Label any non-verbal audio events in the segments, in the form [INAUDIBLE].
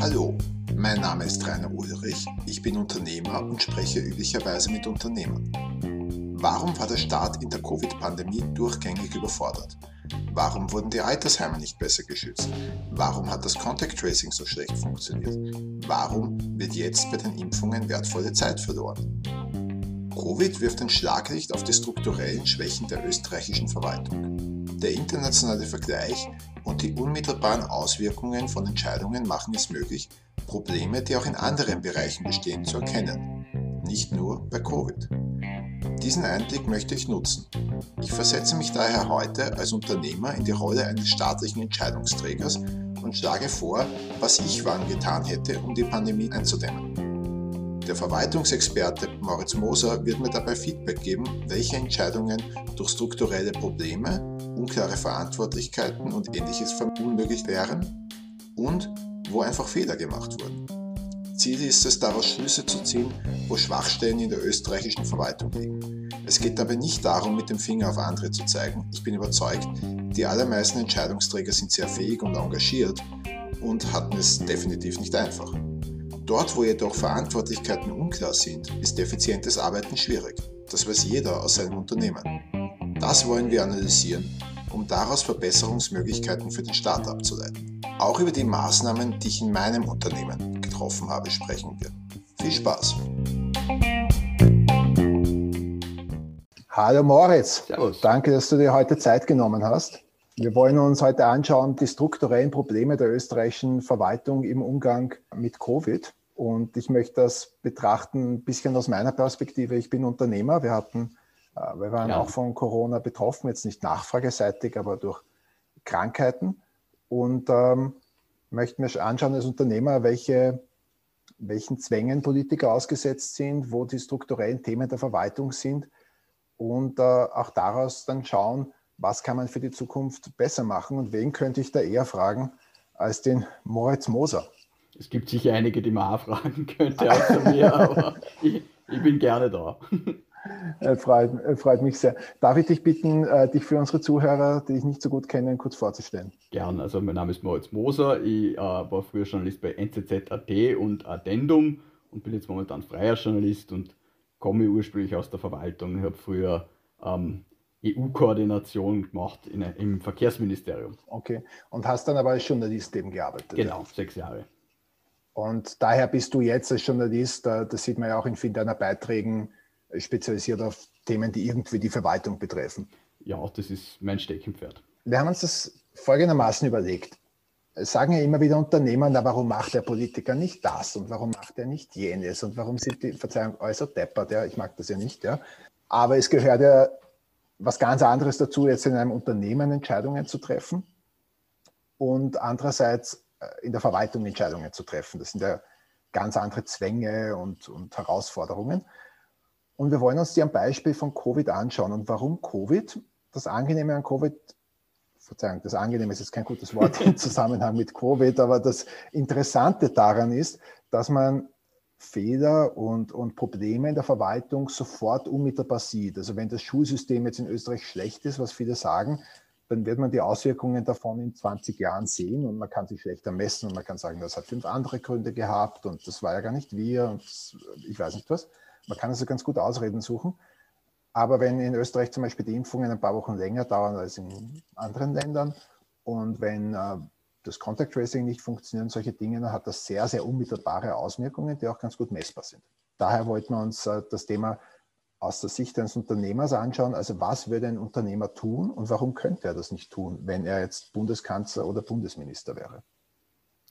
Hallo, mein Name ist Rainer Ulrich, ich bin Unternehmer und spreche üblicherweise mit Unternehmern. Warum war der Staat in der Covid-Pandemie durchgängig überfordert? Warum wurden die Altersheime nicht besser geschützt? Warum hat das Contact Tracing so schlecht funktioniert? Warum wird jetzt bei den Impfungen wertvolle Zeit verloren? Covid wirft ein Schlaglicht auf die strukturellen Schwächen der österreichischen Verwaltung. Der internationale Vergleich und die unmittelbaren Auswirkungen von Entscheidungen machen es möglich, Probleme, die auch in anderen Bereichen bestehen, zu erkennen. Nicht nur bei Covid. Diesen Einblick möchte ich nutzen. Ich versetze mich daher heute als Unternehmer in die Rolle eines staatlichen Entscheidungsträgers und schlage vor, was ich wann getan hätte, um die Pandemie einzudämmen. Der Verwaltungsexperte Moritz Moser wird mir dabei Feedback geben, welche Entscheidungen durch strukturelle Probleme, unklare Verantwortlichkeiten und ähnliches verunmöglicht wären und wo einfach Fehler gemacht wurden. Ziel ist es, daraus Schlüsse zu ziehen, wo Schwachstellen in der österreichischen Verwaltung liegen. Es geht dabei nicht darum, mit dem Finger auf andere zu zeigen. Ich bin überzeugt, die allermeisten Entscheidungsträger sind sehr fähig und engagiert und hatten es definitiv nicht einfach. Dort, wo jedoch Verantwortlichkeiten unklar sind, ist effizientes Arbeiten schwierig. Das weiß jeder aus seinem Unternehmen. Das wollen wir analysieren, um daraus Verbesserungsmöglichkeiten für den Staat abzuleiten. Auch über die Maßnahmen, die ich in meinem Unternehmen getroffen habe, sprechen wir. Viel Spaß! Hallo Moritz, Servus. danke, dass du dir heute Zeit genommen hast. Wir wollen uns heute anschauen, die strukturellen Probleme der österreichischen Verwaltung im Umgang mit Covid. Und ich möchte das betrachten ein bisschen aus meiner Perspektive. Ich bin Unternehmer. Wir hatten, wir waren ja. auch von Corona betroffen, jetzt nicht nachfrageseitig, aber durch Krankheiten. Und ähm, möchten wir anschauen als Unternehmer, welche, welchen Zwängen Politiker ausgesetzt sind, wo die strukturellen Themen der Verwaltung sind und äh, auch daraus dann schauen, was kann man für die Zukunft besser machen und wen könnte ich da eher fragen als den Moritz Moser. Es gibt sicher einige, die man auch fragen könnte, außer mir, aber [LAUGHS] ich, ich bin gerne da. Äh, freut, äh, freut, mich sehr. Darf ich dich bitten, äh, dich für unsere Zuhörer, die ich nicht so gut kenne, kurz vorzustellen? Gern. Also mein Name ist Moritz Moser. Ich äh, war früher Journalist bei NZZ.at und Addendum und bin jetzt momentan freier Journalist und komme ursprünglich aus der Verwaltung. Ich habe früher ähm, EU-Koordination gemacht in, im Verkehrsministerium. Okay. Und hast dann aber als Journalist eben gearbeitet? Genau, ja. sechs Jahre. Und daher bist du jetzt als Journalist, das sieht man ja auch in vielen deiner Beiträgen, spezialisiert auf Themen, die irgendwie die Verwaltung betreffen. Ja, das ist mein Steckenpferd. Wir haben uns das folgendermaßen überlegt. Es sagen ja immer wieder Unternehmer, na, warum macht der Politiker nicht das und warum macht er nicht jenes und warum sind die, Verzeihung, äußerst deppert, ja, ich mag das ja nicht, ja. Aber es gehört ja was ganz anderes dazu, jetzt in einem Unternehmen Entscheidungen zu treffen und andererseits äh, in der Verwaltung Entscheidungen zu treffen. Das sind ja ganz andere Zwänge und, und Herausforderungen. Und wir wollen uns die am Beispiel von Covid anschauen. Und warum Covid? Das Angenehme an Covid, Verzeihung, das Angenehme ist jetzt kein gutes Wort im Zusammenhang mit Covid, aber das Interessante daran ist, dass man Fehler und, und Probleme in der Verwaltung sofort unmittelbar sieht. Also wenn das Schulsystem jetzt in Österreich schlecht ist, was viele sagen, dann wird man die Auswirkungen davon in 20 Jahren sehen und man kann sich schlechter messen und man kann sagen, das hat fünf andere Gründe gehabt und das war ja gar nicht wir und ich weiß nicht was. Man kann also ganz gut Ausreden suchen. Aber wenn in Österreich zum Beispiel die Impfungen ein paar Wochen länger dauern als in anderen Ländern und wenn äh, das Contact Tracing nicht funktioniert, solche Dinge, dann hat das sehr, sehr unmittelbare Auswirkungen, die auch ganz gut messbar sind. Daher wollten wir uns äh, das Thema aus der Sicht eines Unternehmers anschauen. Also was würde ein Unternehmer tun und warum könnte er das nicht tun, wenn er jetzt Bundeskanzler oder Bundesminister wäre?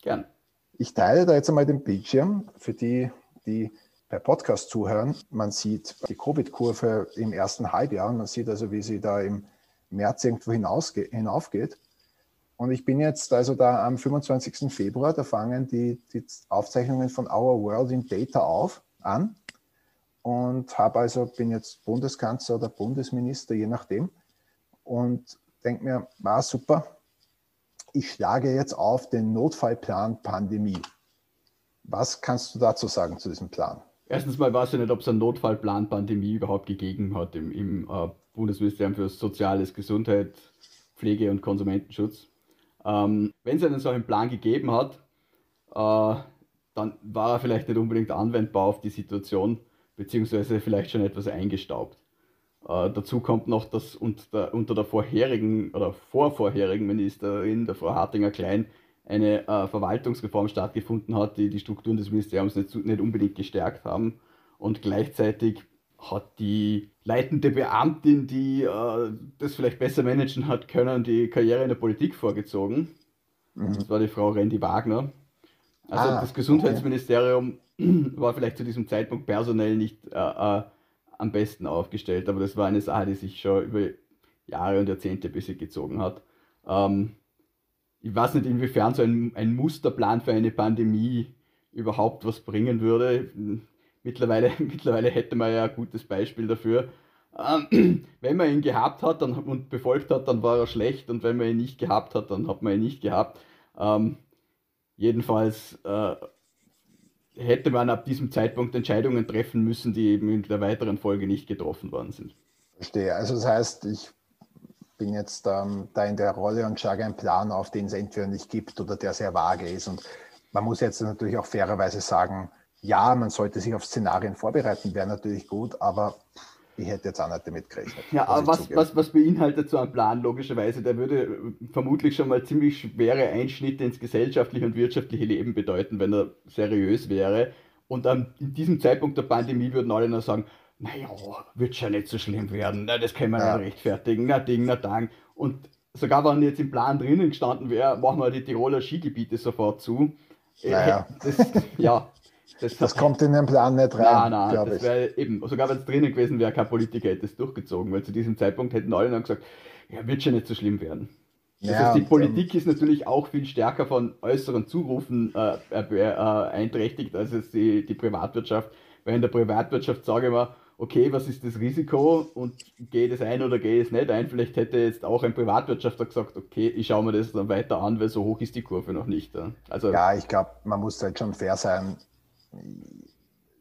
Gern. Ich teile da jetzt einmal den Bildschirm für die, die bei Podcast zuhören. Man sieht die Covid-Kurve im ersten Halbjahr. Man sieht also, wie sie da im März irgendwo hinaufgeht. Und ich bin jetzt also da am 25. Februar, da fangen die, die Aufzeichnungen von Our World in Data auf an und habe also, bin jetzt Bundeskanzler oder Bundesminister, je nachdem, und denke mir, war super, ich schlage jetzt auf den Notfallplan Pandemie. Was kannst du dazu sagen zu diesem Plan? Erstens mal weiß ich nicht, ob es einen Notfallplan Pandemie überhaupt gegeben hat im, im äh, Bundesministerium für Soziales, Gesundheit, Pflege und Konsumentenschutz. Ähm, wenn es einen solchen Plan gegeben hat, äh, dann war er vielleicht nicht unbedingt anwendbar auf die Situation, beziehungsweise vielleicht schon etwas eingestaubt. Äh, dazu kommt noch, dass unter der, unter der vorherigen oder vorvorherigen Ministerin, der Frau Hartinger-Klein, eine äh, Verwaltungsreform stattgefunden hat, die die Strukturen des Ministeriums nicht, nicht unbedingt gestärkt haben. Und gleichzeitig hat die leitende Beamtin, die äh, das vielleicht besser managen hat können, die Karriere in der Politik vorgezogen. Mhm. Das war die Frau Randy Wagner. Also ah, das Gesundheitsministerium okay. war vielleicht zu diesem Zeitpunkt personell nicht äh, äh, am besten aufgestellt, aber das war eine Sache, die sich schon über Jahre und Jahrzehnte bis sie gezogen hat. Ähm, ich weiß nicht, inwiefern so ein, ein Musterplan für eine Pandemie überhaupt was bringen würde. Mittlerweile, [LAUGHS] mittlerweile hätte man ja ein gutes Beispiel dafür. Ähm, wenn man ihn gehabt hat dann, und befolgt hat, dann war er schlecht und wenn man ihn nicht gehabt hat, dann hat man ihn nicht gehabt. Ähm, jedenfalls äh, hätte man ab diesem Zeitpunkt Entscheidungen treffen müssen, die eben in der weiteren Folge nicht getroffen worden sind. Verstehe. Also das heißt, ich bin jetzt ähm, da in der Rolle und schlage einen Plan auf, den es entweder nicht gibt oder der sehr vage ist. Und man muss jetzt natürlich auch fairerweise sagen, ja, man sollte sich auf Szenarien vorbereiten, wäre natürlich gut, aber ich hätte jetzt auch nicht damit gerechnet. Ja, aber was, was, was beinhaltet so ein Plan logischerweise? Der würde vermutlich schon mal ziemlich schwere Einschnitte ins gesellschaftliche und wirtschaftliche Leben bedeuten, wenn er seriös wäre. Und ähm, in diesem Zeitpunkt der Pandemie würden alle nur sagen, naja, wird schon nicht so schlimm werden, na, das können wir ja. nicht rechtfertigen, na Ding, na Dang. Und sogar wenn jetzt im Plan drinnen gestanden wäre, machen wir die Tiroler Skigebiete sofort zu. Naja. [LAUGHS] Das, ja, das, das kommt in den Plan nicht rein. Nein, nein, das wäre eben, sogar wenn es drinnen gewesen wäre, kein Politiker hätte es durchgezogen, weil zu diesem Zeitpunkt hätten alle dann gesagt, ja, wird schon nicht so schlimm werden. Das ja, heißt, die Politik ist natürlich auch viel stärker von äußeren Zurufen äh, äh, äh, einträchtigt als es die, die Privatwirtschaft. Weil in der Privatwirtschaft sage ich mal, okay, was ist das Risiko und geht es ein oder geht es nicht ein? Vielleicht hätte jetzt auch ein Privatwirtschaftler gesagt, okay, ich schaue mir das dann weiter an, weil so hoch ist die Kurve noch nicht. Also, ja, ich glaube, man muss halt schon fair sein.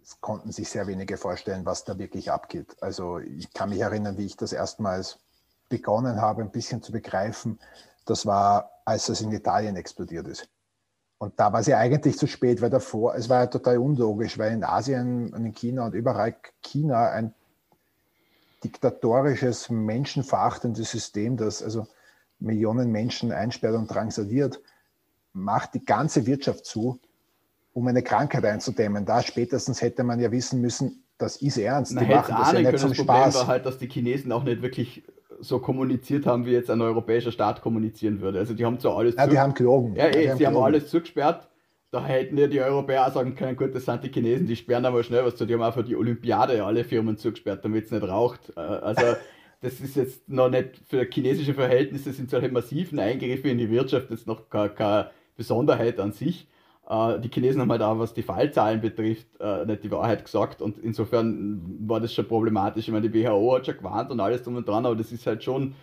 Es konnten sich sehr wenige vorstellen, was da wirklich abgeht. Also ich kann mich erinnern, wie ich das erstmals begonnen habe, ein bisschen zu begreifen. Das war, als es in Italien explodiert ist. Und da war es ja eigentlich zu spät, weil davor, es war ja total unlogisch, weil in Asien und in China und überall China ein diktatorisches, menschenverachtendes System, das also Millionen Menschen einsperrt und drangsaliert, macht die ganze Wirtschaft zu, um eine Krankheit einzudämmen. Da spätestens hätte man ja wissen müssen, das ist ernst. Man die machen das ja nicht zum Spaß. Problem war halt, dass die Chinesen auch nicht wirklich so kommuniziert haben, wie jetzt ein europäischer Staat kommunizieren würde. Also die haben zwar alles Ja, die haben gelogen. Ja, eh, ja, sie haben, haben alles zugesperrt. Da hätten ja die Europäer auch sagen können, gut, das sind die Chinesen, die sperren einmal schnell was zu. Die haben auch für die Olympiade alle Firmen zugesperrt, damit es nicht raucht. Äh, also [LAUGHS] das ist jetzt noch nicht für chinesische Verhältnisse sind solche massiven Eingriffe in die Wirtschaft jetzt noch keine, keine Besonderheit an sich. Äh, die Chinesen haben halt auch, was die Fallzahlen betrifft, äh, nicht die Wahrheit gesagt und insofern war das schon problematisch. Ich meine, die WHO hat schon gewarnt und alles drum und dran, aber das ist halt schon,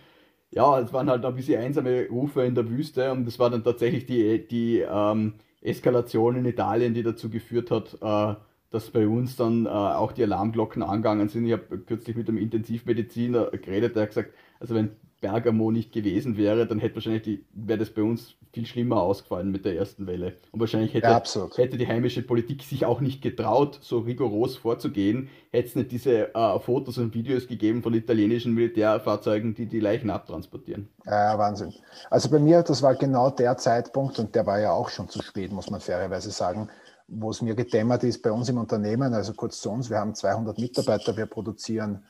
ja, es waren halt ein bisschen einsame Rufe in der Wüste und das war dann tatsächlich die, die ähm, Eskalation in Italien, die dazu geführt hat, äh, dass bei uns dann äh, auch die Alarmglocken angegangen sind. Ich habe kürzlich mit einem Intensivmediziner geredet, der hat gesagt, also wenn Bergamo nicht gewesen wäre, dann hätte wahrscheinlich die, wäre das bei uns viel schlimmer ausgefallen mit der ersten Welle. Und wahrscheinlich hätte, ja, hätte die heimische Politik sich auch nicht getraut, so rigoros vorzugehen, hätte es nicht diese äh, Fotos und Videos gegeben von italienischen Militärfahrzeugen, die die Leichen abtransportieren. Ja, Wahnsinn. Also bei mir, das war genau der Zeitpunkt, und der war ja auch schon zu spät, muss man fairerweise sagen, wo es mir gedämmert ist bei uns im Unternehmen, also kurz zu uns, wir haben 200 Mitarbeiter, wir produzieren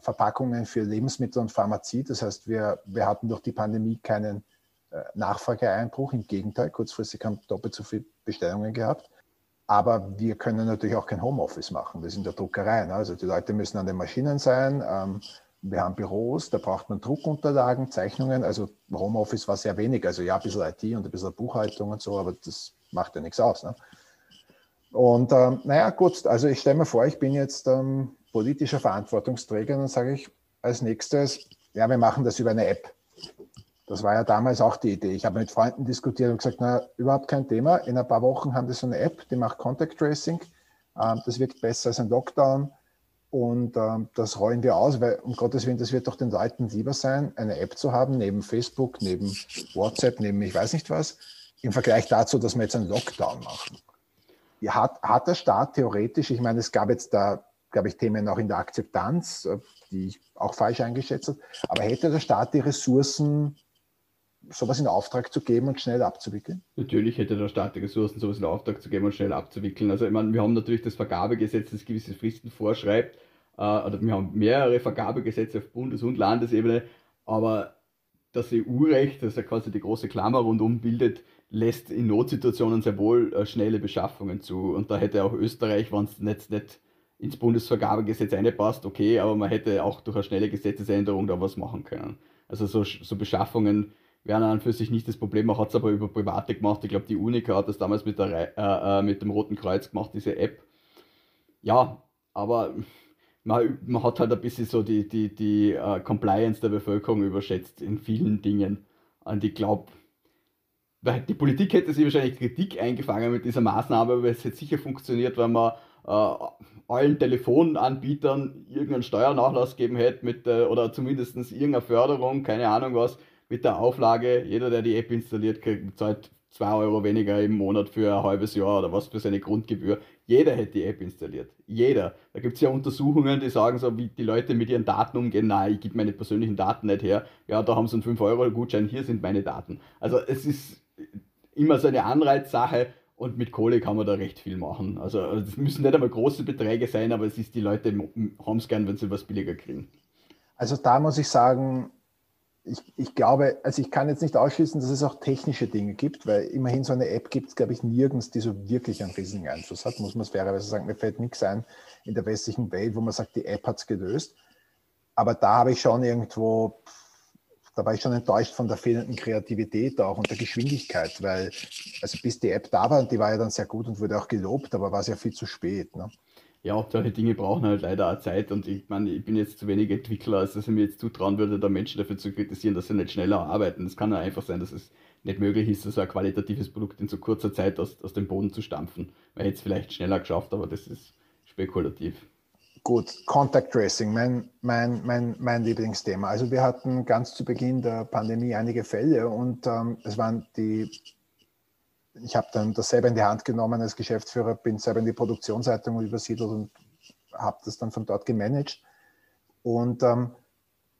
Verpackungen für Lebensmittel und Pharmazie. Das heißt, wir, wir hatten durch die Pandemie keinen äh, Nachfrageeinbruch. Im Gegenteil, kurzfristig haben doppelt so viele Bestellungen gehabt. Aber wir können natürlich auch kein Homeoffice machen. Das ist in der Druckerei. Ne? Also die Leute müssen an den Maschinen sein. Ähm, wir haben Büros, da braucht man Druckunterlagen, Zeichnungen. Also Homeoffice war sehr wenig. Also ja, ein bisschen IT und ein bisschen Buchhaltung und so, aber das macht ja nichts aus. Ne? Und ähm, naja, gut, also ich stelle mir vor, ich bin jetzt ähm, politischer Verantwortungsträger, dann sage ich als nächstes, ja, wir machen das über eine App. Das war ja damals auch die Idee. Ich habe mit Freunden diskutiert und gesagt, na, überhaupt kein Thema. In ein paar Wochen haben wir so eine App, die macht Contact Tracing. Ähm, das wirkt besser als ein Lockdown. Und ähm, das rollen wir aus, weil um Gottes Willen, das wird doch den Leuten lieber sein, eine App zu haben, neben Facebook, neben WhatsApp, neben ich weiß nicht was, im Vergleich dazu, dass wir jetzt einen Lockdown machen. Hat, hat der Staat theoretisch, ich meine, es gab jetzt da, glaube ich, Themen auch in der Akzeptanz, äh, die ich auch falsch eingeschätzt habe, aber hätte der Staat die Ressourcen, sowas in Auftrag zu geben und schnell abzuwickeln? Natürlich hätte der Staat die Ressourcen, sowas in Auftrag zu geben und schnell abzuwickeln. Also ich meine, wir haben natürlich das Vergabegesetz, das gewisse Fristen vorschreibt, äh, oder wir haben mehrere Vergabegesetze auf Bundes- und Landesebene, aber das EU-Recht, das ja quasi die große Klammer rundum bildet, lässt in Notsituationen sehr wohl äh, schnelle Beschaffungen zu. Und da hätte auch Österreich, wenn es nicht, nicht ins Bundesvergabegesetz einpasst, okay, aber man hätte auch durch eine schnelle Gesetzesänderung da was machen können. Also so, so Beschaffungen wären an und für sich nicht das Problem, man hat es aber über Private gemacht. Ich glaube, die Unica hat das damals mit, der, äh, äh, mit dem Roten Kreuz gemacht, diese App. Ja, aber man, man hat halt ein bisschen so die, die, die uh, Compliance der Bevölkerung überschätzt in vielen Dingen. Und ich glaube, die Politik hätte sich wahrscheinlich Kritik eingefangen mit dieser Maßnahme, aber es hätte sicher funktioniert, wenn man uh, allen Telefonanbietern irgendeinen Steuernachlass geben hätte mit, uh, oder zumindest irgendeine Förderung, keine Ahnung was, mit der Auflage, jeder, der die App installiert, kriegt, zahlt 2 Euro weniger im Monat für ein halbes Jahr oder was für seine Grundgebühr. Jeder hätte die App installiert. Jeder. Da gibt es ja Untersuchungen, die sagen so, wie die Leute mit ihren Daten umgehen. Nein, ich gebe meine persönlichen Daten nicht her. Ja, da haben sie einen 5-Euro-Gutschein, hier sind meine Daten. Also es ist immer so eine Anreizsache und mit Kohle kann man da recht viel machen. Also es müssen nicht einmal große Beträge sein, aber es ist, die Leute haben es gern, wenn sie was billiger kriegen. Also da muss ich sagen, ich, ich, glaube, also ich kann jetzt nicht ausschließen, dass es auch technische Dinge gibt, weil immerhin so eine App gibt es, glaube ich, nirgends, die so wirklich einen riesigen Einfluss hat, muss man es fairerweise sagen. Mir fällt nichts ein in der westlichen Welt, wo man sagt, die App hat es gelöst. Aber da habe ich schon irgendwo, da war ich schon enttäuscht von der fehlenden Kreativität auch und der Geschwindigkeit, weil, also bis die App da war, und die war ja dann sehr gut und wurde auch gelobt, aber war es ja viel zu spät. Ne? ja, solche Dinge brauchen halt leider auch Zeit und ich meine, ich bin jetzt zu wenig Entwickler, als dass ich mir jetzt zutrauen würde, da Menschen dafür zu kritisieren, dass sie nicht schneller arbeiten. Es kann ja einfach sein, dass es nicht möglich ist, so ein qualitatives Produkt in so kurzer Zeit aus, aus dem Boden zu stampfen. Man hätte es vielleicht schneller geschafft, aber das ist spekulativ. Gut, Contact Tracing, mein, mein, mein, mein Lieblingsthema. Also wir hatten ganz zu Beginn der Pandemie einige Fälle und ähm, es waren die ich habe dann das selber in die Hand genommen als Geschäftsführer, bin selber in die Produktionsleitung übersiedelt und habe das dann von dort gemanagt und ähm,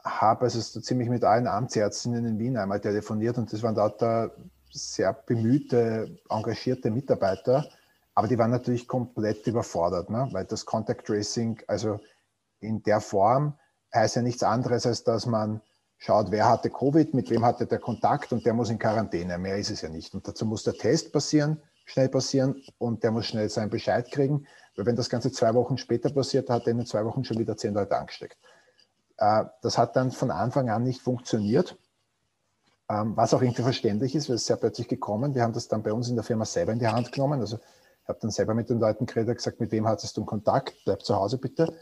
habe also so ziemlich mit allen Amtsärztinnen in Wien einmal telefoniert und das waren dort sehr bemühte, engagierte Mitarbeiter, aber die waren natürlich komplett überfordert, ne? weil das Contact Tracing, also in der Form, heißt ja nichts anderes, als dass man schaut, wer hatte Covid, mit wem hatte der Kontakt und der muss in Quarantäne. Mehr ist es ja nicht. Und dazu muss der Test passieren, schnell passieren und der muss schnell seinen Bescheid kriegen. Weil wenn das Ganze zwei Wochen später passiert, hat er in zwei Wochen schon wieder zehn Leute angesteckt. Äh, das hat dann von Anfang an nicht funktioniert, ähm, was auch irgendwie verständlich ist, weil es sehr plötzlich gekommen. Wir haben das dann bei uns in der Firma selber in die Hand genommen. Also habe dann selber mit den Leuten geredet, gesagt, mit wem hattest du Kontakt, bleib zu Hause bitte.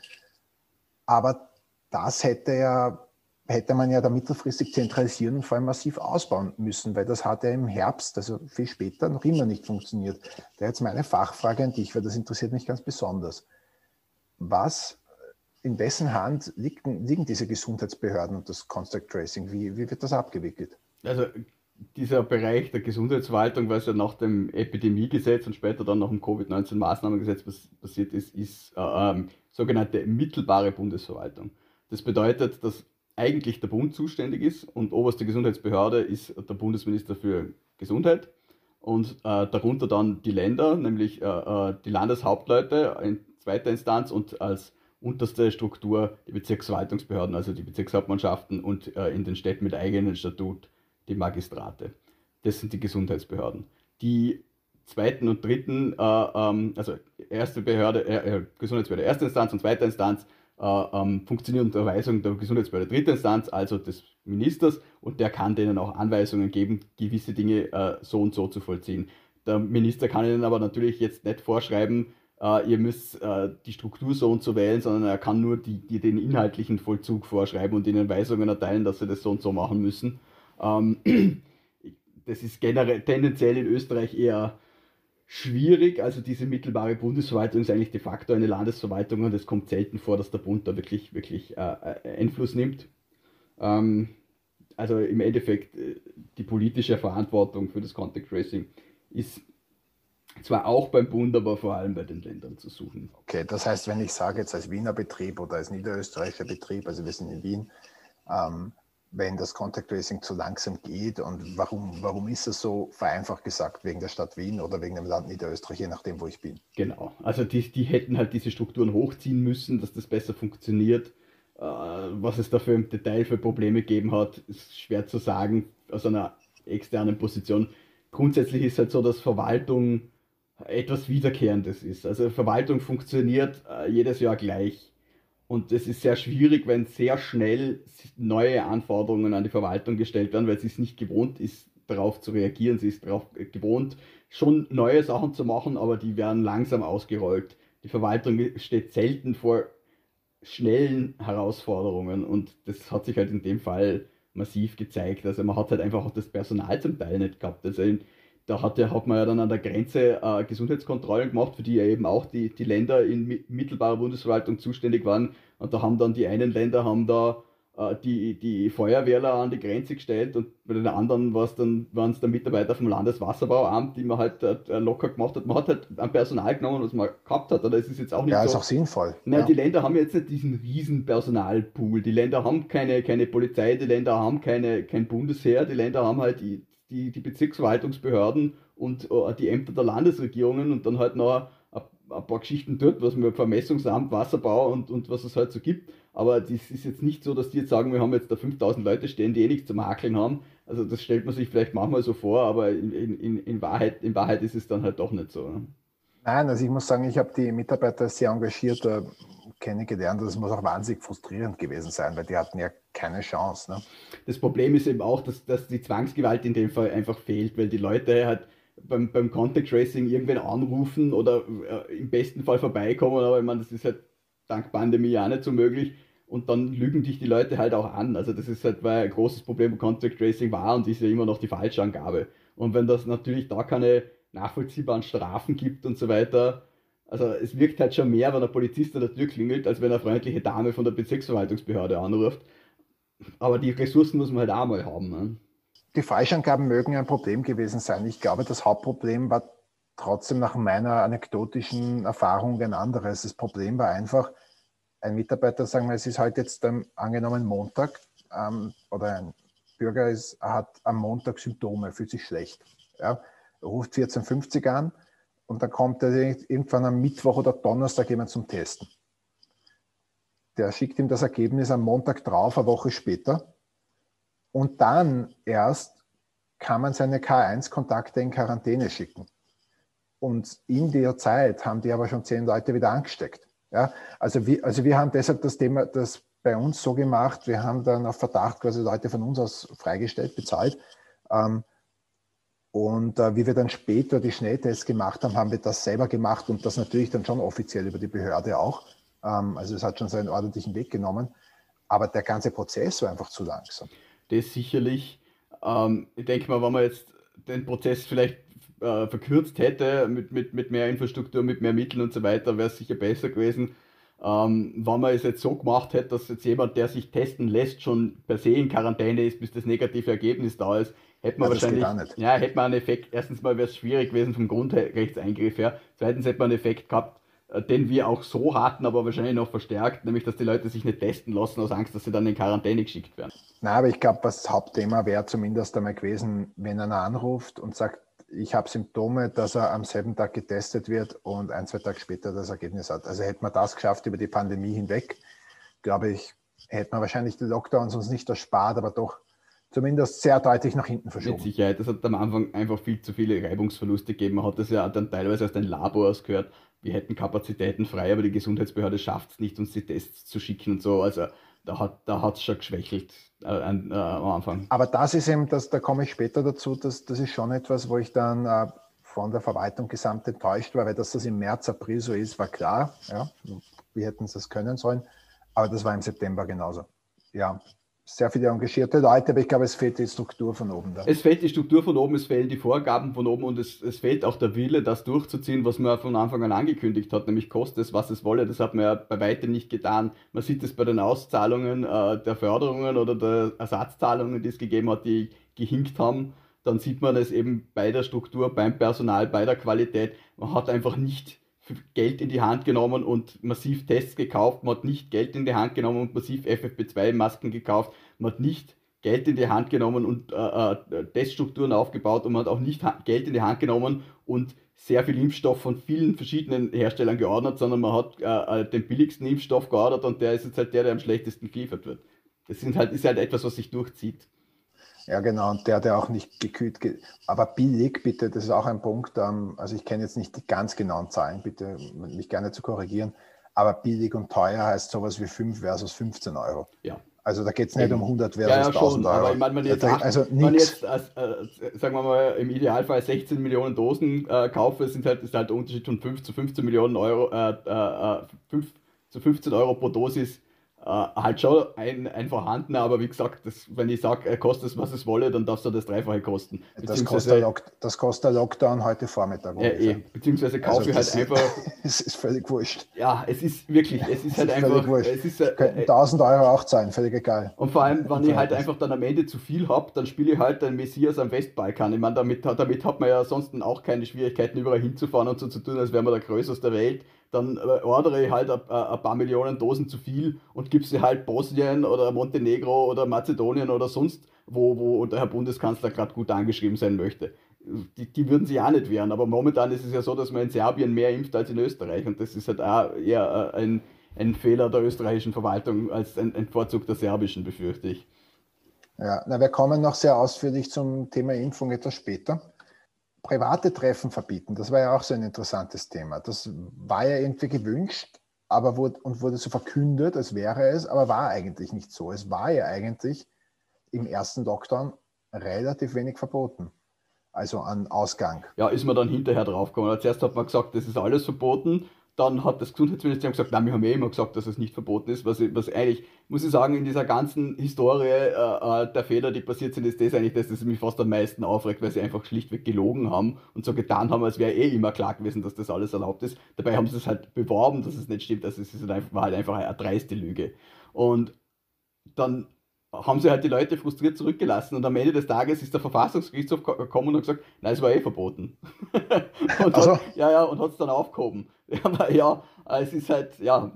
Aber das hätte ja hätte man ja da mittelfristig zentralisieren und vor allem massiv ausbauen müssen, weil das hat ja im Herbst, also viel später, noch immer nicht funktioniert. Da jetzt meine Fachfrage an dich, weil das interessiert mich ganz besonders. Was, in wessen Hand liegen, liegen diese Gesundheitsbehörden und das Contact Tracing? Wie, wie wird das abgewickelt? Also dieser Bereich der Gesundheitsverwaltung, was ja nach dem Epidemiegesetz und später dann nach dem Covid-19-Maßnahmengesetz passiert ist, ist äh, ähm, sogenannte mittelbare Bundesverwaltung. Das bedeutet, dass eigentlich der Bund zuständig ist und oberste Gesundheitsbehörde ist der Bundesminister für Gesundheit und äh, darunter dann die Länder, nämlich äh, äh, die Landeshauptleute in zweiter Instanz und als unterste Struktur die Bezirksverwaltungsbehörden, also die Bezirkshauptmannschaften und äh, in den Städten mit eigenem Statut die Magistrate. Das sind die Gesundheitsbehörden. Die zweiten und dritten, äh, ähm, also erste Behörde, äh, Gesundheitsbehörde erste Instanz und zweite Instanz äh, ähm, funktionieren unter Weisung der Gesundheitsbehörde dritter Instanz, also des Ministers, und der kann denen auch Anweisungen geben, gewisse Dinge äh, so und so zu vollziehen. Der Minister kann ihnen aber natürlich jetzt nicht vorschreiben, äh, ihr müsst äh, die Struktur so und so wählen, sondern er kann nur die, die, den inhaltlichen Vollzug vorschreiben und ihnen Weisungen erteilen, dass sie das so und so machen müssen. Ähm, [CLEARS THROAT] das ist generell tendenziell in Österreich eher schwierig. Also diese mittelbare Bundesverwaltung ist eigentlich de facto eine Landesverwaltung und es kommt selten vor, dass der Bund da wirklich, wirklich äh, äh Einfluss nimmt. Ähm, also im Endeffekt äh, die politische Verantwortung für das Contact Tracing ist zwar auch beim Bund, aber vor allem bei den Ländern zu suchen. Okay, das heißt, wenn ich sage jetzt als Wiener Betrieb oder als niederösterreichischer Betrieb, also wir sind in Wien, ähm, wenn das Contact Tracing zu langsam geht und warum, warum ist es so vereinfacht gesagt, wegen der Stadt Wien oder wegen dem Land Niederösterreich, je nachdem, wo ich bin? Genau, also die, die hätten halt diese Strukturen hochziehen müssen, dass das besser funktioniert. Äh, was es dafür im Detail für Probleme gegeben hat, ist schwer zu sagen aus einer externen Position. Grundsätzlich ist halt so, dass Verwaltung etwas Wiederkehrendes ist. Also Verwaltung funktioniert äh, jedes Jahr gleich und es ist sehr schwierig, wenn sehr schnell neue Anforderungen an die Verwaltung gestellt werden, weil sie es nicht gewohnt ist, darauf zu reagieren. Sie ist darauf gewohnt, schon neue Sachen zu machen, aber die werden langsam ausgerollt. Die Verwaltung steht selten vor schnellen Herausforderungen und das hat sich halt in dem Fall massiv gezeigt. Also man hat halt einfach auch das Personal zum Teil nicht gehabt. Also da hat, man ja dann an der Grenze äh, Gesundheitskontrollen gemacht, für die ja eben auch die, die Länder in mittelbarer Bundesverwaltung zuständig waren. Und da haben dann die einen Länder haben da äh, die, die Feuerwehrler an die Grenze gestellt und bei den anderen dann, waren es dann Mitarbeiter vom Landeswasserbauamt, die man halt äh, locker gemacht hat. Man hat halt ein Personal genommen, was man gehabt hat. Oder es ist jetzt auch nicht ja, so. ist auch sinnvoll. Nein, ja. die Länder haben jetzt nicht diesen riesen Personalpool. Die Länder haben keine, keine Polizei, die Länder haben keine, kein Bundesheer, die Länder haben halt die, die, Bezirksverwaltungsbehörden und uh, die Ämter der Landesregierungen und dann halt noch ein, ein paar Geschichten dort, was wir Vermessungsamt, Wasserbau und, und was es halt so gibt. Aber das ist jetzt nicht so, dass die jetzt sagen, wir haben jetzt da 5000 Leute stehen, die eh nichts zum Hakeln haben. Also das stellt man sich vielleicht manchmal so vor, aber in, in, in, Wahrheit, in Wahrheit ist es dann halt doch nicht so. Ne? Nein, also ich muss sagen, ich habe die Mitarbeiter sehr engagiert äh, kennengelernt. Das muss auch wahnsinnig frustrierend gewesen sein, weil die hatten ja keine Chance. Ne? Das Problem ist eben auch, dass, dass die Zwangsgewalt in dem Fall einfach fehlt, weil die Leute halt beim, beim Contact Tracing irgendwen anrufen oder äh, im besten Fall vorbeikommen, aber ich meine, das ist halt dank Pandemie auch nicht so möglich. Und dann lügen dich die Leute halt auch an. Also das ist halt, weil ein großes Problem beim Contact Tracing war und ist ja immer noch die falsche Angabe. Und wenn das natürlich da keine nachvollziehbaren Strafen gibt und so weiter, also es wirkt halt schon mehr, wenn ein Polizist an der Tür klingelt, als wenn eine freundliche Dame von der Bezirksverwaltungsbehörde anruft. Aber die Ressourcen muss man halt auch mal haben. Ne? Die Falschangaben mögen ein Problem gewesen sein. Ich glaube, das Hauptproblem war trotzdem nach meiner anekdotischen Erfahrung ein anderes. Das Problem war einfach, ein Mitarbeiter, sagen wir, es ist heute jetzt ähm, angenommen Montag ähm, oder ein Bürger ist, hat am Montag Symptome, fühlt sich schlecht. Ja, ruft 1450 an und dann kommt er irgendwann am Mittwoch oder Donnerstag jemand zum Testen. Der schickt ihm das Ergebnis am Montag drauf, eine Woche später. Und dann erst kann man seine K1-Kontakte in Quarantäne schicken. Und in der Zeit haben die aber schon zehn Leute wieder angesteckt. Ja, also, wir, also wir haben deshalb das Thema, das bei uns so gemacht, wir haben dann auf Verdacht quasi Leute von uns aus freigestellt, bezahlt. Ähm, und äh, wie wir dann später die Schnelltests gemacht haben, haben wir das selber gemacht und das natürlich dann schon offiziell über die Behörde auch. Ähm, also es hat schon seinen ordentlichen Weg genommen. Aber der ganze Prozess war einfach zu langsam. Das sicherlich. Ähm, ich denke mal, wenn man jetzt den Prozess vielleicht äh, verkürzt hätte mit, mit, mit mehr Infrastruktur, mit mehr Mitteln und so weiter, wäre es sicher besser gewesen. Ähm, wenn man es jetzt so gemacht hätte, dass jetzt jemand, der sich testen lässt, schon per se in Quarantäne ist, bis das negative Ergebnis da ist, hätte man ja, wahrscheinlich, ja, hätte man einen Effekt, erstens mal wäre es schwierig gewesen vom Grundrechtseingriff her, zweitens hätte man einen Effekt gehabt, äh, den wir auch so hatten, aber wahrscheinlich noch verstärkt, nämlich dass die Leute sich nicht testen lassen aus Angst, dass sie dann in Quarantäne geschickt werden. Na, aber ich glaube, das Hauptthema wäre zumindest einmal gewesen, wenn einer anruft und sagt, ich habe Symptome, dass er am selben Tag getestet wird und ein, zwei Tage später das Ergebnis hat. Also hätte man das geschafft über die Pandemie hinweg, glaube ich, hätte man wahrscheinlich die Lockdowns uns nicht erspart, aber doch zumindest sehr deutlich nach hinten verschoben. Mit Sicherheit, das hat am Anfang einfach viel zu viele Reibungsverluste gegeben. Man hat das ja dann teilweise aus den Labors gehört. Wir hätten Kapazitäten frei, aber die Gesundheitsbehörde schafft es nicht, uns die Tests zu schicken und so. Also da hat es da schon geschwächelt äh, äh, am Anfang. Aber das ist eben, das, da komme ich später dazu, dass, das ist schon etwas, wo ich dann äh, von der Verwaltung gesamt enttäuscht war, weil dass das im März, April so ist, war klar. Ja, wir hätten es das können sollen, aber das war im September genauso. Ja, sehr viele engagierte Leute, aber ich glaube, es fehlt die Struktur von oben. Da. Es fehlt die Struktur von oben, es fehlen die Vorgaben von oben und es, es fehlt auch der Wille, das durchzuziehen, was man von Anfang an angekündigt hat, nämlich koste es, was es wolle. Das hat man ja bei weitem nicht getan. Man sieht es bei den Auszahlungen äh, der Förderungen oder der Ersatzzahlungen, die es gegeben hat, die gehinkt haben. Dann sieht man es eben bei der Struktur, beim Personal, bei der Qualität. Man hat einfach nicht Geld in die Hand genommen und massiv Tests gekauft. Man hat nicht Geld in die Hand genommen und massiv FFP2-Masken gekauft. Man hat nicht Geld in die Hand genommen und äh, äh, Teststrukturen aufgebaut und man hat auch nicht Geld in die Hand genommen und sehr viel Impfstoff von vielen verschiedenen Herstellern geordnet, sondern man hat äh, äh den billigsten Impfstoff geordert und der ist jetzt halt der, der am schlechtesten geliefert wird. Das sind halt, ist halt etwas, was sich durchzieht. Ja, genau, und der, der auch nicht gekühlt geht. Aber billig, bitte, das ist auch ein Punkt. Ähm, also ich kenne jetzt nicht die ganz genauen Zahlen, bitte mich gerne zu korrigieren. Aber billig und teuer heißt sowas wie 5 versus 15 Euro. Ja. Also da geht es nicht um 100 versus ja, ja, 1000 Euro. Aber ich meine, wenn jetzt, also man jetzt äh, sagen wir mal, im Idealfall 16 Millionen Dosen äh, kaufe, sind halt, ist halt der Unterschied von 5 zu 15 Millionen Euro, äh, 5 äh, zu 15 Euro pro Dosis äh, halt schon ein, ein vorhandener, aber wie gesagt, das, wenn ich sage, er kostet es, was es wolle, dann darf es das Dreifache kosten. Das kostet, Lock, das kostet der Lockdown heute Vormittag. Ja, eh, beziehungsweise kaufe also ich halt einfach. [LAUGHS] es ist völlig wurscht. Ja, es ist wirklich, es ist halt ist einfach. Es ist, äh, 1000 Euro auch zahlen, völlig egal. Und vor allem, wenn ich halt einfach dann am Ende zu viel habe, dann spiele ich halt den Messias am Westbalkan. Ich meine, damit, damit hat man ja sonst auch keine Schwierigkeiten, überall hinzufahren und so zu tun, als wäre man der Größte der Welt dann äh, ordere ich halt ein, paar Millionen Dosen zu viel und gebe sie halt Bosnien oder Montenegro oder Mazedonien oder sonst, wo, wo der Herr Bundeskanzler gerade gut angeschrieben sein möchte. Die, die würden sich auch nicht wehren, aber momentan ist es ja so, dass man in Serbien mehr impft als in Österreich und das ist halt auch eher äh, ein, ein Fehler der österreichischen Verwaltung als ein, ein Vorzug der serbischen, befürchte ich. Ja, na, wir kommen noch sehr ausführlich zum Thema Impfung etwas später private Treffen verbieten, das war ja auch so ein interessantes Thema. Das war ja irgendwie gewünscht, aber wurde, und wurde so verkündet, als wäre es, aber war eigentlich nicht so. Es war ja eigentlich im ersten Lockdown relativ wenig verboten. Also an Ausgang. Ja, ist man dann hinterher draufgekommen. Zuerst hat man gesagt, das ist alles verboten dann hat das Gesundheitsministerium gesagt, nein, wir haben ja immer gesagt, dass es nicht verboten ist, was, was eigentlich, muss ich sagen, in dieser ganzen Historie äh, äh, der Fehler, die passiert sind, ist das eigentlich das, das mich fast am meisten aufregt, weil sie einfach schlichtweg gelogen haben und so getan haben, als wäre eh immer klar gewesen, dass das alles erlaubt ist. Dabei haben sie es halt beworben, dass es nicht stimmt, also es ist halt war halt einfach eine dreiste Lüge. Und dann haben sie halt die Leute frustriert zurückgelassen und am Ende des Tages ist der Verfassungsgerichtshof gekommen und hat gesagt, nein, es war eh verboten. [LAUGHS] und also. hat, ja, ja, und hat es dann aufgehoben. [LAUGHS] Ja, ja, es ist halt, ja,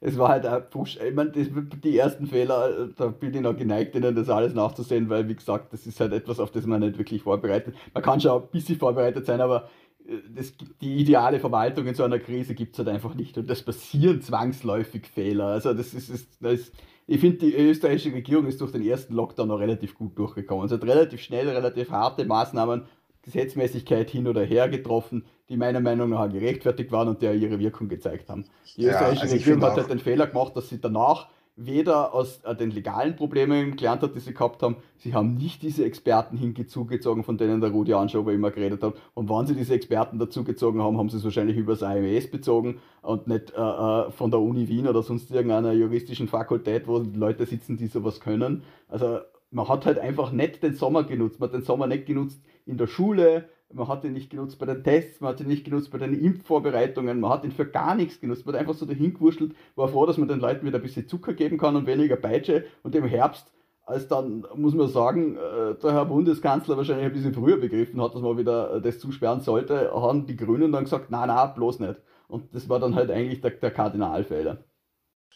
es war halt ein Push. Ich meine, die ersten Fehler, da bin ich noch geneigt, ihnen das alles nachzusehen, weil, wie gesagt, das ist halt etwas, auf das man nicht wirklich vorbereitet. Man kann schon ein bisschen vorbereitet sein, aber äh, das, die ideale Verwaltung in so einer Krise gibt es halt einfach nicht. Und das passieren zwangsläufig Fehler. Also das ist, das ist ich finde, die österreichische Regierung ist durch den ersten Lockdown noch relativ gut durchgekommen. Sie hat relativ schnell, relativ harte Maßnahmen, Gesetzmäßigkeit hin oder her getroffen, die meiner Meinung nach gerechtfertigt waren und die ihre Wirkung gezeigt haben. Die österreichische ja, also Regierung hat halt den Fehler gemacht, dass sie danach weder aus äh, den legalen Problemen gelernt hat, die sie gehabt haben, sie haben nicht diese Experten hinzugezogen, von denen der Rudi Anschober immer geredet hat. Und wann sie diese Experten dazugezogen haben, haben sie es wahrscheinlich über das AMS bezogen und nicht äh, äh, von der Uni Wien oder sonst irgendeiner juristischen Fakultät, wo Leute sitzen, die sowas können. Also man hat halt einfach nicht den Sommer genutzt. Man hat den Sommer nicht genutzt in der Schule, man hat ihn nicht genutzt bei den Tests, man hat ihn nicht genutzt bei den Impfvorbereitungen, man hat ihn für gar nichts genutzt. Man hat einfach so dahin gewurschtelt, war froh, dass man den Leuten wieder ein bisschen Zucker geben kann und weniger Peitsche. Und im Herbst, als dann, muss man sagen, äh, der Herr Bundeskanzler wahrscheinlich ein bisschen früher begriffen hat, dass man wieder das zusperren sollte, haben die Grünen dann gesagt, na na, bloß nicht. Und das war dann halt eigentlich der, der Kardinalfehler.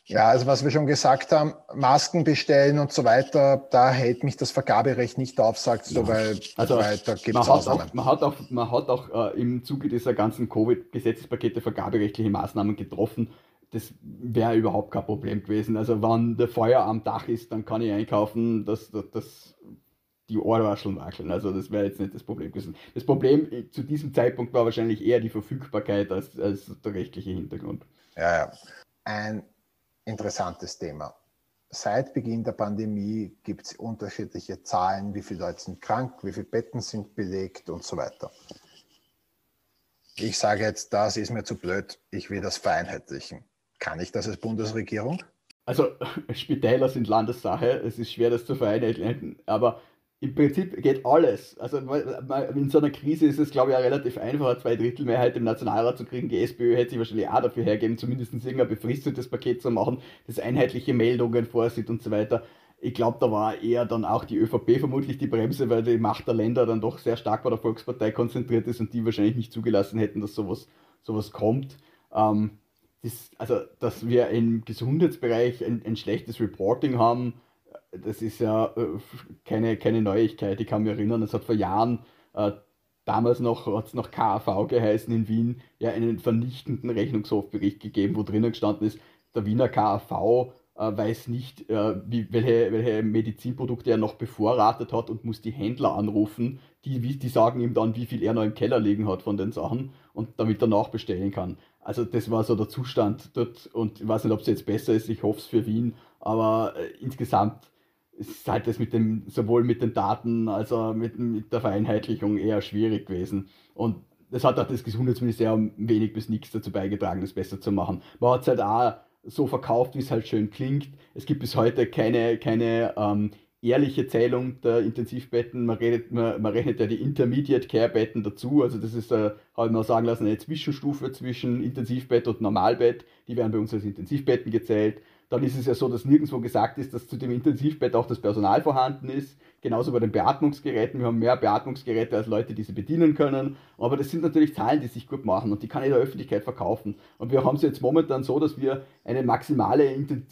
Ja, also was wir schon gesagt haben, Masken bestellen und so weiter, da hält mich das Vergaberecht nicht auf, sagt so, weil, also, weil da gibt es Ausnahmen. Man hat auch, man hat auch äh, im Zuge dieser ganzen Covid-Gesetzespakete vergaberechtliche Maßnahmen getroffen. Das wäre überhaupt kein Problem gewesen. Also wenn der Feuer am Dach ist, dann kann ich einkaufen, dass, dass, dass die Ohrwascheln wackeln. Also das wäre jetzt nicht das Problem gewesen. Das Problem äh, zu diesem Zeitpunkt war wahrscheinlich eher die Verfügbarkeit als, als der rechtliche Hintergrund. Ja, ja. Ein interessantes Thema. Seit Beginn der Pandemie gibt es unterschiedliche Zahlen, wie viele Leute sind krank, wie viele Betten sind belegt und so weiter. Ich sage jetzt, das ist mir zu blöd, ich will das vereinheitlichen. Kann ich das als Bundesregierung? also [LAUGHS] Spitäler sind Landessache, es ist schwer, das zu vereinheitlichen, aber im Prinzip geht alles. Also in so einer Krise ist es, glaube ich, auch relativ einfach, eine Zweidrittelmehrheit im Nationalrat zu kriegen. Die SPÖ hätte sich wahrscheinlich auch dafür hergeben, zumindest irgendein befristetes Paket zu machen, das einheitliche Meldungen vorsieht und so weiter. Ich glaube, da war eher dann auch die ÖVP vermutlich die Bremse, weil die Macht der Länder dann doch sehr stark bei der Volkspartei konzentriert ist und die wahrscheinlich nicht zugelassen hätten, dass sowas, sowas kommt. Ähm, das, also, dass wir im Gesundheitsbereich ein, ein schlechtes Reporting haben, das ist ja äh, keine, keine Neuigkeit. Ich kann mich erinnern, es hat vor Jahren, äh, damals noch, hat es noch KAV geheißen in Wien, ja einen vernichtenden Rechnungshofbericht gegeben, wo drinnen gestanden ist, der Wiener KAV äh, weiß nicht, äh, wie, welche, welche Medizinprodukte er noch bevorratet hat und muss die Händler anrufen, die, die sagen ihm dann, wie viel er noch im Keller liegen hat von den Sachen und damit er nachbestellen kann. Also das war so der Zustand dort und ich weiß nicht, ob es jetzt besser ist, ich hoffe es für Wien, aber äh, insgesamt ist halt das mit dem, sowohl mit den Daten als auch mit, mit der Vereinheitlichung eher schwierig gewesen. Und das hat auch das Gesundheitsministerium wenig bis nichts dazu beigetragen, das besser zu machen. Man hat es halt auch so verkauft, wie es halt schön klingt. Es gibt bis heute keine, keine ähm, ehrliche Zählung der Intensivbetten. Man, redet, man, man, rechnet ja die Intermediate Care Betten dazu. Also das ist, äh, habe ich mal sagen lassen, eine Zwischenstufe zwischen Intensivbett und Normalbett. Die werden bei uns als Intensivbetten gezählt dann ist es ja so, dass nirgendwo gesagt ist, dass zu dem Intensivbett auch das Personal vorhanden ist. Genauso bei den Beatmungsgeräten. Wir haben mehr Beatmungsgeräte als Leute, die sie bedienen können. Aber das sind natürlich Zahlen, die sich gut machen und die kann ich der Öffentlichkeit verkaufen. Und wir haben es jetzt momentan so, dass wir eine maximale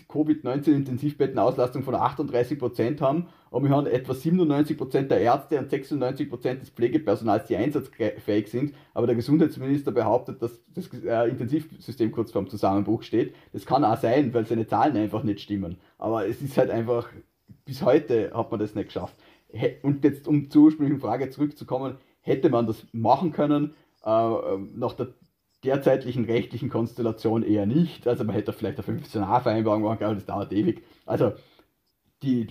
Covid-19-Intensivbettenauslastung von 38 Prozent haben. Und wir haben etwa 97 Prozent der Ärzte und 96 Prozent des Pflegepersonals, die einsatzfähig sind. Aber der Gesundheitsminister behauptet, dass das äh, Intensivsystem kurz vorm Zusammenbruch steht. Das kann auch sein, weil seine Zahlen einfach nicht stimmen. Aber es ist halt einfach bis heute hat man das nicht geschafft. Und jetzt, um zur ursprünglichen Frage zurückzukommen, hätte man das machen können, äh, nach der derzeitlichen rechtlichen Konstellation eher nicht. Also man hätte vielleicht eine 15a-Vereinbarung machen können, aber das dauert ewig. Also die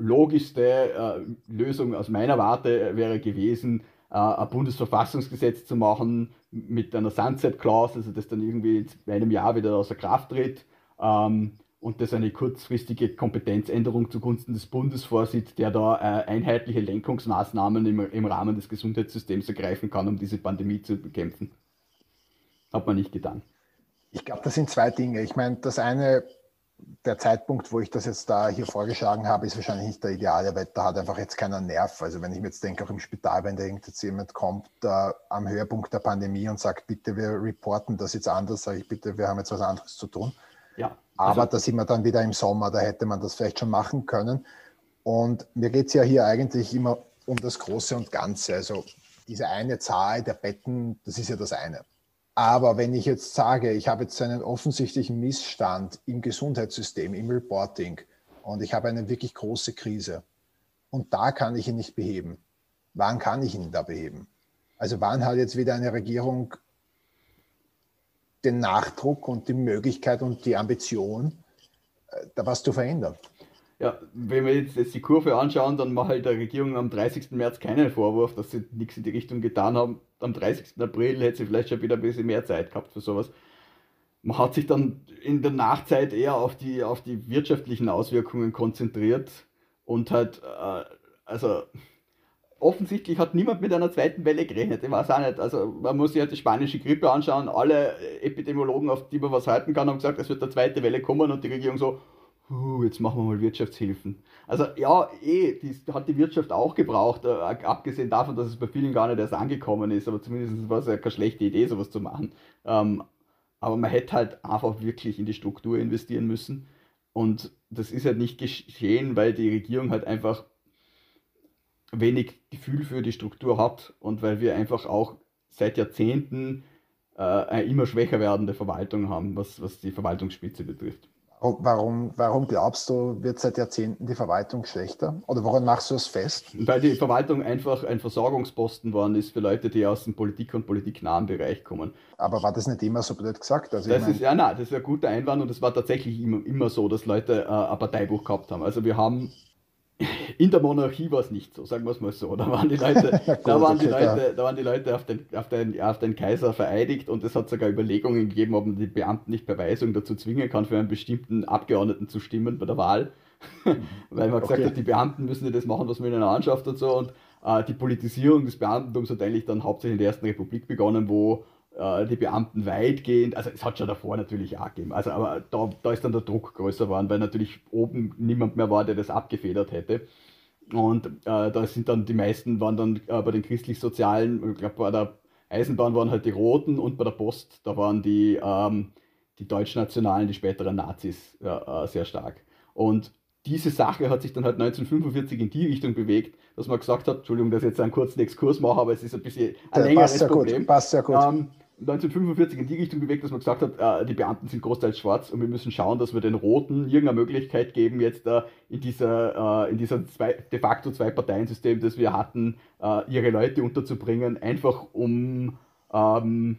logischste äh, Lösung aus meiner Warte wäre gewesen, äh, ein Bundesverfassungsgesetz zu machen mit einer Sunset-Clause, also das dann irgendwie in einem Jahr wieder außer Kraft tritt. Ähm, und das eine kurzfristige Kompetenzänderung zugunsten des Bundes vorsieht, der da äh, einheitliche Lenkungsmaßnahmen im, im Rahmen des Gesundheitssystems ergreifen kann, um diese Pandemie zu bekämpfen. Hat man nicht getan. Ich glaube, das sind zwei Dinge. Ich meine, das eine, der Zeitpunkt, wo ich das jetzt da hier vorgeschlagen habe, ist wahrscheinlich nicht der ideale, weil da hat einfach jetzt keiner Nerv. Also wenn ich mir jetzt denke, auch im Spital, wenn da jemand kommt äh, am Höhepunkt der Pandemie und sagt, bitte, wir reporten das jetzt anders, sage ich, bitte, wir haben jetzt was anderes zu tun. Ja. Aber also, da sind wir dann wieder im Sommer, da hätte man das vielleicht schon machen können. Und mir geht es ja hier eigentlich immer um das Große und Ganze. Also diese eine Zahl der Betten, das ist ja das eine. Aber wenn ich jetzt sage, ich habe jetzt einen offensichtlichen Missstand im Gesundheitssystem, im Reporting und ich habe eine wirklich große Krise und da kann ich ihn nicht beheben, wann kann ich ihn da beheben? Also wann hat jetzt wieder eine Regierung den Nachdruck und die Möglichkeit und die Ambition, äh, da was zu verändern. Ja, wenn wir jetzt, jetzt die Kurve anschauen, dann mache ich der Regierung am 30. März keinen Vorwurf, dass sie nichts in die Richtung getan haben. Am 30. April hätte sie vielleicht schon wieder ein bisschen mehr Zeit gehabt für sowas. Man hat sich dann in der Nachzeit eher auf die, auf die wirtschaftlichen Auswirkungen konzentriert und halt, äh, also offensichtlich hat niemand mit einer zweiten Welle gerechnet. Ich weiß auch nicht. Also man muss sich halt die spanische Grippe anschauen. Alle Epidemiologen, auf die man was halten kann, haben gesagt, es wird eine zweite Welle kommen und die Regierung so, jetzt machen wir mal Wirtschaftshilfen. Also ja, eh, die hat die Wirtschaft auch gebraucht, äh, abgesehen davon, dass es bei vielen gar nicht erst angekommen ist, aber zumindest war es ja keine schlechte Idee, sowas zu machen. Ähm, aber man hätte halt einfach wirklich in die Struktur investieren müssen. Und das ist halt nicht geschehen, weil die Regierung halt einfach wenig Gefühl für die Struktur hat und weil wir einfach auch seit Jahrzehnten äh, eine immer schwächer werdende Verwaltung haben, was, was die Verwaltungsspitze betrifft. Warum, warum glaubst du, wird seit Jahrzehnten die Verwaltung schlechter? Oder woran machst du es fest? [LAUGHS] Weil die Verwaltung einfach ein Versorgungsposten worden ist für Leute, die aus dem Politik- und politiknahen Bereich kommen. Aber war das nicht immer so blöd gesagt? Also das ist, ja, nein, das ist ein guter Einwand und es war tatsächlich immer, immer so, dass Leute äh, ein Parteibuch gehabt haben. Also wir haben in der Monarchie war es nicht so, sagen wir es mal so. Da waren die Leute, [LAUGHS] da waren die Leute, da waren die Leute auf, den, auf, den, auf den Kaiser vereidigt und es hat sogar Überlegungen gegeben, ob man die Beamten nicht per Weisung dazu zwingen kann, für einen bestimmten Abgeordneten zu stimmen bei der Wahl. [LAUGHS] Weil man gesagt okay. hat, die Beamten müssen ja das machen, was man ihnen anschafft und so. Und äh, die Politisierung des Beamtentums hat eigentlich dann hauptsächlich in der Ersten Republik begonnen, wo äh, die Beamten weitgehend, also es hat schon davor natürlich auch gegeben, also aber da, da ist dann der Druck größer geworden, weil natürlich oben niemand mehr war, der das abgefedert hätte. Und äh, da sind dann die meisten waren dann äh, bei den christlich-sozialen, ich glaube bei der Eisenbahn waren halt die Roten und bei der Post, da waren die, ähm, die deutschnationalen, die späteren Nazis äh, sehr stark. Und diese Sache hat sich dann halt 1945 in die Richtung bewegt, dass man gesagt hat, Entschuldigung, dass ich jetzt einen kurzen Exkurs mache, aber es ist ein bisschen ein längeres passt Problem. Gut, passt sehr gut. Ähm, 1945 in die Richtung bewegt, dass man gesagt hat, äh, die Beamten sind großteils schwarz und wir müssen schauen, dass wir den Roten irgendeine Möglichkeit geben, jetzt äh, in dieser, äh, in dieser zwei, de facto Zwei-Parteien-System, das wir hatten, äh, ihre Leute unterzubringen, einfach um ähm,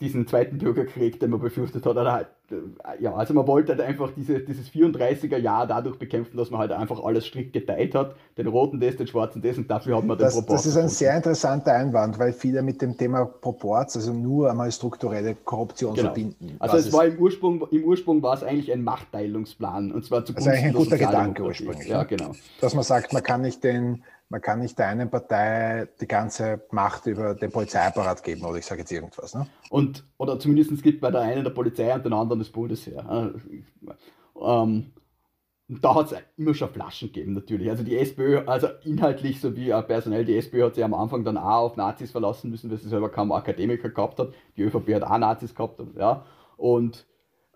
diesen zweiten Bürgerkrieg, den man befürchtet hat. Oder halt, äh, ja, also man wollte halt einfach diese, dieses 34er Jahr dadurch bekämpfen, dass man halt einfach alles strikt geteilt hat, den roten das, den schwarzen das und dafür hat man den das, Proport. Das ist ein sehr interessanter Einwand, weil viele mit dem Thema Proports, also nur einmal strukturelle Korruption genau. verbinden. Also es war im Ursprung, im Ursprung war es eigentlich ein Machtteilungsplan und zwar zu Also eigentlich ein guter Gedanke ursprünglich. Ja, ne? genau. Dass man sagt, man kann nicht den man kann nicht der einen Partei die ganze Macht über den Polizeiapparat geben, oder ich sage jetzt irgendwas. Ne? Und, oder zumindest gibt bei der einen der Polizei und den anderen das Bundesheer. Ähm, da hat es immer schon Flaschen gegeben, natürlich. Also die SPÖ, also inhaltlich sowie auch personell, die SPÖ hat sich am Anfang dann auch auf Nazis verlassen müssen, weil sie selber kaum Akademiker gehabt hat. Die ÖVP hat auch Nazis gehabt, ja. Und äh,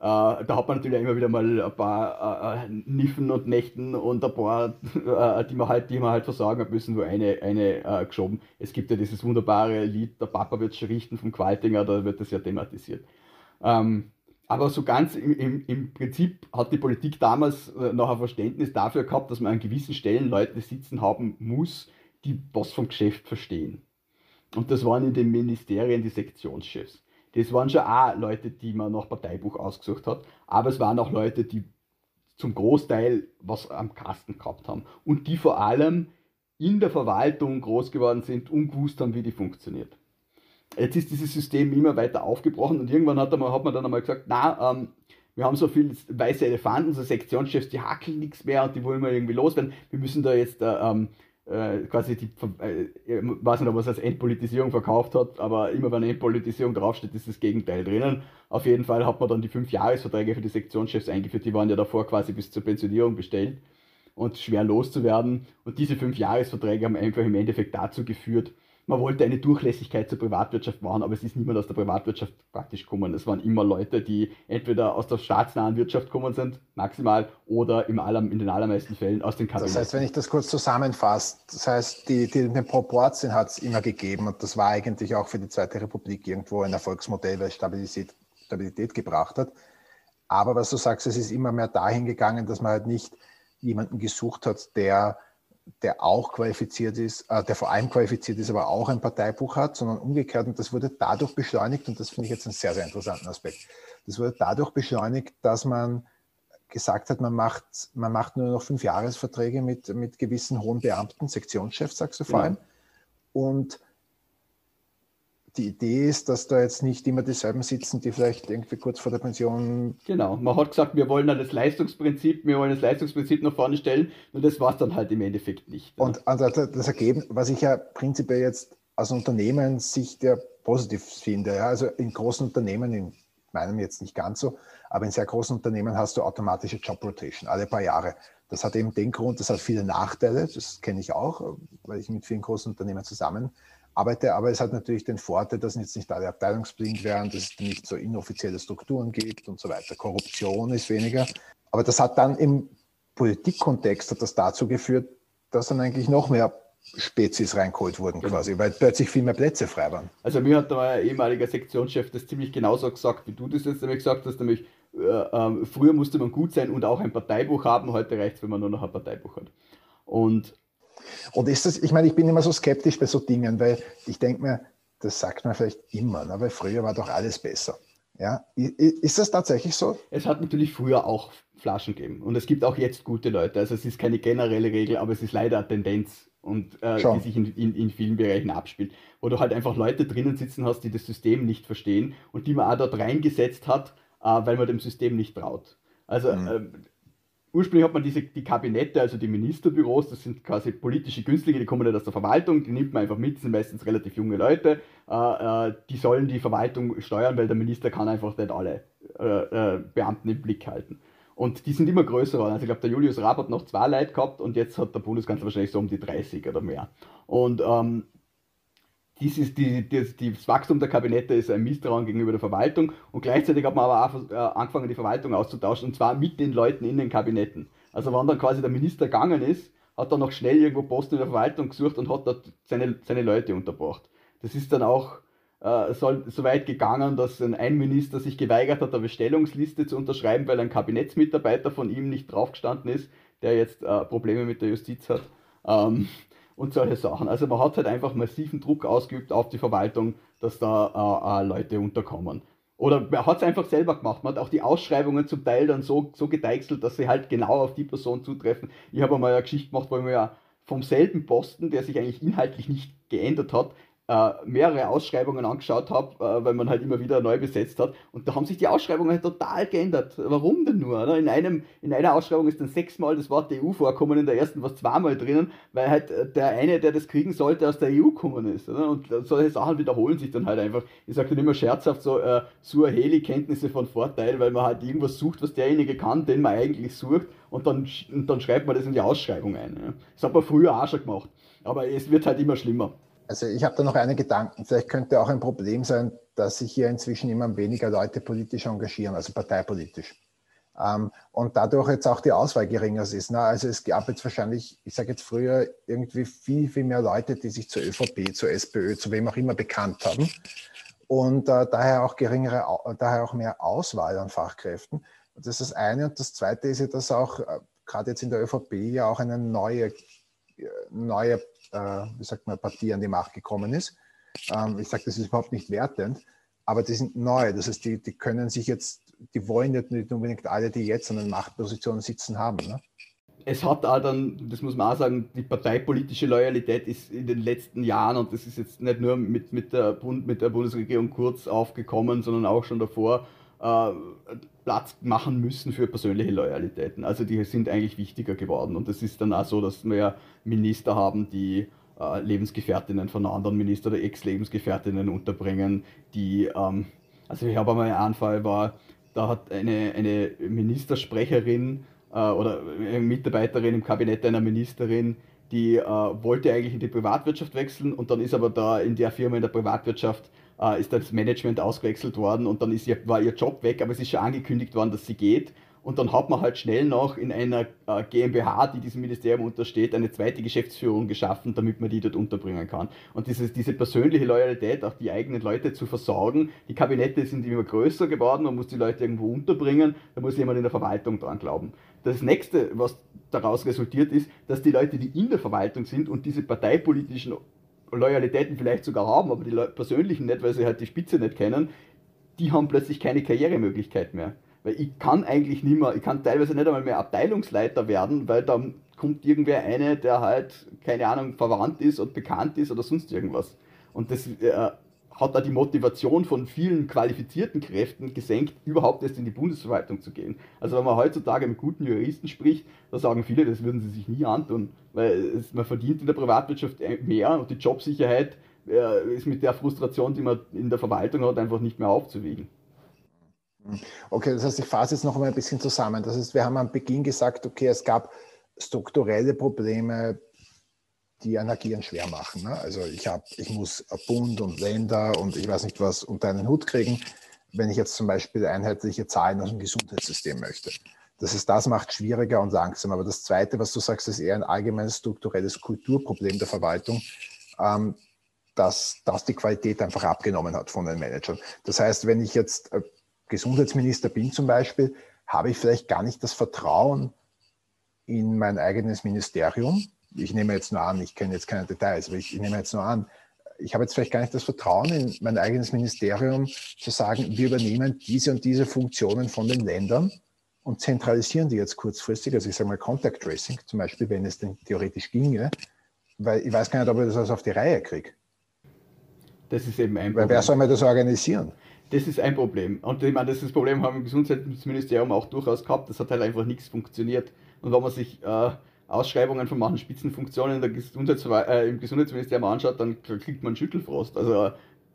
da hat man natürlich immer wieder mal ein paar äh, äh Niffen und Nächten und ein paar, äh, die man halt, die man halt versagen hat müssen, nur eine, eine äh, geschoben. Es gibt ja dieses wunderbare Lied, der Papa wird schon richten vom Qualtinger, da wird das ja thematisiert. Ähm, aber so ganz im, im, im, Prinzip hat die Politik damals äh, noch ein Verständnis dafür gehabt, dass man an gewissen Stellen Leute sitzen haben muss, die was vom Geschäft verstehen. Und das waren in den Ministerien die Sektionschefs das waren schon auch Leute, die man nach Parteibuch ausgesucht hat, aber es waren auch Leute, die zum Großteil was am Kasten gehabt haben und die vor allem in der Verwaltung groß geworden sind und gewusst haben, wie die funktioniert. Jetzt ist dieses System immer weiter aufgebrochen und irgendwann hat man, hat man dann einmal gesagt, na, ähm, wir haben so viele weiße Elefanten, so Sektionschefs, die hackeln nichts mehr und die wollen wir irgendwie loswerden. Wir müssen da jetzt äh, ähm, äh, quasi die, äh, ich weiß nicht, ob es als Entpolitisierung verkauft hat, aber immer wenn Entpolitisierung draufsteht, ist das Gegenteil drinnen. Auf jeden Fall hat man dann die fünf Jahresverträge für die Sektionschefs eingeführt, die waren ja davor quasi bis zur Pensionierung bestellt und schwer loszuwerden. Und diese fünf Jahresverträge haben einfach im Endeffekt dazu geführt, man wollte eine Durchlässigkeit zur Privatwirtschaft machen, aber es ist niemand aus der Privatwirtschaft praktisch gekommen. Es waren immer Leute, die entweder aus der staatsnahen Wirtschaft gekommen sind, maximal, oder im aller, in den allermeisten Fällen aus den Kabinetten. Das heißt, wenn ich das kurz zusammenfasse, das heißt, die, die, den Proporzen hat es immer gegeben und das war eigentlich auch für die Zweite Republik irgendwo ein Erfolgsmodell, weil Stabilität, Stabilität gebracht hat. Aber was du sagst, es ist immer mehr dahin gegangen, dass man halt nicht jemanden gesucht hat, der der auch qualifiziert ist, äh, der vor allem qualifiziert ist, aber auch ein Parteibuch hat, sondern umgekehrt. Und das wurde dadurch beschleunigt, und das finde ich jetzt einen sehr, sehr interessanten Aspekt. Das wurde dadurch beschleunigt, dass man gesagt hat, man macht, man macht nur noch fünf Jahresverträge mit, mit gewissen hohen Beamten, Sektionschefs, sagst du vor allem. Ja. Und die Idee ist, dass da jetzt nicht immer dieselben sitzen, die vielleicht irgendwie kurz vor der Pension. Genau, man hat gesagt, wir wollen das Leistungsprinzip, wir wollen das Leistungsprinzip nach vorne stellen und das war es dann halt im Endeffekt nicht. Und also das Ergebnis, was ich ja prinzipiell jetzt aus Unternehmenssicht ja positiv finde, ja, also in großen Unternehmen, in meinem jetzt nicht ganz so, aber in sehr großen Unternehmen hast du automatische Job Rotation alle paar Jahre. Das hat eben den Grund, das hat viele Nachteile, das kenne ich auch, weil ich mit vielen großen Unternehmen zusammen arbeite, aber es hat natürlich den Vorteil, dass jetzt nicht alle abteilungsblind werden, dass es nicht so inoffizielle Strukturen gibt und so weiter. Korruption ist weniger. Aber das hat dann im Politikkontext hat das dazu geführt, dass dann eigentlich noch mehr Spezies reingeholt wurden genau. quasi, weil plötzlich viel mehr Plätze frei waren. Also mir hat ein ehemaliger Sektionschef das ziemlich genauso gesagt, wie du das jetzt nämlich gesagt hast, nämlich äh, äh, früher musste man gut sein und auch ein Parteibuch haben, heute reicht es, wenn man nur noch ein Parteibuch hat. Und und ist das, ich meine, ich bin immer so skeptisch bei so Dingen, weil ich denke mir, das sagt man vielleicht immer, ne? weil früher war doch alles besser. Ja, ist das tatsächlich so? Es hat natürlich früher auch Flaschen gegeben und es gibt auch jetzt gute Leute. Also es ist keine generelle Regel, aber es ist leider eine Tendenz und äh, die sich in, in, in, vielen Bereichen abspielt, wo du halt einfach Leute drinnen sitzen hast, die das System nicht verstehen und die man auch dort reingesetzt hat, äh, weil man dem System nicht traut. Also mhm. äh, ursprünglich hat man diese, die Kabinette, also die Ministerbüros, das sind quasi politische Günstlinge, die kommen nicht aus der Verwaltung, die nimmt man einfach mit, sind meistens relativ junge Leute, äh, äh, die sollen die Verwaltung steuern, weil der Minister kann einfach nicht alle äh, äh Beamten im Blick halten. Und die sind immer größer geworden. Also ich glaube, der Julius Raab hat noch zwei Leute gehabt und jetzt hat der Bundeskanzler wahrscheinlich so um die 30 oder mehr. Und ähm, dieses, die, das, das Wachstum der Kabinette ist ein Misstrauen gegenüber der Verwaltung und gleichzeitig hat man aber auch äh, angefangen, die Verwaltung auszutauschen und zwar mit den Leuten in den Kabinetten. Also wenn dann quasi der Minister gegangen ist, hat er noch schnell irgendwo Posten in der Verwaltung gesucht und hat dort seine, seine Leute unterbracht. Das ist dann auch äh, soll, so weit gegangen, dass ein Minister sich geweigert hat, eine Bestellungsliste zu unterschreiben, weil ein Kabinettsmitarbeiter von ihm nicht draufgestanden ist, der jetzt äh, Probleme mit der Justiz hat. Ähm, und solche Sachen. Also man hat halt einfach massiven Druck ausgeübt auf die Verwaltung, dass da äh, äh, Leute unterkommen. Oder man hat es einfach selber gemacht. Man hat auch die Ausschreibungen zum Teil dann so, so gedeichselt, dass sie halt genau auf die Person zutreffen. Ich habe einmal eine Geschichte gemacht, wo ich ja vom selben Posten, der sich eigentlich inhaltlich nicht geändert hat, mehrere Ausschreibungen angeschaut habe, äh, weil man halt immer wieder neu besetzt hat. Und da haben sich die Ausschreibungen halt total geändert. Warum denn nur? Oder? In, einem, in einer Ausschreibung ist dann sechsmal das Wort EU vorkommen, in der ersten war es zweimal drinnen, weil halt äh, der eine, der das kriegen sollte, aus der EU gekommen ist. Oder? Und solche Sachen wiederholen sich dann halt einfach. Ich sage dann immer scherzhaft so, äh, Suaheli-Kenntnisse von Vorteil, weil man halt irgendwas sucht, was derjenige kann, den man eigentlich sucht und dann, und dann schreibt man das in die Ausschreibung ein. Ja? Das hat man früher auch schon gemacht. Aber es wird halt immer schlimmer. Also ich habe da noch einen Gedanken. Vielleicht könnte auch ein Problem sein, dass sich hier inzwischen immer weniger Leute politisch engagieren, also parteipolitisch. Ähm, und dadurch jetzt auch die Auswahl geringer ist. Ne? Also es gab jetzt wahrscheinlich, ich sage jetzt früher, irgendwie viel, viel mehr Leute, die sich zur ÖVP, zur SPÖ, zu wem auch immer bekannt haben. Und äh, daher auch geringere, daher auch mehr Auswahl an Fachkräften. Das ist das eine. Und das zweite ist ja, dass auch äh, gerade jetzt in der ÖVP ja auch eine neue, äh, neue wie sagt man, Partie an die Macht gekommen ist. Ähm, ich sage, das ist überhaupt nicht wertend, aber die sind neu. Das heißt, die, die können sich jetzt, die wollen nicht unbedingt alle, die jetzt an den Machtpositionen sitzen, haben. Ne? es hat auch dann, das muss man auch sagen, die parteipolitische Loyalität ist in den letzten Jahren, und das ist jetzt nicht nur mit, mit, der, Bund, mit der Bundesregierung kurz aufgekommen, sondern auch schon davor, äh, Platz machen müssen für persönliche Loyalitäten. Also die sind eigentlich wichtiger geworden. Und es ist dann auch so, dass wir Minister haben, die äh, Lebensgefährtinnen von anderen Ministern oder Ex-Lebensgefährtinnen unterbringen, die, ähm, also ich habe einmal einen Anfall, war, da hat eine, eine Ministersprecherin äh, oder eine Mitarbeiterin im Kabinett einer Ministerin, die äh, wollte eigentlich in die Privatwirtschaft wechseln und dann ist aber da in der Firma in der Privatwirtschaft äh, ist das Management ausgewechselt worden und dann ist ihr, war ihr Job weg, aber es ist schon angekündigt worden, dass sie geht. Und dann hat man halt schnell noch in einer äh, GmbH, die diesem Ministerium untersteht, eine zweite Geschäftsführung geschaffen, damit man die dort unterbringen kann. Und dieses, diese persönliche Loyalität, auch die eigenen Leute zu versorgen. Die Kabinette sind immer größer geworden, man muss die Leute irgendwo unterbringen, da muss jemand in der Verwaltung dran glauben. Das nächste, was daraus resultiert, ist, dass die Leute, die in der Verwaltung sind und diese parteipolitischen Loyalitäten vielleicht sogar haben, aber die persönlichen nicht, weil sie halt die Spitze nicht kennen, die haben plötzlich keine Karrieremöglichkeit mehr. Weil ich kann eigentlich nicht mehr, ich kann teilweise nicht einmal mehr Abteilungsleiter werden, weil dann kommt irgendwer eine, der halt, keine Ahnung, verwandt ist und bekannt ist oder sonst irgendwas. Und das äh, hat da die Motivation von vielen qualifizierten Kräften gesenkt, überhaupt erst in die Bundesverwaltung zu gehen. Also wenn man heutzutage mit guten Juristen spricht, da sagen viele, das würden sie sich nie antun, weil man verdient in der Privatwirtschaft mehr und die Jobsicherheit äh, ist mit der Frustration, die man in der Verwaltung hat, einfach nicht mehr aufzuwiegen. Okay, das heißt, ich fasse jetzt noch einmal ein bisschen zusammen. Das heißt, wir haben am Beginn gesagt, okay, es gab strukturelle Probleme die ein Agieren schwer machen. Ne? Also ich, hab, ich muss Bund und Länder und ich weiß nicht was unter einen Hut kriegen, wenn ich jetzt zum Beispiel einheitliche Zahlen aus dem Gesundheitssystem möchte. Das ist, das macht schwieriger und langsam. Aber das Zweite, was du sagst, ist eher ein allgemeines strukturelles Kulturproblem der Verwaltung, ähm, dass, dass die Qualität einfach abgenommen hat von den Managern. Das heißt, wenn ich jetzt äh, Gesundheitsminister bin zum Beispiel, habe ich vielleicht gar nicht das Vertrauen in mein eigenes Ministerium, ich nehme jetzt nur an, ich kenne jetzt keine Details, aber ich, nehme jetzt nur an, ich habe jetzt vielleicht gar nicht das Vertrauen in mein eigenes Ministerium zu sagen, wir übernehmen diese und diese Funktionen von den Ländern und zentralisieren die jetzt kurzfristig. Also ich sage mal Contact Tracing zum Beispiel, wenn es denn theoretisch ginge, weil ich weiß gar nicht, ob ich das auf die Reihe kriege. Das ist eben ein Problem. Weil wer soll mir das organisieren? Das ist ein Problem. Und ich meine, das, ist das Problem haben wir im Gesundheitsministerium auch durchaus gehabt. Das hat halt einfach nichts funktioniert. Und wenn man sich äh, Ausschreibungen von manchen Spitzenfunktionen Gesundheits äh, im Gesundheitsministerium anschaut, dann kriegt man Schüttelfrost. Also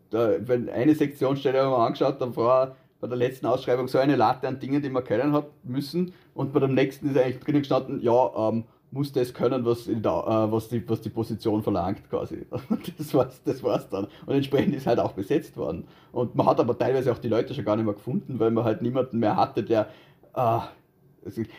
da, wenn eine Sektionsstelle haben wir angeschaut, dann war bei der letzten Ausschreibung so eine Latte an Dingen, die man können hat müssen. Und bei dem nächsten ist eigentlich drinnen gestanden, ja, ähm, muss das können, was, der, äh, was, die, was die Position verlangt quasi. [LAUGHS] Das war's, das war's dann. Und entsprechend ist halt auch besetzt worden. Und man hat aber teilweise auch die Leute schon gar nicht mehr gefunden, weil man halt niemanden mehr hatte, der äh,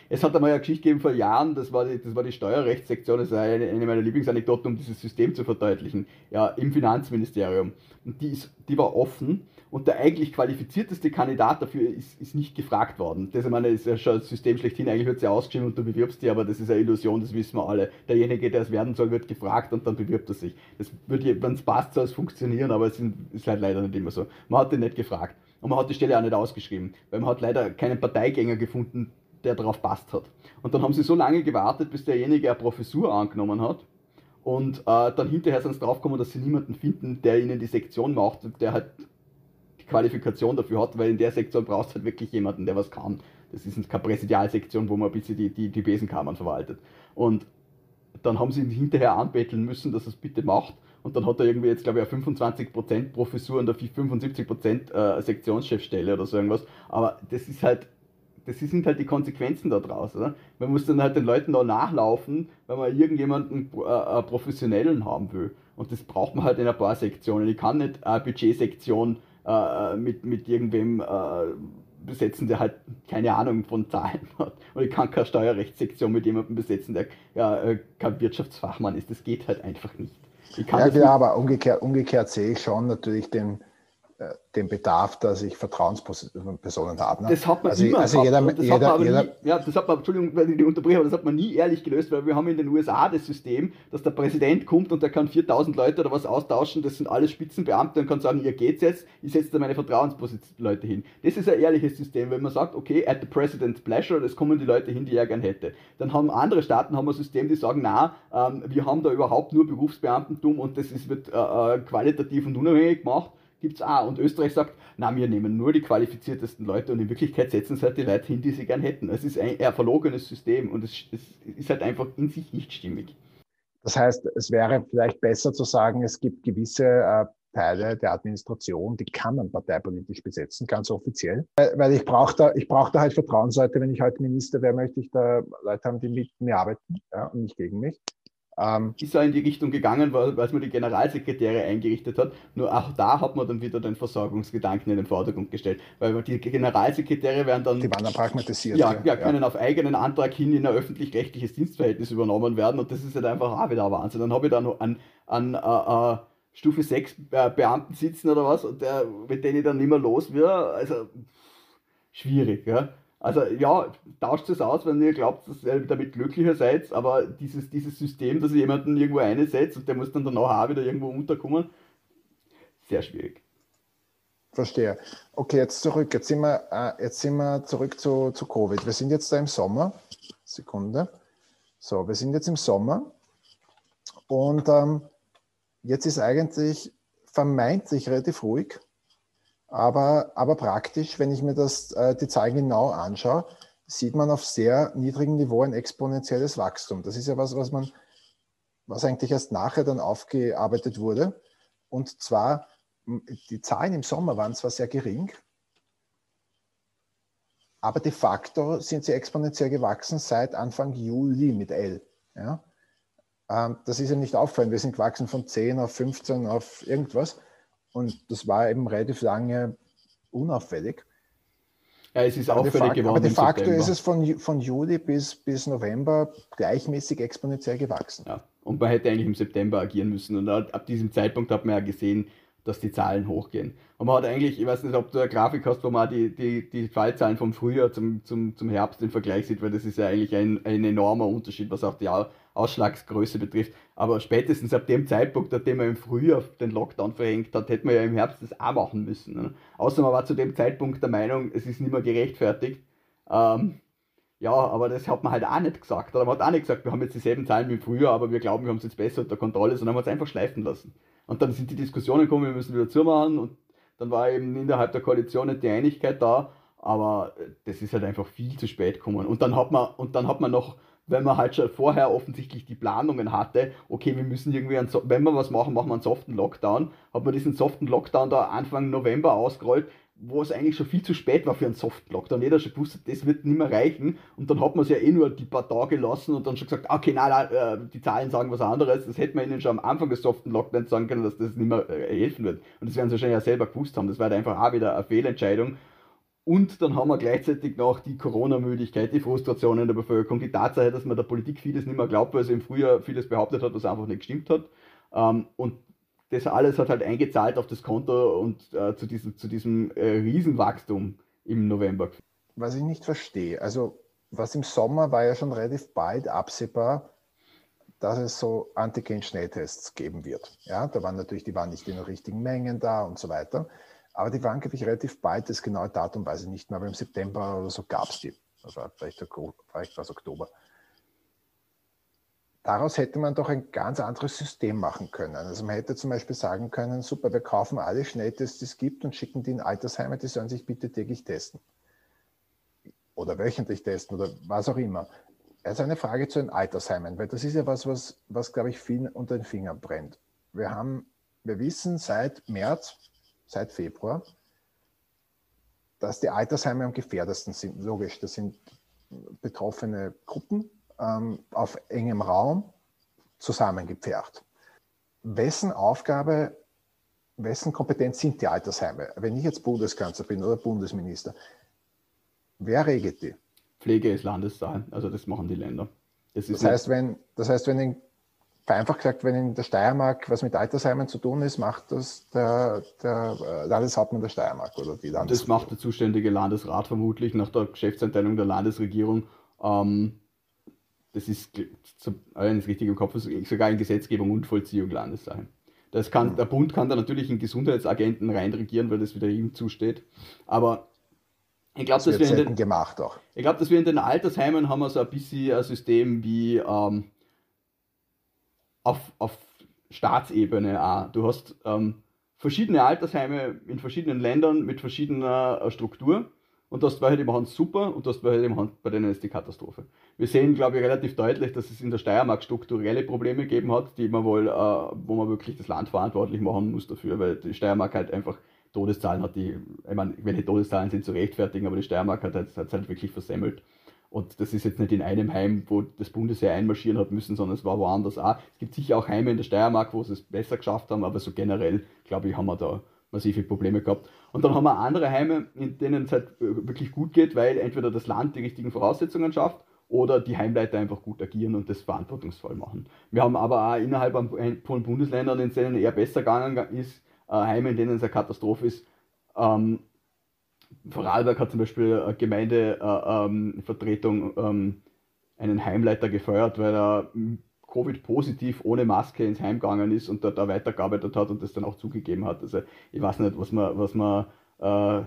es hat einmal eine Geschichte gegeben vor Jahren, das war die, das war die Steuerrechtssektion, das ist eine, eine meiner Lieblingsanekdoten, um dieses System zu verdeutlichen, ja, im Finanzministerium. Und die, ist, die war offen und der eigentlich qualifizierteste Kandidat dafür ist, ist nicht gefragt worden. Das ich meine, ist ja schon das System schlechthin, eigentlich wird sie ja ausgeschrieben und du bewirbst die, aber das ist eine Illusion, das wissen wir alle. Derjenige, der es werden soll, wird gefragt und dann bewirbt er sich. Das würde, wenn es passt, soll es funktionieren, aber es ist halt leider nicht immer so. Man hat den nicht gefragt. Und man hat die Stelle auch nicht ausgeschrieben, weil man hat leider keinen Parteigänger gefunden, der darauf passt hat. Und dann haben sie so lange gewartet, bis derjenige eine Professur angenommen hat. Und äh, dann hinterher sind sie draufgekommen, dass sie niemanden finden, der ihnen die Sektion macht, der halt die Qualifikation dafür hat, weil in der Sektion brauchst du halt wirklich jemanden, der was kann. Das ist keine Präsidialsektion, wo man ein bisschen die, die, die Besenkammern verwaltet. Und dann haben sie ihn hinterher anbetteln müssen, dass er es bitte macht. Und dann hat er irgendwie jetzt, glaube ich, eine 25% Professur und eine 75% äh, Sektionschefstelle oder so irgendwas. Aber das ist halt das sind halt die Konsequenzen daraus. Oder? Man muss dann halt den Leuten da nachlaufen, wenn man irgendjemanden äh, äh, professionellen haben will. Und das braucht man halt in ein paar Sektionen. Ich kann nicht eine Budgetsektion äh, mit, mit irgendwem äh, besetzen, der halt keine Ahnung von Zahlen [LAUGHS] hat. Und ich kann keine Steuerrechtssektion mit jemandem besetzen, der ja, äh, kein Wirtschaftsfachmann ist. Das geht halt einfach nicht. ja, klar, aber umgekehrt, umgekehrt sehe ich schon natürlich den, den Bedarf, dass ich Vertrauenspersonen habe. Ne? Das hat man also, immer also jeder, das jeder, hat man jeder, nie, ja, das hat man, Entschuldigung, weil ich die unterbreche, aber das hat man nie ehrlich gelöst, weil wir haben in den USA das System, dass der Präsident kommt und der kann 4000 Leute oder was austauschen, das sind alles Spitzenbeamte und kann sagen, ihr geht's jetzt, ich setze da meine Vertrauensleute hin. Das ist ein ehrliches System, wenn man sagt, okay, at the president's pleasure, das kommen die Leute hin, die er gern hätte. Dann haben andere Staaten haben ein System, die sagen, na, ähm, wir haben da überhaupt nur Berufsbeamtentum und das ist, wird äh, äh qualitativ und unabhängig gemacht gibt es auch. Und Österreich sagt, na, wir nehmen nur die qualifiziertesten Leute und in Wirklichkeit setzen es halt die Leute hin, die sie gern hätten. Es ist ein eher verlogenes System und es, es ist halt einfach in sich nicht stimmig. Das heißt, es wäre vielleicht besser zu sagen, es gibt gewisse äh, Teile der Administration, die kann man parteipolitisch besetzen, ganz offiziell. Weil ich brauche da, ich da halt Vertrauensleute. Wenn ich heute Minister wäre, möchte ich da Leute haben, die mit mir arbeiten ja, und nicht gegen mich. Ähm, ist auch in die Richtung gegangen, weil, weil man die Generalsekretäre eingerichtet hat. Nur auch da hat man dann wieder den Versorgungsgedanken in den Vordergrund gestellt. Weil die Generalsekretäre werden dann. Die waren dann pragmatisiert. Ja, ja, können ja. auf eigenen Antrag hin in ein öffentlich-rechtliches Dienstverhältnis übernommen werden und das ist halt einfach auch wieder ein Wahnsinn. Dann habe ich da noch an, an äh, äh, Stufe 6 äh, Beamten sitzen oder was, und der, mit denen ich dann nicht mehr los will. Also schwierig, ja. Also ja, tauscht es aus, wenn ihr glaubt, dass ihr damit glücklicher seid, aber dieses, dieses System, dass ihr jemanden irgendwo einsetzt und der muss dann danach auch wieder irgendwo unterkommen, sehr schwierig. Verstehe. Okay, jetzt zurück. Jetzt sind wir, äh, jetzt sind wir zurück zu, zu Covid. Wir sind jetzt da im Sommer. Sekunde. So, wir sind jetzt im Sommer und ähm, jetzt ist eigentlich vermeintlich relativ ruhig. Aber, aber praktisch, wenn ich mir das, äh, die Zahlen genau anschaue, sieht man auf sehr niedrigem Niveau ein exponentielles Wachstum. Das ist ja was, was man, was eigentlich erst nachher dann aufgearbeitet wurde. Und zwar, die Zahlen im Sommer waren zwar sehr gering, aber de facto sind sie exponentiell gewachsen seit Anfang Juli mit L. Ja? Ähm, das ist ja nicht auffallend. Wir sind gewachsen von 10 auf 15 auf irgendwas. Und das war eben relativ lange unauffällig. Ja, es ist aber auffällig facto, geworden. Aber de facto ist es von, von Juli bis, bis November gleichmäßig exponentiell gewachsen. Ja, und man hätte eigentlich im September agieren müssen. Und ab diesem Zeitpunkt hat man ja gesehen, dass die Zahlen hochgehen. Und man hat eigentlich, ich weiß nicht, ob du eine Grafik hast, wo man die, die, die Fallzahlen vom Frühjahr zum, zum, zum Herbst im Vergleich sieht, weil das ist ja eigentlich ein, ein enormer Unterschied, was auch die Ausschlagsgröße betrifft. Aber spätestens ab dem Zeitpunkt, nachdem man im Frühjahr den Lockdown verhängt hat, hätte man ja im Herbst das auch machen müssen. Ne? Außer man war zu dem Zeitpunkt der Meinung, es ist nicht mehr gerechtfertigt. Ähm, ja, aber das hat man halt auch nicht gesagt. Oder man hat auch nicht gesagt, wir haben jetzt dieselben Zahlen wie früher, aber wir glauben, wir haben es jetzt besser unter Kontrolle, sondern haben es einfach schleifen lassen. Und dann sind die Diskussionen gekommen, wir müssen wieder zumachen und dann war eben innerhalb der Koalition nicht die Einigkeit da, aber das ist halt einfach viel zu spät gekommen. Und dann hat man, und dann hat man noch, wenn man halt schon vorher offensichtlich die Planungen hatte, okay, wir müssen irgendwie, einen, wenn wir was machen, machen wir einen soften Lockdown, hat man diesen soften Lockdown da Anfang November ausgerollt, wo es eigentlich schon viel zu spät war für einen Soft-Lockdown. Jeder schon gewusst, das wird nicht mehr reichen. Und dann hat man es ja eh nur die paar Tage gelassen und dann schon gesagt, okay, nein, nein, äh, die Zahlen sagen was anderes. Das hätte man ihnen schon am Anfang des soften Lockdowns sagen können, dass das nicht mehr äh, helfen wird. Und das werden sie wahrscheinlich ja selber gewusst haben. Das war halt einfach auch wieder eine Fehlentscheidung. Und dann haben wir gleichzeitig noch die Corona-Müdigkeit, die Frustration in der Bevölkerung, die Tatsache, dass man der Politik vieles nicht mehr glaubt, weil sie im Frühjahr vieles behauptet hat, was einfach nicht gestimmt hat. Ähm, und das alles hat halt eingezahlt auf das Konto und äh, zu diesem, zu diesem äh, Riesenwachstum im November. Was ich nicht verstehe, also was im Sommer war ja schon relativ bald absehbar, dass es so Antigen-Schnelltests geben wird. Ja, da waren natürlich, die waren nicht in den richtigen Mengen da und so weiter. Aber die waren, glaube ich, relativ bald. Das genaue Datum weiß ich nicht mehr, aber im September oder so gab es die. Also vielleicht, vielleicht war es Oktober daraus hätte man doch ein ganz anderes System machen können. Also man hätte zum Beispiel sagen können, super, wir kaufen alle Schnelltests, die es gibt und schicken die in Altersheime, die sollen sich bitte täglich testen. Oder wöchentlich testen oder was auch immer. Also eine Frage zu den Altersheimen, weil das ist ja was, was, was glaube ich, vielen unter den Fingern brennt. Wir haben, wir wissen seit März, seit Februar, dass die Altersheime am gefährdesten sind. Logisch, das sind betroffene Gruppen, ähm, auf engem Raum zusammengepfercht. Wessen Aufgabe, wessen Kompetenz sind die Altersheime? Wenn ich jetzt Bundeskanzler bin oder Bundesminister, wer regelt die? Pflege ist Landessache, also das machen die Länder. Das, das heißt, wenn, das heißt, wenn in, vereinfacht gesagt, wenn in der Steiermark was mit Altersheimen zu tun ist, macht das der, der äh, Landeshauptmann der Steiermark oder die Landesregierung? Das macht der zuständige Landesrat vermutlich nach der Geschäftseinteilung der Landesregierung. Ähm, das ist, wenn ich richtig im Kopf sogar in Gesetzgebung und Vollziehung Landessache. Das kann, der Bund kann da natürlich in Gesundheitsagenten reinregieren, weil das wieder ihm zusteht. Aber ich glaube, das dass wir den. Ich glaube, dass wir in den Altersheimen haben wir so ein bisschen ein System wie ähm, auf, auf Staatsebene auch. Du hast ähm, verschiedene Altersheime in verschiedenen Ländern mit verschiedener äh, Struktur und hast welche, die machen es super und du hast welche, die machen, bei denen ist die Katastrophe. Wir sehen, glaube ich, relativ deutlich, dass es in der Steiermark strukturelle Probleme gegeben hat, die man wohl, äh, wo man wirklich das Land verantwortlich machen muss dafür, weil die Steiermark halt einfach Todeszahlen hat, die, ich meine, welche Todeszahlen sind zu rechtfertigen, aber die Steiermark hat es halt, halt wirklich versemmelt. Und das ist jetzt nicht in einem Heim, wo das Bundesheer einmarschieren hat müssen, sondern es war woanders auch. Es gibt sicher auch Heime in der Steiermark, wo sie es besser geschafft haben, aber so generell, glaube ich, haben wir da massive Probleme gehabt. Und dann haben wir andere Heime, in denen es halt wirklich gut geht, weil entweder das Land die richtigen Voraussetzungen schafft oder die Heimleiter einfach gut agieren und das verantwortungsvoll machen. Wir haben aber auch innerhalb von Bundesländern, in denen eher besser gegangen ist, äh, Heime, in denen es eine Katastrophe ist. Ähm, Vorarlberg hat zum Beispiel eine Gemeindevertretung äh, ähm, einen Heimleiter gefeuert, weil er Covid-positiv ohne Maske ins Heim gegangen ist und da, da weitergearbeitet hat und das dann auch zugegeben hat. Also ich weiß nicht, was man, was man äh,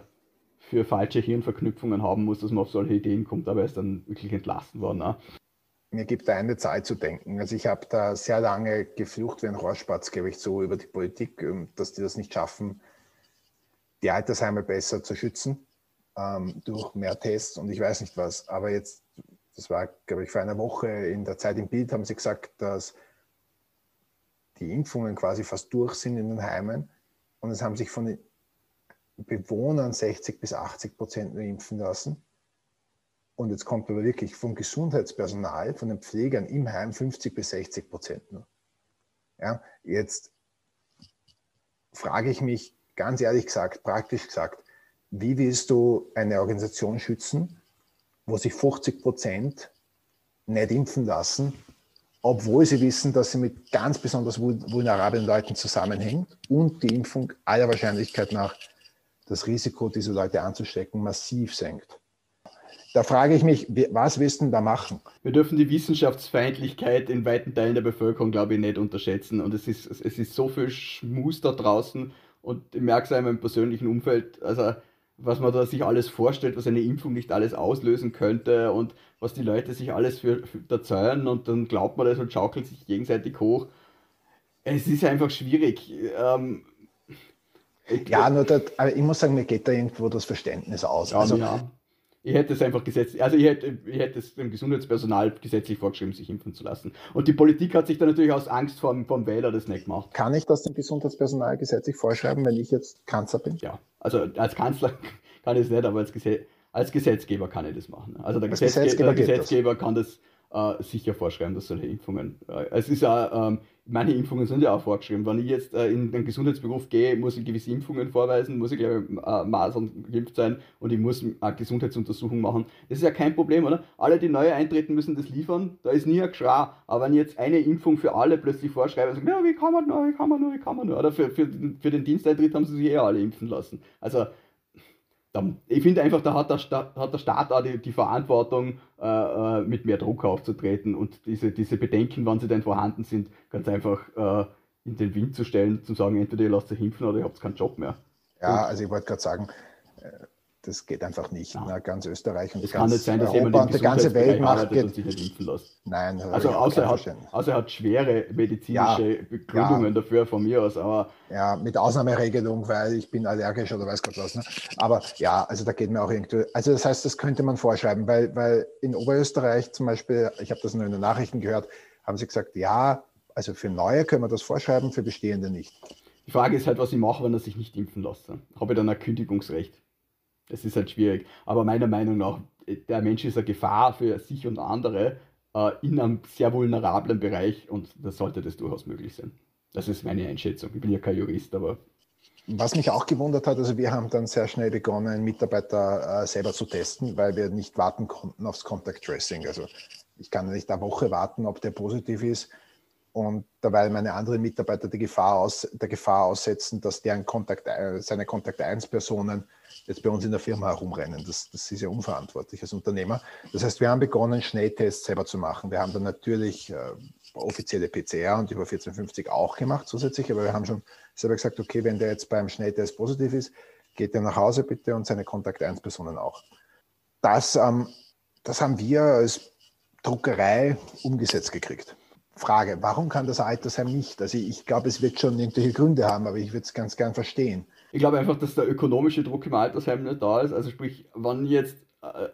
für falsche Hirnverknüpfungen haben muss, dass man auf solche Ideen kommt, aber er ist dann wirklich entlassen worden. Ne? Mir gibt da eine Zeit zu denken. Also ich habe da sehr lange geflucht wie ein Rohrspatz, gebe ich so, über die Politik, ähm, dass die das nicht schaffen, die Altersheime besser zu schützen ähm, durch mehr Tests und ich weiß nicht was. Aber jetzt das war, glaube ich, vor einer Woche in der Zeit im Bild, haben sie gesagt, dass die Impfungen quasi fast durch sind in den Heimen. Und es haben sich von den Bewohnern 60 bis 80 Prozent nur impfen lassen. Und jetzt kommt aber wirklich vom Gesundheitspersonal, von den Pflegern im Heim 50 bis 60 Prozent nur. Ja, jetzt frage ich mich ganz ehrlich gesagt, praktisch gesagt, wie willst du eine Organisation schützen, wo sich 50 Prozent nicht impfen lassen obwohl sie wissen, dass sie mit ganz besonders vulnerablen Leuten zusammenhängen und die Impfung aller Wahrscheinlichkeit nach das Risiko, diese Leute anzustecken, massiv senkt. Da frage ich mich, was willst du da machen? Wir dürfen die Wissenschaftsfeindlichkeit in weiten Teilen der Bevölkerung, glaube ich, nicht unterschätzen. Und es ist, es ist so viel Schmus da draußen und ich merke es in meinem persönlichen Umfeld, also was man da sich alles vorstellt, was eine Impfung nicht alles auslösen könnte und was die Leute sich alles für, für erzählen und dann glaubt man das und schaukelt sich gegenseitig hoch. Es ist einfach schwierig. Ähm, ja, nur das, aber ich muss sagen, mir geht da irgendwo das Verständnis aus. Ja, also, ja ich hätte es einfach gesetzlich, also ich hätte, ich hätte es dem Gesundheitspersonal gesetzlich vorgeschrieben, sich impfen zu lassen. Und die Politik hat sich da natürlich aus Angst vom, vom Wähler das nicht gemacht. Kann ich das dem Gesundheitspersonal gesetzlich vorschreiben, wenn ich jetzt Kanzler bin? Ja, also als Kanzler [LAUGHS] kann ich es nicht, aber als, Gesetz, als Gesetzgeber kann ich das machen. Also der, Gesetzge Gesetzgeber, der Gesetzgeber, kann das äh, sicher vorschreiben, dass solche Impfungen. Äh, es ist ja, ähm, manche Impfungen sind ja auch vorgeschrieben. Wenn ich jetzt äh, in den Gesundheitsberuf gehe, muss ich gewisse Impfungen vorweisen, muss ich glaube ich, äh, Masern geimpft sein und ich muss eine Gesundheitsuntersuchung machen. Das ist ja kein Problem, oder? Alle, die neu eintreten, müssen das liefern. Da ist nie ein Geschrei. Aber wenn ich jetzt eine Impfung für alle plötzlich vorschreibe, und sage, ja, wie kann man nur, wie kann man nur, wie kann man nur. Oder für, für, für den Diensteintritt haben sie sich eh alle impfen lassen. Also ich finde einfach, da hat der, Staat, hat der Staat auch die, die Verantwortung, äh, äh, mit mehr Druck aufzutreten und diese, diese Bedenken, wann sie denn vorhanden sind, ganz einfach äh, in den Wind zu stellen, zu sagen, entweder ihr lasst euch impfen oder ihr habt keinen Job mehr. Ja, und, also ich wollte gerade sagen, äh, das geht einfach nicht. Ja. Na, ganz Österreich und es ganz kann nicht sein, dass Europa und die ganze Welt macht geht, und sich nicht impfen lässt. Nein, also außer er, hat, außer er hat schwere medizinische ja, Begründungen ja. dafür von mir aus. Aber ja, mit Ausnahmeregelung, weil ich bin allergisch oder weiß Gott was. Ne? Aber ja, also da geht mir auch irgendwie. Also das heißt, das könnte man vorschreiben, weil, weil in Oberösterreich zum Beispiel, ich habe das nur in den Nachrichten gehört, haben sie gesagt, ja, also für Neue können wir das vorschreiben, für Bestehende nicht. Die Frage ist halt, was ich mache, wenn er sich nicht impfen lässt. Habe ich dann ein Kündigungsrecht? Das ist halt schwierig. Aber meiner Meinung nach, der Mensch ist eine Gefahr für sich und andere äh, in einem sehr vulnerablen Bereich und da sollte das durchaus möglich sein. Das ist meine Einschätzung. Ich bin ja kein Jurist, aber. Was mich auch gewundert hat, also wir haben dann sehr schnell begonnen, Mitarbeiter äh, selber zu testen, weil wir nicht warten konnten aufs Contact Tracing. Also ich kann nicht eine Woche warten, ob der positiv ist und dabei meine anderen Mitarbeiter die Gefahr aus, der Gefahr aussetzen, dass deren Kontakt, äh, seine Kontakt 1 Personen jetzt bei uns in der Firma herumrennen. Das, das ist ja unverantwortlich als Unternehmer. Das heißt, wir haben begonnen, Schnelltests selber zu machen. Wir haben dann natürlich äh, offizielle PCR und über 1450 auch gemacht zusätzlich, aber wir haben schon selber gesagt, okay, wenn der jetzt beim Schnelltest positiv ist, geht er nach Hause bitte und seine Kontakt 1 Personen auch. Das, ähm, das haben wir als Druckerei umgesetzt gekriegt. Frage, warum kann das Altersheim nicht? Also ich, ich glaube, es wird schon irgendwelche Gründe haben, aber ich würde es ganz gern verstehen. Ich glaube einfach, dass der ökonomische Druck im Altersheim nicht da ist. Also sprich, wann jetzt, äh,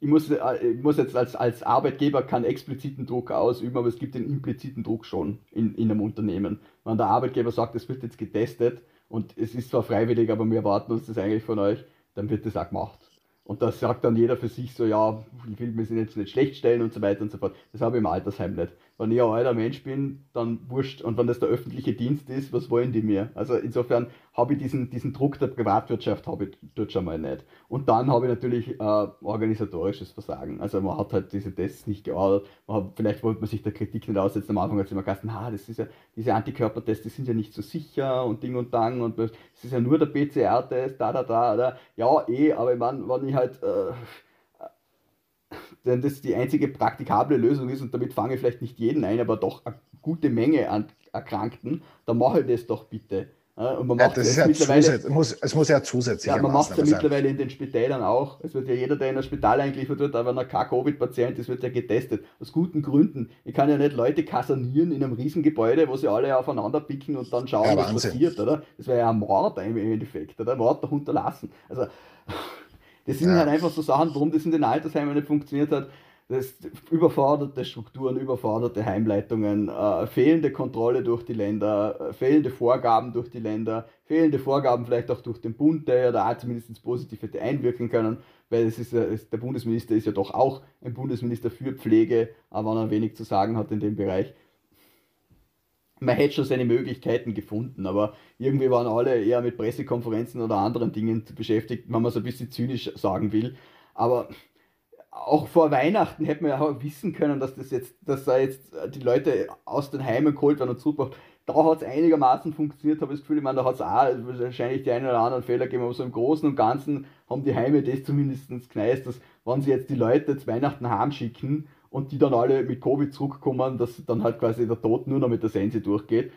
ich, muss, äh, ich muss jetzt als, als Arbeitgeber keinen expliziten Druck ausüben, aber es gibt den impliziten Druck schon in, in einem Unternehmen. Wenn der Arbeitgeber sagt, es wird jetzt getestet und es ist zwar freiwillig, aber wir erwarten uns das eigentlich von euch, dann wird das auch gemacht. Und da sagt dann jeder für sich so, ja, ich will mir jetzt nicht schlecht stellen und so weiter und so fort. Das habe ich im Altersheim nicht. Wenn ich ein alter Mensch bin, dann wurscht. Und wenn das der öffentliche Dienst ist, was wollen die mir? Also insofern habe ich diesen, diesen Druck der Privatwirtschaft habe ich dort schon mal nicht. Und dann habe ich natürlich äh, organisatorisches Versagen. Also man hat halt diese Tests nicht geordert. Hat, vielleicht wollte man sich der Kritik nicht aussetzen. Am Anfang hat es immer gesagt, na, das ist ja, diese Antikörpertests, die sind ja nicht so sicher und Ding und Dang und es ist ja nur der PCR-Test, da, da, da, da. Ja, eh, aber ich meine, wenn ich halt äh, denn das die einzige praktikable Lösung ist und damit fange ich vielleicht nicht jeden ein, aber doch eine gute Menge an Erkrankten, dann mache ich das doch bitte. Und man macht ja, das ist ja mittlerweile, muss, es muss ja zusätzlich Ja, man macht es ja mittlerweile in den Spitälern auch. Es wird ja jeder, der in ein Spital eingeliefert wird, aber wenn kein Covid-Patient ist, wird ja getestet. Aus guten Gründen. Ich kann ja nicht Leute kasernieren in einem Riesengebäude, wo sie alle aufeinander picken und dann schauen, ja, was passiert, oder? Das wäre ja ein Mord im Endeffekt, oder? Mord doch unterlassen. Also das sind ja. halt einfach so Sachen, warum das in den Altersheimen nicht funktioniert hat. Das überforderte Strukturen, überforderte Heimleitungen, äh, fehlende Kontrolle durch die Länder, äh, fehlende Vorgaben durch die Länder, fehlende Vorgaben vielleicht auch durch den Bund, der ja da zumindest ins Positive hätte einwirken können, weil es ist, es, der Bundesminister ist ja doch auch ein Bundesminister für Pflege, aber wenn er wenig zu sagen hat in dem Bereich man hätte schon seine Möglichkeiten gefunden, aber irgendwie waren alle eher mit Pressekonferenzen oder anderen Dingen beschäftigt, wenn man so ein bisschen zynisch sagen will. Aber auch vor Weihnachten hätte man ja auch wissen können, dass das jetzt, dass da jetzt die Leute aus den Heimen geholt werden und zurückgebracht. Da hat es einigermaßen funktioniert, habe ich das Gefühl, ich meine, da hat es auch wahrscheinlich die einen oder anderen Fehler gegeben, aber so im Großen und Ganzen haben die Heime das zumindest gekneist, dass wenn sie jetzt die Leute zu Weihnachten heimschicken und die dann alle mit Covid zurückkommen, dass dann halt quasi der Tod nur noch mit der Sense durchgeht.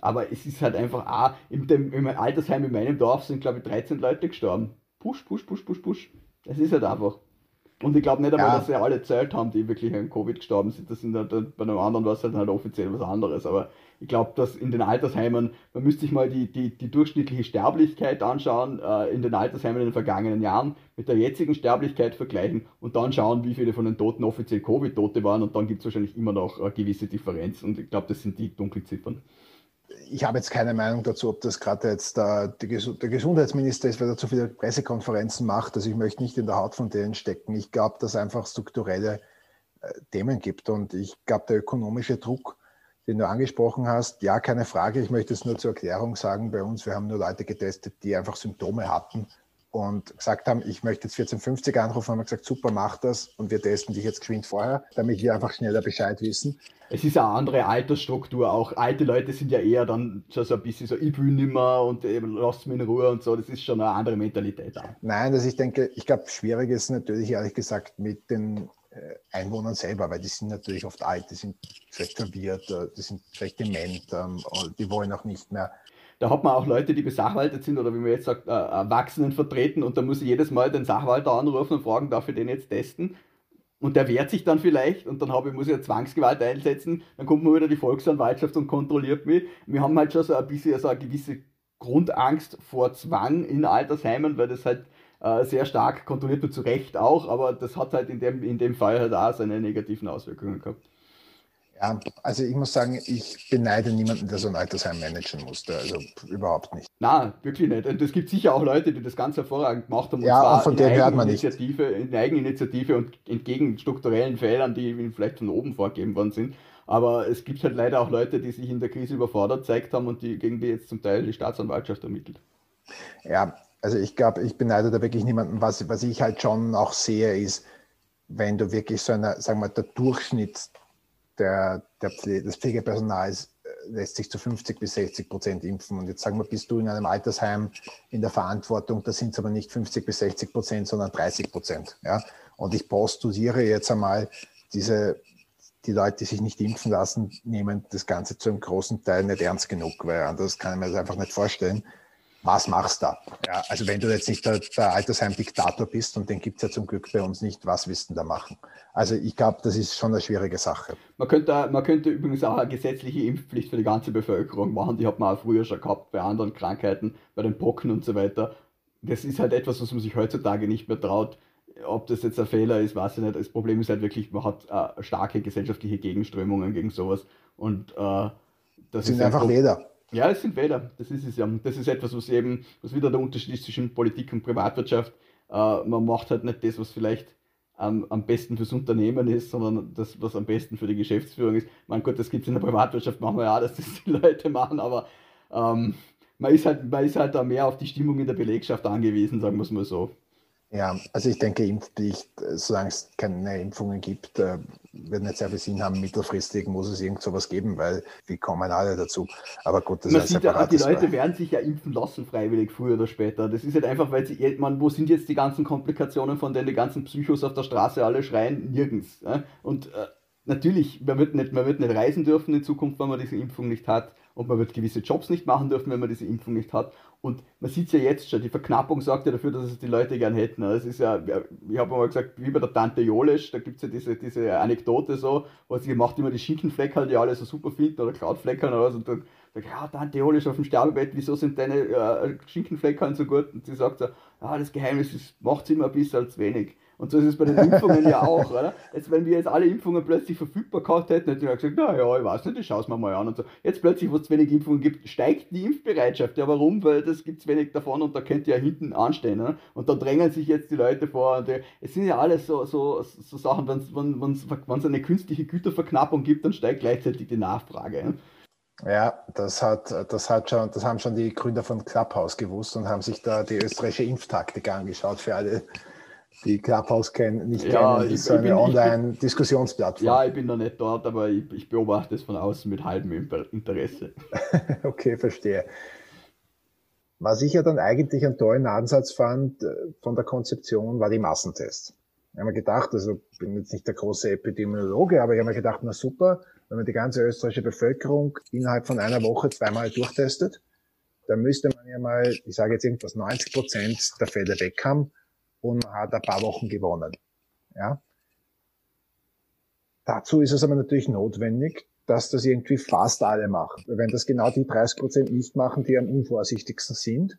Aber es ist halt einfach auch, in dem, im Altersheim in meinem Dorf sind glaube ich 13 Leute gestorben. Push, push, push, push, push. Es ist halt einfach. Und ich glaube nicht einmal, ja. dass sie alle zählt haben, die wirklich an Covid gestorben sind. Das sind halt, bei einem anderen war es halt, halt offiziell was anderes. Aber ich glaube, dass in den Altersheimen, man müsste sich mal die, die, die durchschnittliche Sterblichkeit anschauen, äh, in den Altersheimen in den vergangenen Jahren, mit der jetzigen Sterblichkeit vergleichen und dann schauen, wie viele von den Toten offiziell Covid-Tote waren. Und dann gibt es wahrscheinlich immer noch eine gewisse Differenz. Und ich glaube, das sind die Dunkelziffern ich habe jetzt keine Meinung dazu, ob das gerade jetzt der, der, Gesundheitsminister ist, weil er zu viele Pressekonferenzen macht. Also ich möchte nicht in der Haut von denen stecken. Ich glaube, dass es einfach strukturelle äh, Themen gibt. Und ich glaube, der ökonomische Druck, den du angesprochen hast, ja, keine Frage. Ich möchte es nur zur Erklärung sagen. Bei uns, wir haben nur Leute getestet, die einfach Symptome hatten und gesagt haben, ich möchte jetzt 1450 anrufen, haben wir gesagt, super, mach das und wir testen dich jetzt geschwind vorher, damit wir einfach schneller Bescheid wissen. Es ist eine andere Altersstruktur auch. Alte Leute sind ja eher dann so, so ein bisschen so, ich will nimmer und eben lasst mich in Ruhe und so. Das ist schon eine andere Mentalität. Auch. Nein, also ich denke, ich glaube, schwierig ist natürlich ehrlich gesagt mit den äh, Einwohnern selber, weil die sind natürlich oft alt, die sind vielleicht verwirrt, äh, die sind vielleicht dement, ähm, die wollen auch nicht mehr da hat man auch Leute, die besachwaltet sind oder wie man jetzt sagt, äh, Erwachsenen vertreten und da muss ich jedes Mal den Sachwalter anrufen und fragen, darf ich den jetzt testen? Und der wehrt sich dann vielleicht und dann habe ich, muss ich ja Zwangsgewalt einsetzen, dann kommt mal wieder die Volksanwaltschaft und kontrolliert mich. Wir haben halt schon so ein bisschen so eine gewisse Grundangst vor Zwang in Altersheimen, weil das halt äh, sehr stark kontrolliert wird, zu Recht auch, aber das hat halt in dem, in dem Fall halt auch seine negativen Auswirkungen gehabt. Ja, also ich muss sagen, ich beneide niemanden, der so ein Altersheim managen musste. Also überhaupt nicht. Nein, wirklich nicht. Und es gibt sicher auch Leute, die das ganz hervorragend gemacht haben. Und ja, und von denen hört man nicht. In Eigeninitiative und entgegen strukturellen Fehlern, die vielleicht von oben vorgegeben worden sind. Aber es gibt halt leider auch Leute, die sich in der Krise überfordert gezeigt haben und die, gegen die jetzt zum Teil die Staatsanwaltschaft ermittelt. Ja, also ich glaube, ich beneide da wirklich niemanden. Was, was ich halt schon auch sehe, ist, wenn du wirklich so einer, sagen wir, der Durchschnitt der, der Pfle des Pflegepersonals äh, lässt sich zu 50 bis 60 Prozent impfen. Und jetzt sagen wir, bist du in einem Altersheim in der Verantwortung, da sind es aber nicht 50 bis 60 Prozent, sondern 30 Prozent. Ja? Und ich postuliere jetzt einmal, diese, die Leute, die sich nicht impfen lassen, nehmen das Ganze zu einem großen Teil nicht ernst genug, weil anders kann ich mir das einfach nicht vorstellen was machst du da? Ja, also wenn du jetzt nicht der, der Altersheim-Diktator bist, und den gibt es ja zum Glück bei uns nicht, was willst du da machen? Also ich glaube, das ist schon eine schwierige Sache. Man könnte, man könnte übrigens auch eine gesetzliche Impfpflicht für die ganze Bevölkerung machen. Die hat man auch früher schon gehabt bei anderen Krankheiten, bei den Pocken und so weiter. Das ist halt etwas, was man sich heutzutage nicht mehr traut. Ob das jetzt ein Fehler ist, weiß ich nicht. Das Problem ist halt wirklich, man hat äh, starke gesellschaftliche Gegenströmungen gegen sowas. Und äh, das sind ist einfach Leder. Ja, es sind Wähler. Das ist es ja. Das ist etwas, was eben, was wieder der Unterschied ist zwischen Politik und Privatwirtschaft. Äh, man macht halt nicht das, was vielleicht am, am besten fürs Unternehmen ist, sondern das, was am besten für die Geschäftsführung ist. Mein Gott, das gibt es in der Privatwirtschaft, machen wir ja, dass das die Leute machen, aber ähm, man, ist halt, man ist halt da mehr auf die Stimmung in der Belegschaft angewiesen, sagen wir es mal so. Ja, also ich denke, Impfpflicht, solange es keine Impfungen gibt, äh, wird nicht sehr viel Sinn haben. Mittelfristig muss es irgend sowas geben, weil wir kommen alle dazu. Aber gut, das man ist sieht ja, Die Leute werden sich ja impfen lassen, freiwillig, früher oder später. Das ist halt einfach, weil sie, man, wo sind jetzt die ganzen Komplikationen, von denen die ganzen Psychos auf der Straße alle schreien? Nirgends. Und äh, natürlich, man wird, nicht, man wird nicht reisen dürfen in Zukunft, wenn man diese Impfung nicht hat. Und man wird gewisse Jobs nicht machen dürfen, wenn man diese Impfung nicht hat. Und man sieht es ja jetzt schon, die Verknappung sorgt ja dafür, dass es die Leute gern hätten. Das ist ja, ich habe mal gesagt, wie bei der Tante Jolesch, da gibt es ja diese, diese Anekdote so, wo sie macht immer die Schinkenfleckerl, die alle so super finden, oder Krautfleckerl oder was. Und dann sagt, ja, Tante Jolesch auf dem Sterbebett, wieso sind deine äh, Schinkenfleckerl so gut? Und sie sagt so, ja, das Geheimnis ist, macht immer ein bisschen als wenig. Und so ist es bei den [LAUGHS] Impfungen ja auch, oder? Jetzt, wenn wir jetzt alle Impfungen plötzlich verfügbar gehabt hätten, hätten wir gesagt, naja, ich weiß nicht, ich schaue es mir mal an und so. Jetzt plötzlich, wo es wenig Impfungen gibt, steigt die Impfbereitschaft. Ja, warum? Weil das gibt es wenig davon und da könnt ihr ja hinten anstehen. Ne? Und da drängen sich jetzt die Leute vor. Und es sind ja alles so, so, so Sachen, wenn es eine künstliche Güterverknappung gibt, dann steigt gleichzeitig die Nachfrage. Ja, das hat, das hat schon, das haben schon die Gründer von Clubhouse gewusst und haben sich da die österreichische Impftaktik angeschaut für alle die Clubhouse kennen, nicht ja, kennen, ist so eine Online-Diskussionsplattform. Ja, ich bin da nicht dort, aber ich, ich beobachte es von außen mit halbem Interesse. [LAUGHS] okay, verstehe. Was ich ja dann eigentlich einen tollen Ansatz fand äh, von der Konzeption, war die Massentests. Ich habe mir gedacht, also ich bin jetzt nicht der große Epidemiologe, aber ich habe mir gedacht, na super, wenn man die ganze österreichische Bevölkerung innerhalb von einer Woche zweimal durchtestet, dann müsste man ja mal, ich sage jetzt irgendwas, 90 Prozent der Fälle weg haben und hat ein paar Wochen gewonnen. Ja. Dazu ist es aber natürlich notwendig, dass das irgendwie fast alle machen. Wenn das genau die 30 Prozent nicht machen, die am unvorsichtigsten sind,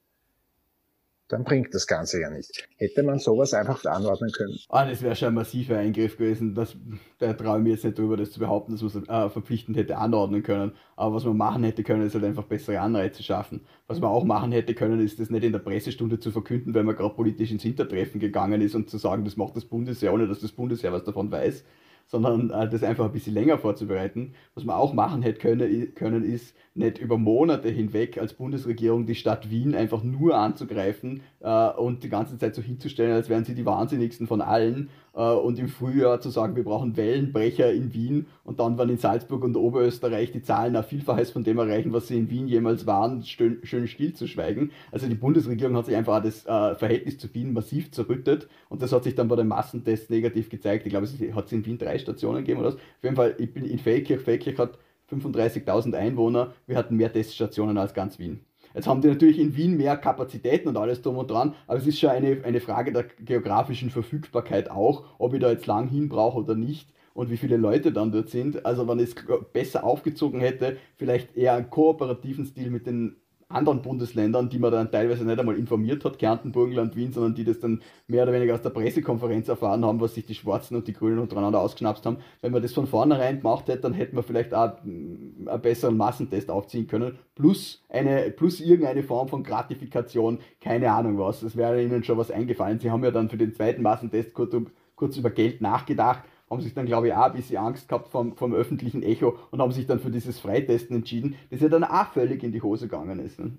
dann bringt das Ganze ja nicht. Hätte man sowas einfach anordnen können? Ah, das wäre schon ein massiver Eingriff gewesen. Das, da traue ich mir jetzt nicht drüber, das zu behaupten, dass man es äh, verpflichtend hätte anordnen können. Aber was man machen hätte können, ist halt einfach bessere Anreize schaffen. Was man auch machen hätte können, ist das nicht in der Pressestunde zu verkünden, weil man gerade politisch ins Hintertreffen gegangen ist und zu sagen, das macht das Bundesheer, ohne dass das Bundesheer was davon weiß sondern äh, das einfach ein bisschen länger vorzubereiten. Was man auch machen hätte können, können, ist nicht über Monate hinweg als Bundesregierung die Stadt Wien einfach nur anzugreifen äh, und die ganze Zeit so hinzustellen, als wären sie die Wahnsinnigsten von allen und im Frühjahr zu sagen, wir brauchen Wellenbrecher in Wien und dann waren in Salzburg und Oberösterreich die Zahlen auf Vielfaches von dem erreichen, was sie in Wien jemals waren, schön, schön stillzuschweigen. Also die Bundesregierung hat sich einfach das äh, Verhältnis zu Wien massiv zerrüttet und das hat sich dann bei den Massentests negativ gezeigt. Ich glaube, es hat in Wien drei Stationen gegeben oder was. Auf jeden Fall, ich bin in Feldkirch, Feldkirch hat 35.000 Einwohner, wir hatten mehr Teststationen als ganz Wien. Jetzt haben die natürlich in Wien mehr Kapazitäten und alles drum und dran, aber es ist schon eine, eine Frage der geografischen Verfügbarkeit auch, ob ich da jetzt lang hin brauche oder nicht und wie viele Leute dann dort sind. Also wenn ich es besser aufgezogen hätte, vielleicht eher einen kooperativen Stil mit den anderen Bundesländern, die man dann teilweise nicht einmal informiert hat, Kärnten, Burgenland, Wien, sondern die das dann mehr oder weniger aus der Pressekonferenz erfahren haben, was sich die Schwarzen und die Grünen untereinander ausgeschnapst haben. Wenn man das von vornherein gemacht hätte, dann hätte man vielleicht auch mm, einen besseren Massentest aufziehen können, plus, eine, plus irgendeine Form von Gratifikation, keine Ahnung was. Es wäre ihnen schon was eingefallen. Sie haben ja dann für den zweiten Massentest kurz, kurz über Geld nachgedacht haben sich dann, glaube ich, auch ein bisschen Angst gehabt vom, vom öffentlichen Echo und haben sich dann für dieses Freitesten entschieden, das ja dann auch völlig in die Hose gegangen ist. Ne?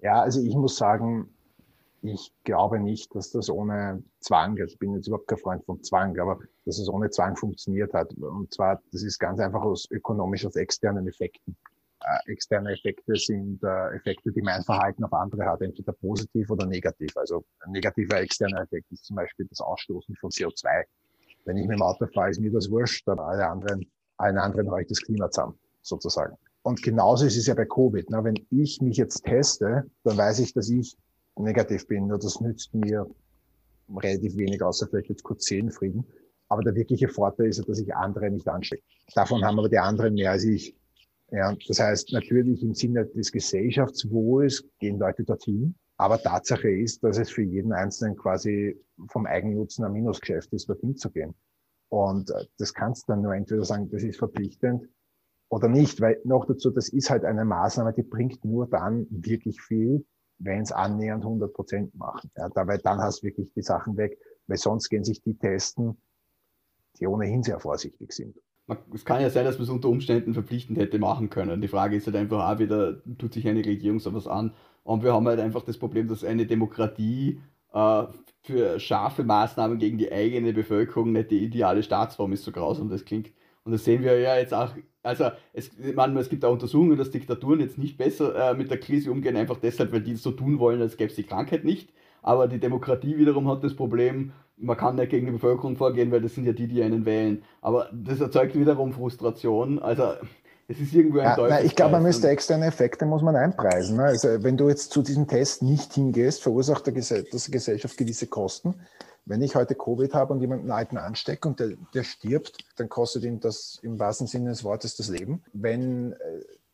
Ja, also ich muss sagen, ich glaube nicht, dass das ohne Zwang, also ich bin jetzt überhaupt kein Freund von Zwang, aber dass es ohne Zwang funktioniert hat. Und zwar, das ist ganz einfach aus ökonomisch, aus externen Effekten. Äh, externe Effekte sind äh, Effekte, die mein Verhalten auf andere hat, entweder positiv oder negativ. Also ein negativer externer Effekt ist zum Beispiel das Ausstoßen von CO2 wenn ich mit dem Auto fahre, ist mir das wurscht, aber alle anderen, allen anderen ich das Klima zusammen, sozusagen. Und genauso ist es ja bei Covid. Ne? Wenn ich mich jetzt teste, dann weiß ich, dass ich negativ bin. Nur das nützt mir relativ wenig, außer vielleicht jetzt kurz Seelenfrieden. Aber der wirkliche Vorteil ist ja, dass ich andere nicht anstecke. Davon haben aber die anderen mehr als ich. Ja, das heißt, natürlich im Sinne des Gesellschaftswohls gehen Leute dorthin. Aber Tatsache ist, dass es für jeden Einzelnen quasi vom Eigennutzen ein Minusgeschäft ist, dorthin zu gehen. Und äh, das kannst du dann nur entweder sagen, das ist verpflichtend oder nicht, weil noch dazu, das ist halt eine Maßnahme, die bringt nur dann wirklich viel, wenn es annähernd 100 Prozent machen. Ja, dabei dann hast du wirklich die Sachen weg, weil sonst gehen sich die testen, die ohnehin sehr vorsichtig sind. Es kann ja sein, dass man es unter Umständen verpflichtend hätte machen können. Die Frage ist halt einfach auch wieder, tut sich eine Regierung sowas an und wir haben halt einfach das Problem, dass eine Demokratie äh, für scharfe Maßnahmen gegen die eigene Bevölkerung nicht die ideale Staatsform ist, so grausam das klingt. Und das sehen wir ja jetzt auch, also es, man, es gibt auch Untersuchungen, dass Diktaturen jetzt nicht besser äh, mit der Krise umgehen, einfach deshalb, weil die so tun wollen, als gäbe es die Krankheit nicht. Aber die Demokratie wiederum hat das Problem, man kann nicht gegen die Bevölkerung vorgehen, weil das sind ja die, die einen wählen. Aber das erzeugt wiederum Frustration. Also es ist irgendwo ein ja, nein, Ich glaube, man müsste externe Effekte muss man einpreisen. Ne? Also wenn du jetzt zu diesem Test nicht hingehst, verursacht der das Gesellschaft gewisse Kosten. Wenn ich heute Covid habe und jemanden alten anstecke und der, der stirbt, dann kostet ihm das im wahrsten Sinne des Wortes das Leben. Wenn äh,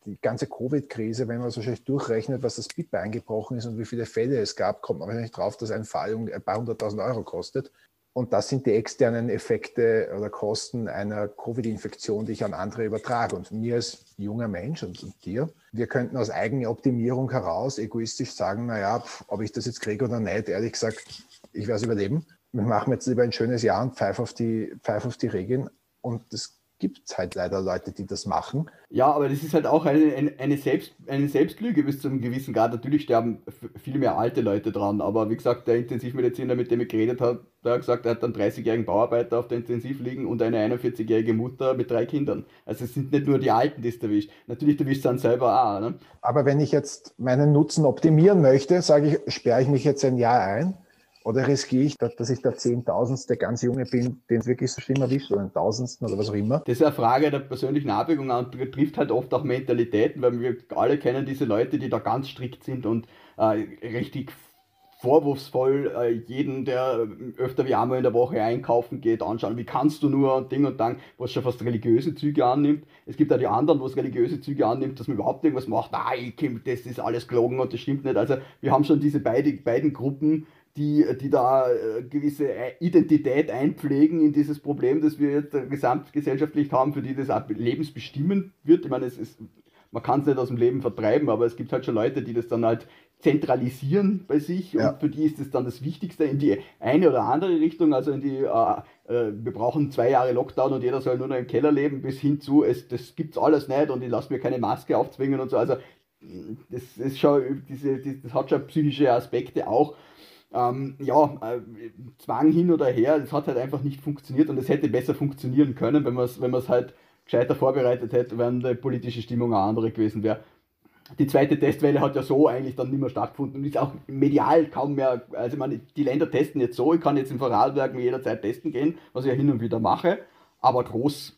die ganze Covid-Krise, wenn man es wahrscheinlich durchrechnet, was das BIP eingebrochen ist und wie viele Fälle es gab, kommt man wahrscheinlich drauf, dass ein Fall ein paar hunderttausend Euro kostet. Und das sind die externen Effekte oder Kosten einer Covid-Infektion, die ich an andere übertrage. Und mir als junger Mensch und, und dir, wir könnten aus eigener Optimierung heraus egoistisch sagen, naja, ob ich das jetzt kriege oder nicht, ehrlich gesagt, ich werde es überleben. Wir machen jetzt lieber ein schönes Jahr und pfeife auf die, pfeif auf die Regeln. Und das gibt es halt leider Leute, die das machen. Ja, aber das ist halt auch eine, eine, Selbst, eine Selbstlüge bis zu einem gewissen Grad. Natürlich sterben viel mehr alte Leute dran, aber wie gesagt, der Intensivmediziner, mit dem ich geredet habe, der hat gesagt, er hat einen 30-jährigen Bauarbeiter auf der Intensiv liegen und eine 41-jährige Mutter mit drei Kindern. Also es sind nicht nur die Alten, die es erwischt. Natürlich erwischt es dann selber auch. Ne? Aber wenn ich jetzt meinen Nutzen optimieren möchte, sage ich, sperre ich mich jetzt ein Jahr ein oder riskiere ich, dass ich der Zehntausendste ganz Junge bin, den es wirklich so schlimm erwischt, oder ein Tausendsten oder was auch immer? Das ist eine Frage der persönlichen Abwägung und trifft halt oft auch Mentalitäten, weil wir alle kennen diese Leute, die da ganz strikt sind und äh, richtig vorwurfsvoll äh, jeden, der öfter wie einmal in der Woche einkaufen geht, anschauen, wie kannst du nur Ding und Dang, was schon fast religiöse Züge annimmt. Es gibt auch die anderen, wo es religiöse Züge annimmt, dass man überhaupt irgendwas macht, nein, das ist alles gelogen und das stimmt nicht. Also wir haben schon diese beide, beiden Gruppen, die, die da äh, gewisse äh, Identität einpflegen in dieses Problem, das wir jetzt gesamtgesellschaftlich haben, für die das auch lebensbestimmend wird. Ich meine, es ist, man kann es nicht aus dem Leben vertreiben, aber es gibt halt schon Leute, die das dann halt zentralisieren bei sich ja. und für die ist das dann das Wichtigste in die eine oder andere Richtung, also in die, äh, äh, wir brauchen zwei Jahre Lockdown und jeder soll nur noch im Keller leben, bis hin zu, es, das es alles nicht und ich lasse mir keine Maske aufzwingen und so, also das ist schon, diese, das hat schon psychische Aspekte auch ähm, ja, äh, Zwang hin oder her, das hat halt einfach nicht funktioniert und es hätte besser funktionieren können, wenn man es wenn halt gescheiter vorbereitet hätte, wenn die politische Stimmung eine andere gewesen wäre. Die zweite Testwelle hat ja so eigentlich dann nicht mehr stattgefunden und ist auch medial kaum mehr, also ich meine, die Länder testen jetzt so, ich kann jetzt in Vorarlberg jederzeit testen gehen, was ich ja hin und wieder mache, aber groß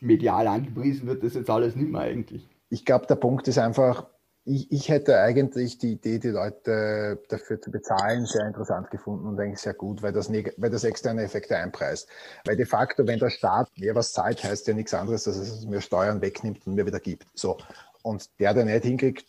medial angepriesen wird das jetzt alles nicht mehr eigentlich. Ich glaube, der Punkt ist einfach, ich, ich hätte eigentlich die Idee, die Leute dafür zu bezahlen, sehr interessant gefunden und eigentlich sehr gut, weil das, weil das externe Effekte einpreist. Weil de facto, wenn der Staat mir was zahlt, heißt ja nichts anderes, dass es mir Steuern wegnimmt und mir wieder gibt. So. Und der, der nicht hinkriegt,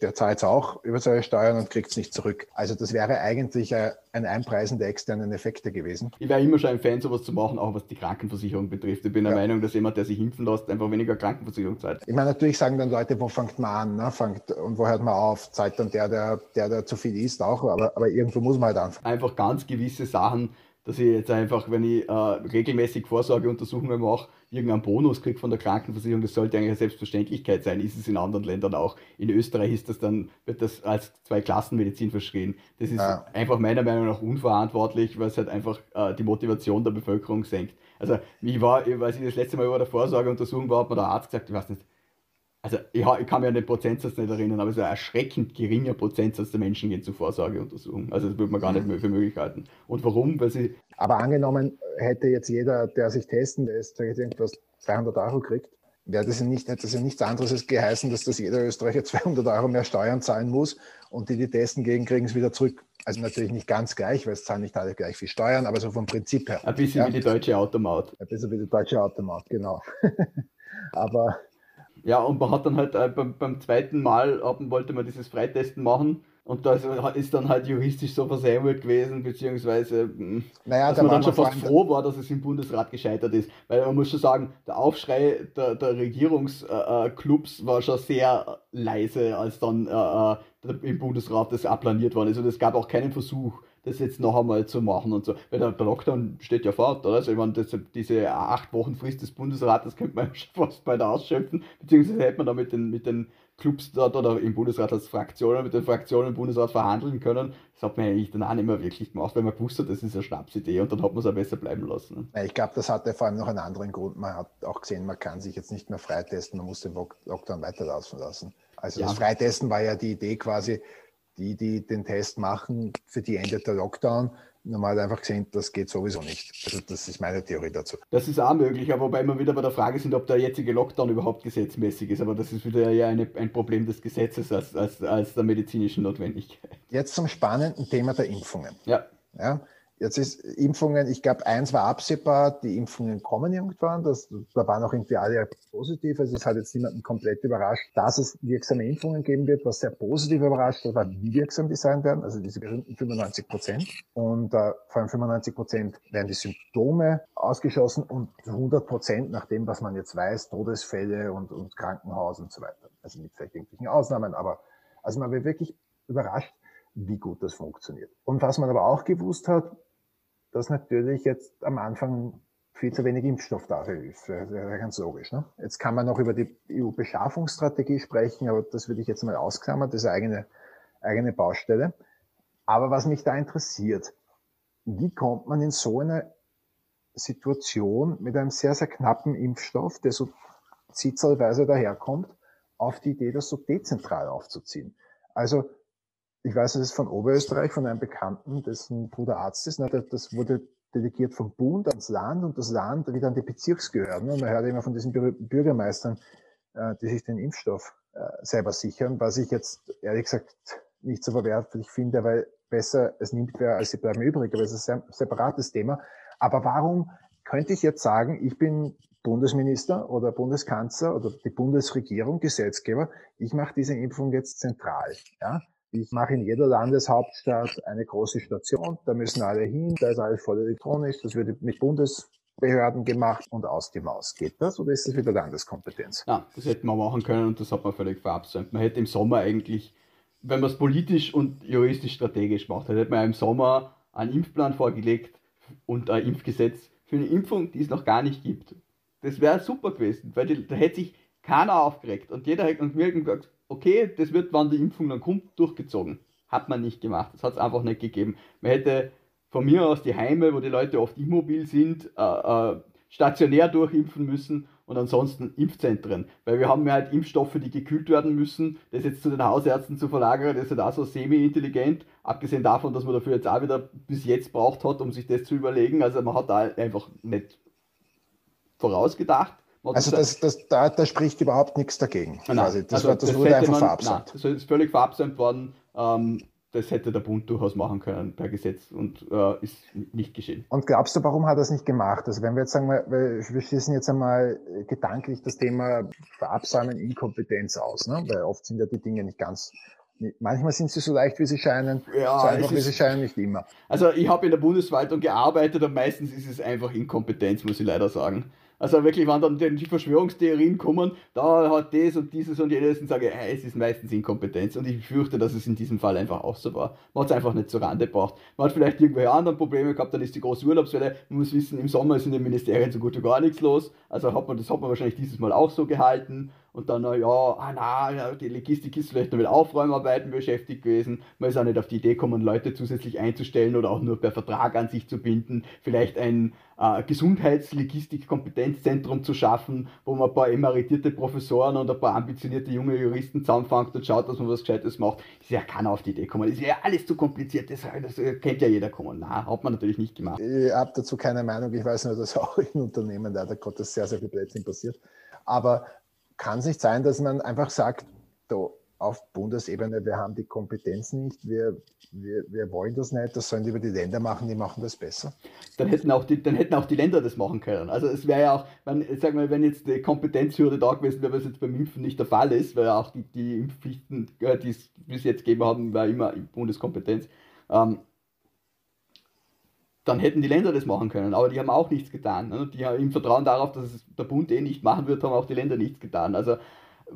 der zahlt es auch über seine Steuern und kriegt es nicht zurück. Also das wäre eigentlich ein Einpreisen der externen Effekte gewesen. Ich wäre immer schon ein Fan, sowas zu machen, auch was die Krankenversicherung betrifft. Ich bin ja. der Meinung, dass jemand, der sich impfen lässt, einfach weniger Krankenversicherung zahlt. Ich meine, natürlich sagen dann Leute, wo fängt man an ne? fängt, und wo hört man auf? Zahlt dann der, der, der, der zu viel isst, auch, aber, aber irgendwo muss man halt anfangen. Einfach ganz gewisse Sachen dass ich jetzt einfach, wenn ich äh, regelmäßig Vorsorgeuntersuchungen mache, irgendeinen Bonus kriege von der Krankenversicherung, das sollte eigentlich eine Selbstverständlichkeit sein, ist es in anderen Ländern auch. In Österreich ist das dann, wird das als Zwei-Klassenmedizin verschrien. Das ist ja. einfach meiner Meinung nach unverantwortlich, weil es halt einfach äh, die Motivation der Bevölkerung senkt. Also ich war, als ich das letzte Mal über der Vorsorgeuntersuchung war, hat mir der Arzt gesagt, ich weiß nicht, also ich, ich, kann mich an den Prozentsatz nicht erinnern, aber es ist ein erschreckend geringer Prozentsatz der Menschen gehen zu Vorsorgeuntersuchungen. Also das würde man gar nicht mehr für möglich halten. Und warum? Weil sie. Aber angenommen, hätte jetzt jeder, der sich testen lässt, irgendwas 200 Euro kriegt, wäre das ja nicht, hätte das ja nichts anderes geheißen, dass das jeder Österreicher 200 Euro mehr Steuern zahlen muss und die, die testen gegen, kriegen es wieder zurück. Also natürlich nicht ganz gleich, weil es zahlen nicht alle gleich viel Steuern, aber so vom Prinzip her. Ein bisschen ja. wie die deutsche Automaut. Ein bisschen wie die deutsche Automaut, genau. [LAUGHS] aber ja, und man hat dann halt äh, beim, beim zweiten Mal haben, wollte man dieses Freitesten machen. Und da ist dann halt juristisch so versäumelt gewesen, beziehungsweise hm, naja, dass da man dann schon fast froh war, dass es im Bundesrat gescheitert ist. Weil man muss schon sagen, der Aufschrei der, der Regierungsclubs äh, war schon sehr leise, als dann äh, äh im Bundesrat das abplaniert worden ist. Und es gab auch keinen Versuch, das jetzt noch einmal zu machen und so. Weil der, Lockdown steht ja fort, oder? Also ich meine, das, diese acht Wochen Frist des Bundesrates könnte man [LAUGHS] schon fast bald ausschöpfen, beziehungsweise hätte man da mit den, mit den Clubs dort oder im Bundesrat als Fraktionen, mit den Fraktionen im Bundesrat verhandeln können. Das hat man eigentlich dann auch nicht mehr wirklich gemacht, weil man gewusst hat, das ist eine Schnapsidee und dann hat man es auch besser bleiben lassen. Ich glaube, das hatte vor allem noch einen anderen Grund. Man hat auch gesehen, man kann sich jetzt nicht mehr freitesten, man muss den Lockdown weiterlaufen lassen. Also ja. das Freitesten war ja die Idee quasi, die, die den Test machen, für die endet der Lockdown. Normal einfach gesehen, das geht sowieso nicht. Also das ist meine Theorie dazu. Das ist auch möglich, aber wobei wir wieder bei der Frage sind, ob der jetzige Lockdown überhaupt gesetzmäßig ist. Aber das ist wieder ja eine, ein Problem des Gesetzes als, als, als der medizinischen Notwendigkeit. Jetzt zum spannenden Thema der Impfungen. Ja. ja Jetzt ist Impfungen, ich glaube, eins war absehbar, die Impfungen kommen irgendwann. Das, da waren auch irgendwie alle positiv. Also es hat jetzt niemanden komplett überrascht, dass es wirksame Impfungen geben wird. Was sehr positiv überrascht war, wie wirksam die sein werden. Also diese berühmten 95 Prozent. Und äh, vor allem 95 Prozent werden die Symptome ausgeschlossen und 100 Prozent nach dem, was man jetzt weiß, Todesfälle und, und Krankenhaus und so weiter. Also mit vielleicht irgendwelchen Ausnahmen, aber also man wird wirklich überrascht, wie gut das funktioniert. Und was man aber auch gewusst hat, dass natürlich jetzt am Anfang viel zu wenig Impfstoff dafür ist. Das wäre ganz logisch. Ne? Jetzt kann man noch über die EU-Beschaffungsstrategie sprechen, aber das würde ich jetzt mal ausklammern. Das ist eigene, eigene Baustelle. Aber was mich da interessiert, wie kommt man in so eine Situation mit einem sehr, sehr knappen Impfstoff, der so zitzelweise daherkommt, auf die Idee, das so dezentral aufzuziehen? Also, ich weiß, es ist von Oberösterreich, von einem Bekannten, dessen Bruder Arzt ist, ne, das wurde delegiert vom Bund ans Land und das Land wieder an die Bezirksgehörden. Und man hört immer von diesen Bürgermeistern, äh, die sich den Impfstoff äh, selber sichern, was ich jetzt ehrlich gesagt nicht so verwerflich finde, weil besser es nimmt wer, als sie bleiben übrig. Aber es ist ein separates Thema. Aber warum könnte ich jetzt sagen, ich bin Bundesminister oder Bundeskanzler oder die Bundesregierung, Gesetzgeber, ich mache diese Impfung jetzt zentral. Ja? Ich mache in jeder Landeshauptstadt eine große Station, da müssen alle hin, da ist alles voll elektronisch, das wird mit Bundesbehörden gemacht und aus die Maus. Geht das oder ist das wieder Landeskompetenz? Ja, das hätte man machen können und das hat man völlig verabsäumt. Man hätte im Sommer eigentlich, wenn man es politisch und juristisch strategisch macht, hätte man im Sommer einen Impfplan vorgelegt und ein Impfgesetz für eine Impfung, die es noch gar nicht gibt. Das wäre super gewesen, weil die, da hätte sich keiner aufgeregt und jeder hätte mir gesagt, okay, das wird, wann die Impfung dann kommt, durchgezogen. Hat man nicht gemacht. Das hat es einfach nicht gegeben. Man hätte von mir aus die Heime, wo die Leute oft immobil sind, äh, äh, stationär durchimpfen müssen und ansonsten Impfzentren. Weil wir haben ja halt Impfstoffe, die gekühlt werden müssen. Das jetzt zu den Hausärzten zu verlagern, das ist halt auch so semi-intelligent. Abgesehen davon, dass man dafür jetzt auch wieder bis jetzt braucht hat, um sich das zu überlegen. Also man hat da einfach nicht vorausgedacht. Also das, das, da, da spricht überhaupt nichts dagegen. Nein, Das, also das, das wurde einfach man, verabsäumt. Nein, das ist völlig verabsäumt worden. Ähm, das hätte der Bund durchaus machen können per Gesetz und äh, ist nicht geschehen. Und glaubst du, warum hat er es nicht gemacht? Also wenn wir jetzt sagen, wir, wir schließen jetzt einmal gedanklich das Thema Verabsäumen Inkompetenz aus, ne? weil oft sind ja die Dinge nicht ganz Manchmal sind sie so leicht, wie sie scheinen, ja, so einfach, wie sie scheinen, nicht immer. Also ich habe in der Bundesverwaltung gearbeitet und meistens ist es einfach Inkompetenz, muss ich leider sagen. Also wirklich, wenn dann die Verschwörungstheorien kommen, da hat das und dieses und jenes und sage, hey, es ist meistens Inkompetenz und ich fürchte, dass es in diesem Fall einfach auch so war. Man hat es einfach nicht zur Rande gebracht. Man hat vielleicht irgendwelche anderen Probleme gehabt, dann ist die große Urlaubswelle. Man muss wissen, im Sommer ist in den Ministerien so gut wie gar nichts los. Also hat man, das hat man wahrscheinlich dieses Mal auch so gehalten und dann, ja, ah, na, die Logistik ist vielleicht noch mit Aufräumarbeiten beschäftigt gewesen. Man ist auch nicht auf die Idee gekommen, Leute zusätzlich einzustellen oder auch nur per Vertrag an sich zu binden. Vielleicht ein äh, Gesundheitslogistik-Kompetenzzentrum zu schaffen, wo man ein paar emeritierte Professoren und ein paar ambitionierte junge Juristen zusammenfängt und schaut, dass man was Gescheites macht. Ist ja keiner auf die Idee gekommen. Ist ja alles zu kompliziert. Das, das kennt ja jeder kommen. Na, hat man natürlich nicht gemacht. Ich habe dazu keine Meinung. Ich weiß nur, dass auch in Unternehmen leider Gottes sehr, sehr viel Blödsinn passiert. Aber kann es nicht sein, dass man einfach sagt, so, auf Bundesebene, wir haben die Kompetenzen nicht, wir, wir, wir wollen das nicht, das sollen lieber die Länder machen, die machen das besser. Dann hätten auch die, dann hätten auch die Länder das machen können. Also es wäre ja auch, wenn, sag mal, wenn jetzt die Kompetenzhürde da gewesen wäre, was jetzt beim Impfen nicht der Fall ist, weil auch die, die Impfpflichten, äh, die es bis jetzt gegeben haben, war immer Bundeskompetenz. Ähm, dann hätten die Länder das machen können, aber die haben auch nichts getan. Ne? Die haben im Vertrauen darauf, dass es der Bund eh nicht machen wird, haben auch die Länder nichts getan. Also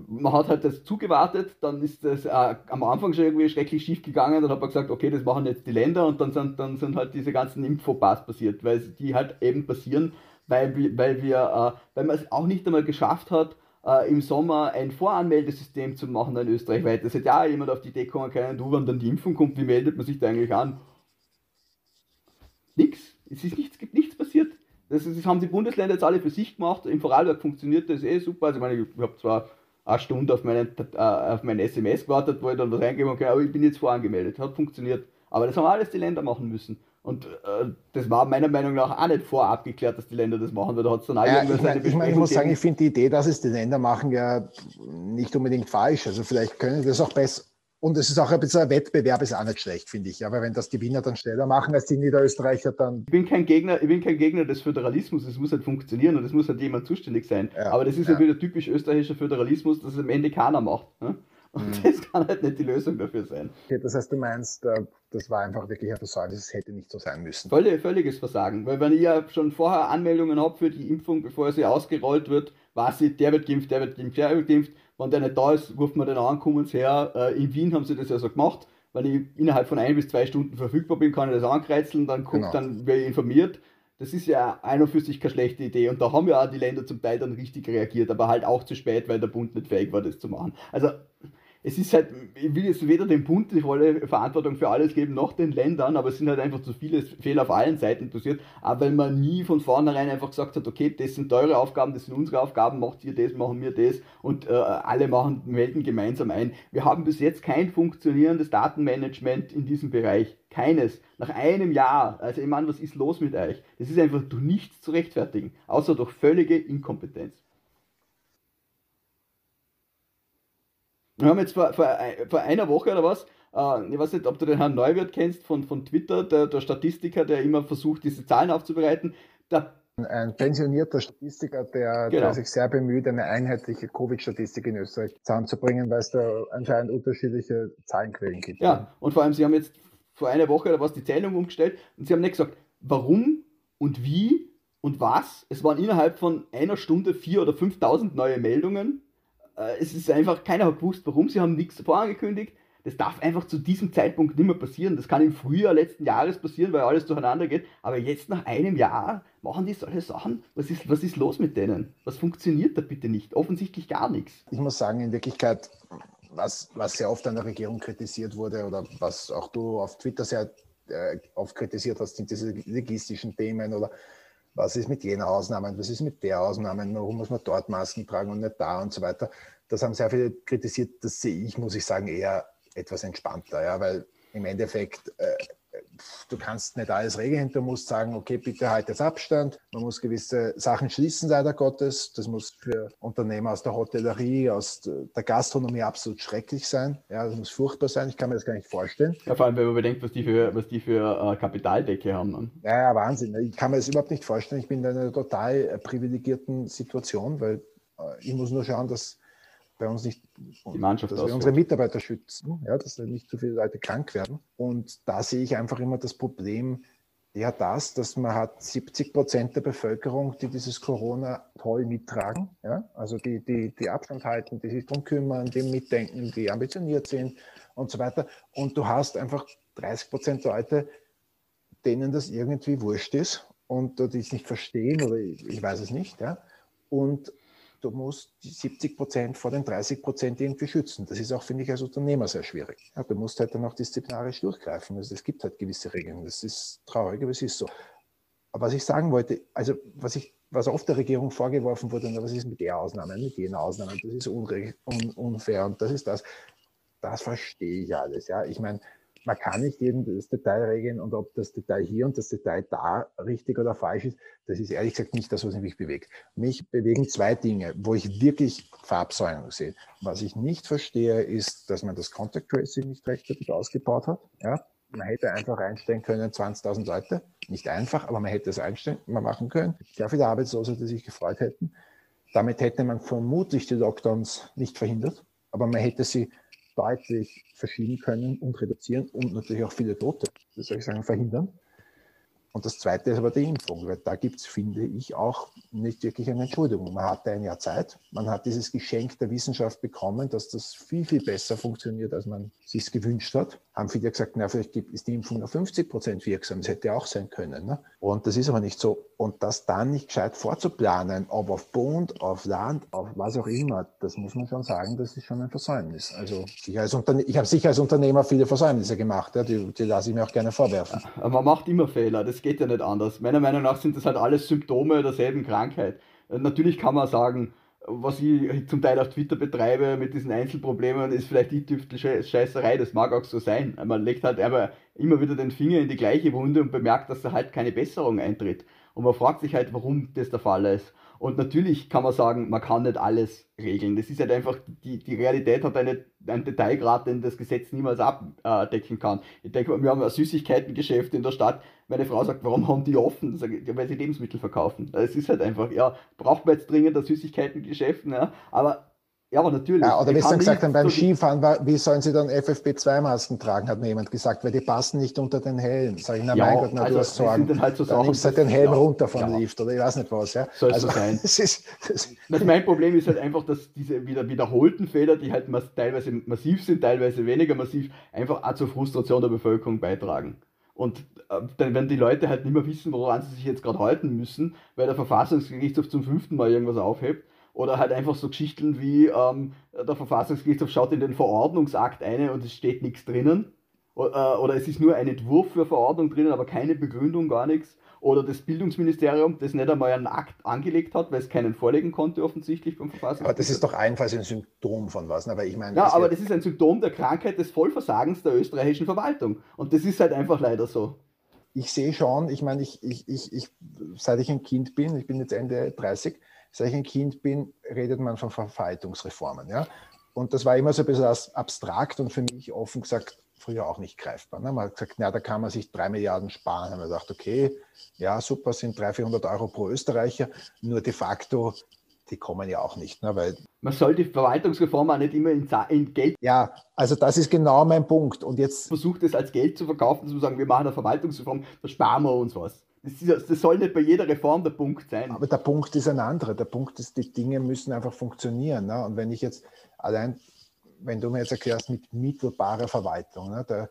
man hat halt das zugewartet, dann ist das äh, am Anfang schon irgendwie schrecklich schief gegangen, dann hat man gesagt, okay, das machen jetzt die Länder und dann sind, dann sind halt diese ganzen Infopass passiert, weil die halt eben passieren, weil, weil wir, äh, weil man es auch nicht einmal geschafft hat, äh, im Sommer ein Voranmeldesystem zu machen in Österreich, weil das hätte ja jemand auf die Idee kommen können, du, wenn dann die Impfung kommt, wie meldet man sich da eigentlich an? Nichts. Es ist nichts, gibt nichts passiert. Das, das, haben die Bundesländer jetzt alle für sich gemacht. Im Vorarlberg funktioniert das eh super. Also ich meine, ich habe zwar eine Stunde auf, meinen, äh, auf mein SMS gewartet, wo ich dann was eingeben kann, aber ich bin jetzt vorangemeldet. Hat funktioniert. Aber das haben alles die Länder machen müssen. Und äh, das war meiner Meinung nach auch nicht vorab geklärt, dass die Länder das machen, weil da hat es dann auch ja, ich, mein, ich, mein, ich muss sagen, ich finde die Idee, dass es die Länder machen, ja nicht unbedingt falsch. Also vielleicht können das auch besser, und es ist auch ein bisschen ein Wettbewerb, ist auch nicht schlecht, finde ich. Aber wenn das die Wiener dann schneller machen als die Niederösterreicher, dann. Ich bin kein Gegner, ich bin kein Gegner des Föderalismus, es muss halt funktionieren und es muss halt jemand zuständig sein. Ja, Aber das ist ja. halt wieder typisch österreichischer Föderalismus, dass es am Ende keiner macht. Ne? Und mhm. das kann halt nicht die Lösung dafür sein. Okay, das heißt, du meinst, äh, das war einfach wirklich ein Versäumnis, es hätte nicht so sein müssen. Völlig, völliges Versagen. Weil wenn ich ja schon vorher Anmeldungen habe für die Impfung, bevor sie ausgerollt wird, weiß ich, der wird geimpft, der wird geimpft, der wird geimpft wenn der nicht da ist, ruft man den an, kommen sie her. Äh, in Wien haben sie das ja so gemacht. Wenn ich innerhalb von ein bis zwei Stunden verfügbar bin, kann ich das ankreuzeln, dann guckt, genau. dann werde ich informiert. Das ist ja ein und für sich keine schlechte Idee. Und da haben ja auch die Länder zum Teil dann richtig reagiert, aber halt auch zu spät, weil der Bund nicht fähig war, das zu machen. Also es ist halt, ich will jetzt weder dem Bund die volle Verantwortung für alles geben, noch den Ländern, aber es sind halt einfach zu viele Fehler auf allen Seiten passiert, aber weil man nie von vornherein einfach gesagt hat, okay, das sind eure Aufgaben, das sind unsere Aufgaben, macht ihr das, machen wir das und äh, alle machen, melden gemeinsam ein. Wir haben bis jetzt kein funktionierendes Datenmanagement in diesem Bereich. Keines. Nach einem Jahr. Also ich meine, was ist los mit euch? Das ist einfach durch nichts zu rechtfertigen, außer durch völlige Inkompetenz. Wir haben jetzt vor, vor, vor einer Woche oder was, äh, ich weiß nicht, ob du den Herrn Neuwirth kennst von, von Twitter, der, der Statistiker, der immer versucht, diese Zahlen aufzubereiten. Der ein pensionierter Statistiker, der, genau. der, sich sehr bemüht, eine einheitliche Covid-Statistik in Österreich zusammenzubringen, weil es da anscheinend unterschiedliche Zahlenquellen gibt. Ja, und vor allem, Sie haben jetzt vor einer Woche oder was die Zählung umgestellt und Sie haben nicht gesagt, warum und wie und was. Es waren innerhalb von einer Stunde 4.000 oder 5.000 neue Meldungen es ist einfach, keiner hat gewusst, warum, sie haben nichts vorangekündigt. Das darf einfach zu diesem Zeitpunkt nicht mehr passieren. Das kann im Frühjahr letzten Jahres passieren, weil alles durcheinander geht. Aber jetzt nach einem Jahr machen die solche Sachen. Was ist, was ist los mit denen? Was funktioniert da bitte nicht? Offensichtlich gar nichts. Ich muss sagen, in Wirklichkeit, was, was sehr oft an der Regierung kritisiert wurde oder was auch du auf Twitter sehr äh, oft kritisiert hast, sind diese logistischen Themen oder was ist mit jener Ausnahme, was ist mit der Ausnahme, warum muss man dort Masken tragen und nicht da und so weiter. Das haben sehr viele kritisiert, das sehe ich, muss ich sagen, eher etwas entspannter, ja, weil im Endeffekt äh, du kannst nicht alles regeln, du musst sagen, okay, bitte halt jetzt Abstand. Man muss gewisse Sachen schließen, leider Gottes. Das muss für Unternehmer aus der Hotellerie, aus der Gastronomie absolut schrecklich sein. Ja, das muss furchtbar sein. Ich kann mir das gar nicht vorstellen. Ja, vor allem, wenn man bedenkt, was die für, was die für äh, Kapitaldecke haben. Dann. Ja, ja, Wahnsinn. Ich kann mir das überhaupt nicht vorstellen. Ich bin in einer total äh, privilegierten Situation, weil äh, ich muss nur schauen, dass bei uns nicht, die Mannschaft dass wir unsere Mitarbeiter schützen, ja, dass nicht zu viele Leute krank werden. Und da sehe ich einfach immer das Problem, ja, das, dass man hat 70 Prozent der Bevölkerung, die dieses Corona toll mittragen, ja, also die, die, die Abstand halten, die sich darum kümmern, die mitdenken, die ambitioniert sind und so weiter. Und du hast einfach 30 Prozent Leute, denen das irgendwie wurscht ist und die es nicht verstehen oder ich, ich weiß es nicht, ja. Und du musst die 70 Prozent vor den 30 Prozent irgendwie schützen. Das ist auch, finde ich, als Unternehmer sehr schwierig. Ja, du musst halt dann auch disziplinarisch durchgreifen. Also es gibt halt gewisse Regeln. Das ist traurig, aber es ist so. Aber was ich sagen wollte, also was ich was oft der Regierung vorgeworfen wurde, was ist mit der Ausnahme, mit jener Ausnahme, das ist unfair und das ist das. Das verstehe ich alles. Ja, ich meine, man kann nicht jedes Detail regeln und ob das Detail hier und das Detail da richtig oder falsch ist, das ist ehrlich gesagt nicht das, was mich bewegt. Mich bewegen zwei Dinge, wo ich wirklich Farbsäulen sehe. Was ich nicht verstehe, ist, dass man das Contact Tracing nicht rechtzeitig ausgebaut hat. Ja? Man hätte einfach einstellen können, 20.000 Leute. Nicht einfach, aber man hätte es einstellen, mal machen können. Sehr viele Arbeitslose, die sich gefreut hätten. Damit hätte man vermutlich die Lockdowns nicht verhindert, aber man hätte sie deutlich verschieben können und reduzieren und natürlich auch viele Tote, wie soll ich sagen, verhindern. Und das Zweite ist aber die Impfung, weil da gibt es, finde ich, auch nicht wirklich eine Entschuldigung. Man hatte ein Jahr Zeit, man hat dieses Geschenk der Wissenschaft bekommen, dass das viel, viel besser funktioniert, als man sich gewünscht hat. Haben viele gesagt, na, vielleicht ist die Impfung nur 50 Prozent wirksam, das hätte auch sein können. Ne? Und das ist aber nicht so. Und das dann nicht gescheit vorzuplanen, ob auf Bund, auf Land, auf was auch immer, das muss man schon sagen, das ist schon ein Versäumnis. Also ich, ich habe sicher als Unternehmer viele Versäumnisse gemacht, ja, die, die lasse ich mir auch gerne vorwerfen. Man macht immer Fehler, das geht ja nicht anders. Meiner Meinung nach sind das halt alles Symptome derselben Krankheit. Äh, natürlich kann man sagen, was ich zum Teil auf Twitter betreibe mit diesen Einzelproblemen, ist vielleicht die tüftelige Scheißerei, das mag auch so sein. Man legt halt aber immer wieder den Finger in die gleiche Wunde und bemerkt, dass da halt keine Besserung eintritt. Und man fragt sich halt, warum das der Fall ist. Und natürlich kann man sagen, man kann nicht alles regeln. Das ist halt einfach, die, die Realität hat eine, einen Detailgrad, den das Gesetz niemals abdecken kann. Ich denke, wir haben ein Süßigkeitengeschäft in der Stadt. Meine Frau sagt, warum haben die offen? Ich, weil sie Lebensmittel verkaufen. Es ist halt einfach, ja, braucht man jetzt dringend ein Süßigkeitengeschäft, ja, aber ja, aber natürlich. Ja, oder wie Sie gesagt haben, beim Skifahren, wie sollen Sie dann FFP2-Masken tragen, hat mir jemand gesagt, weil die passen nicht unter den Helm. Sag ich, na ja, mein Gott, na, also, du hast Sorgen. Dann, halt so dann nimmst du halt den Helm ja, runter vom ja. Lift oder ich weiß nicht was. Ja. Soll also, so sein. [LAUGHS] Das ist, das mein Problem ist halt einfach, dass diese wieder wiederholten Fehler, die halt teilweise massiv sind, teilweise weniger massiv, einfach auch zur Frustration der Bevölkerung beitragen. Und äh, dann werden die Leute halt nicht mehr wissen, woran sie sich jetzt gerade halten müssen, weil der Verfassungsgerichtshof zum fünften Mal irgendwas aufhebt. Oder halt einfach so Geschichten wie ähm, der Verfassungsgerichtshof schaut in den Verordnungsakt ein und es steht nichts drinnen. Oder, oder es ist nur ein Entwurf für Verordnung drinnen, aber keine Begründung, gar nichts oder das Bildungsministerium, das nicht einmal einen Akt angelegt hat, weil es keinen vorlegen konnte, offensichtlich beim Verfassungsgericht. Aber das ist doch einfalls ein Symptom von was, ne? aber ich meine. Ja, aber das ist ein Symptom der Krankheit des Vollversagens der österreichischen Verwaltung. Und das ist halt einfach leider so. Ich sehe schon, ich meine, ich, ich, ich, ich, seit ich ein Kind bin, ich bin jetzt Ende 30, seit ich ein Kind bin, redet man von Verwaltungsreformen. Ja? Und das war immer so ein bisschen abstrakt und für mich offen gesagt früher auch nicht greifbar. Ne? Man hat gesagt, na, da kann man sich drei Milliarden sparen. Haben wir gedacht, okay, ja, super, sind 300, 400 Euro pro Österreicher. Nur de facto, die kommen ja auch nicht. Ne? Weil man soll die Verwaltungsreform auch nicht immer in, in, Geld. Ja, also das ist genau mein Punkt. Und jetzt versucht es als Geld zu verkaufen, zu sagen, wir machen eine Verwaltungsreform, da sparen wir uns was. Das, das, soll nicht bei jeder Reform der Punkt sein. Aber der Punkt ist ein anderer. Der Punkt ist, die Dinge müssen einfach funktionieren. Ne? Und wenn ich jetzt allein wenn du mir jetzt erklärst mit mittelbarer Verwaltung, ne, da,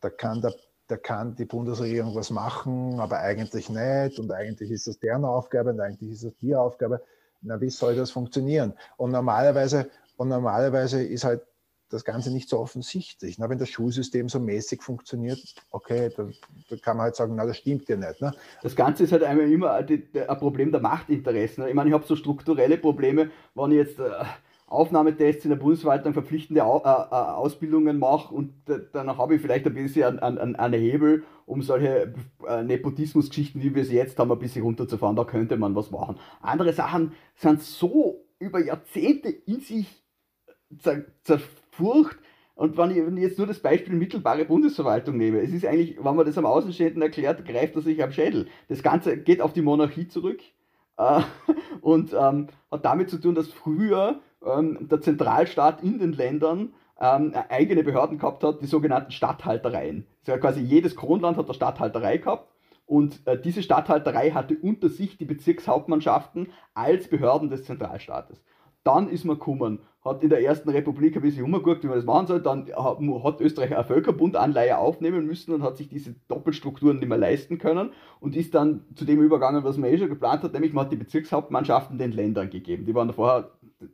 da, kann der, da kann die Bundesregierung was machen, aber eigentlich nicht und eigentlich ist das deren Aufgabe und eigentlich ist das die Aufgabe. Na, wie soll das funktionieren? Und normalerweise, und normalerweise ist halt das Ganze nicht so offensichtlich. Na, wenn das Schulsystem so mäßig funktioniert, okay, da, da kann man halt sagen, na, das stimmt ja nicht. Ne? Das Ganze ist halt einmal immer ein Problem der Machtinteressen. Ich meine, ich habe so strukturelle Probleme, wenn ich jetzt äh, Aufnahmetests in der Bundesverwaltung verpflichtende äh, äh, Ausbildungen mache und dann habe ich vielleicht ein bisschen an, an Hebel, um solche Nepotismusgeschichten, wie wir sie jetzt haben, ein bisschen runterzufahren. Da könnte man was machen. Andere Sachen sind so über Jahrzehnte in sich zerfurcht. Und wenn ich, jetzt nur das Beispiel mittelbare Bundesverwaltung nehme, es ist eigentlich, wenn man das am Außenstehenden erklärt, greift er sich am Schädel. Das Ganze geht auf die Monarchie zurück äh, [LAUGHS] und ähm, hat damit zu tun, dass früher ähm, der Zentralstaat in den Ländern ähm, eigene Behörden gehabt hat, die sogenannten Statthaltereien. Also quasi jedes Kronland hat eine Statthalterei gehabt und äh, diese Statthalterei hatte unter sich die Bezirkshauptmannschaften als Behörden des Zentralstaates. Dann ist man gekommen, hat in der ersten Republik ein bisschen umgeguckt, wie man das machen soll. Dann hat Österreich eine Völkerbundanleihe aufnehmen müssen und hat sich diese Doppelstrukturen nicht mehr leisten können und ist dann zu dem übergangen, was man eh schon geplant hat, nämlich man hat die Bezirkshauptmannschaften den Ländern gegeben. Die waren vorher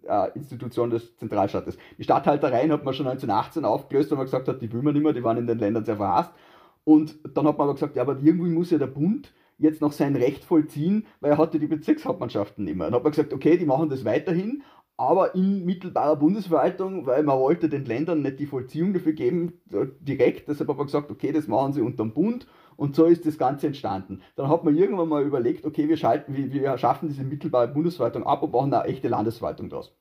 äh, Institution des Zentralstaates. Die Stadthaltereien hat man schon 1918 aufgelöst, weil man gesagt hat, die will man nicht mehr, die waren in den Ländern sehr verhasst. Und dann hat man aber gesagt, ja, aber irgendwie muss ja der Bund jetzt noch sein Recht vollziehen, weil er hatte die Bezirkshauptmannschaften nicht mehr. Dann hat man gesagt, okay, die machen das weiterhin, aber in mittelbarer Bundesverwaltung, weil man wollte den Ländern nicht die Vollziehung dafür geben, direkt. Deshalb hat man gesagt, okay, das machen sie unterm Bund und so ist das Ganze entstanden. Dann hat man irgendwann mal überlegt, okay, wir, schalten, wir, wir schaffen diese mittelbare Bundesverwaltung ab und machen eine echte Landesverwaltung daraus.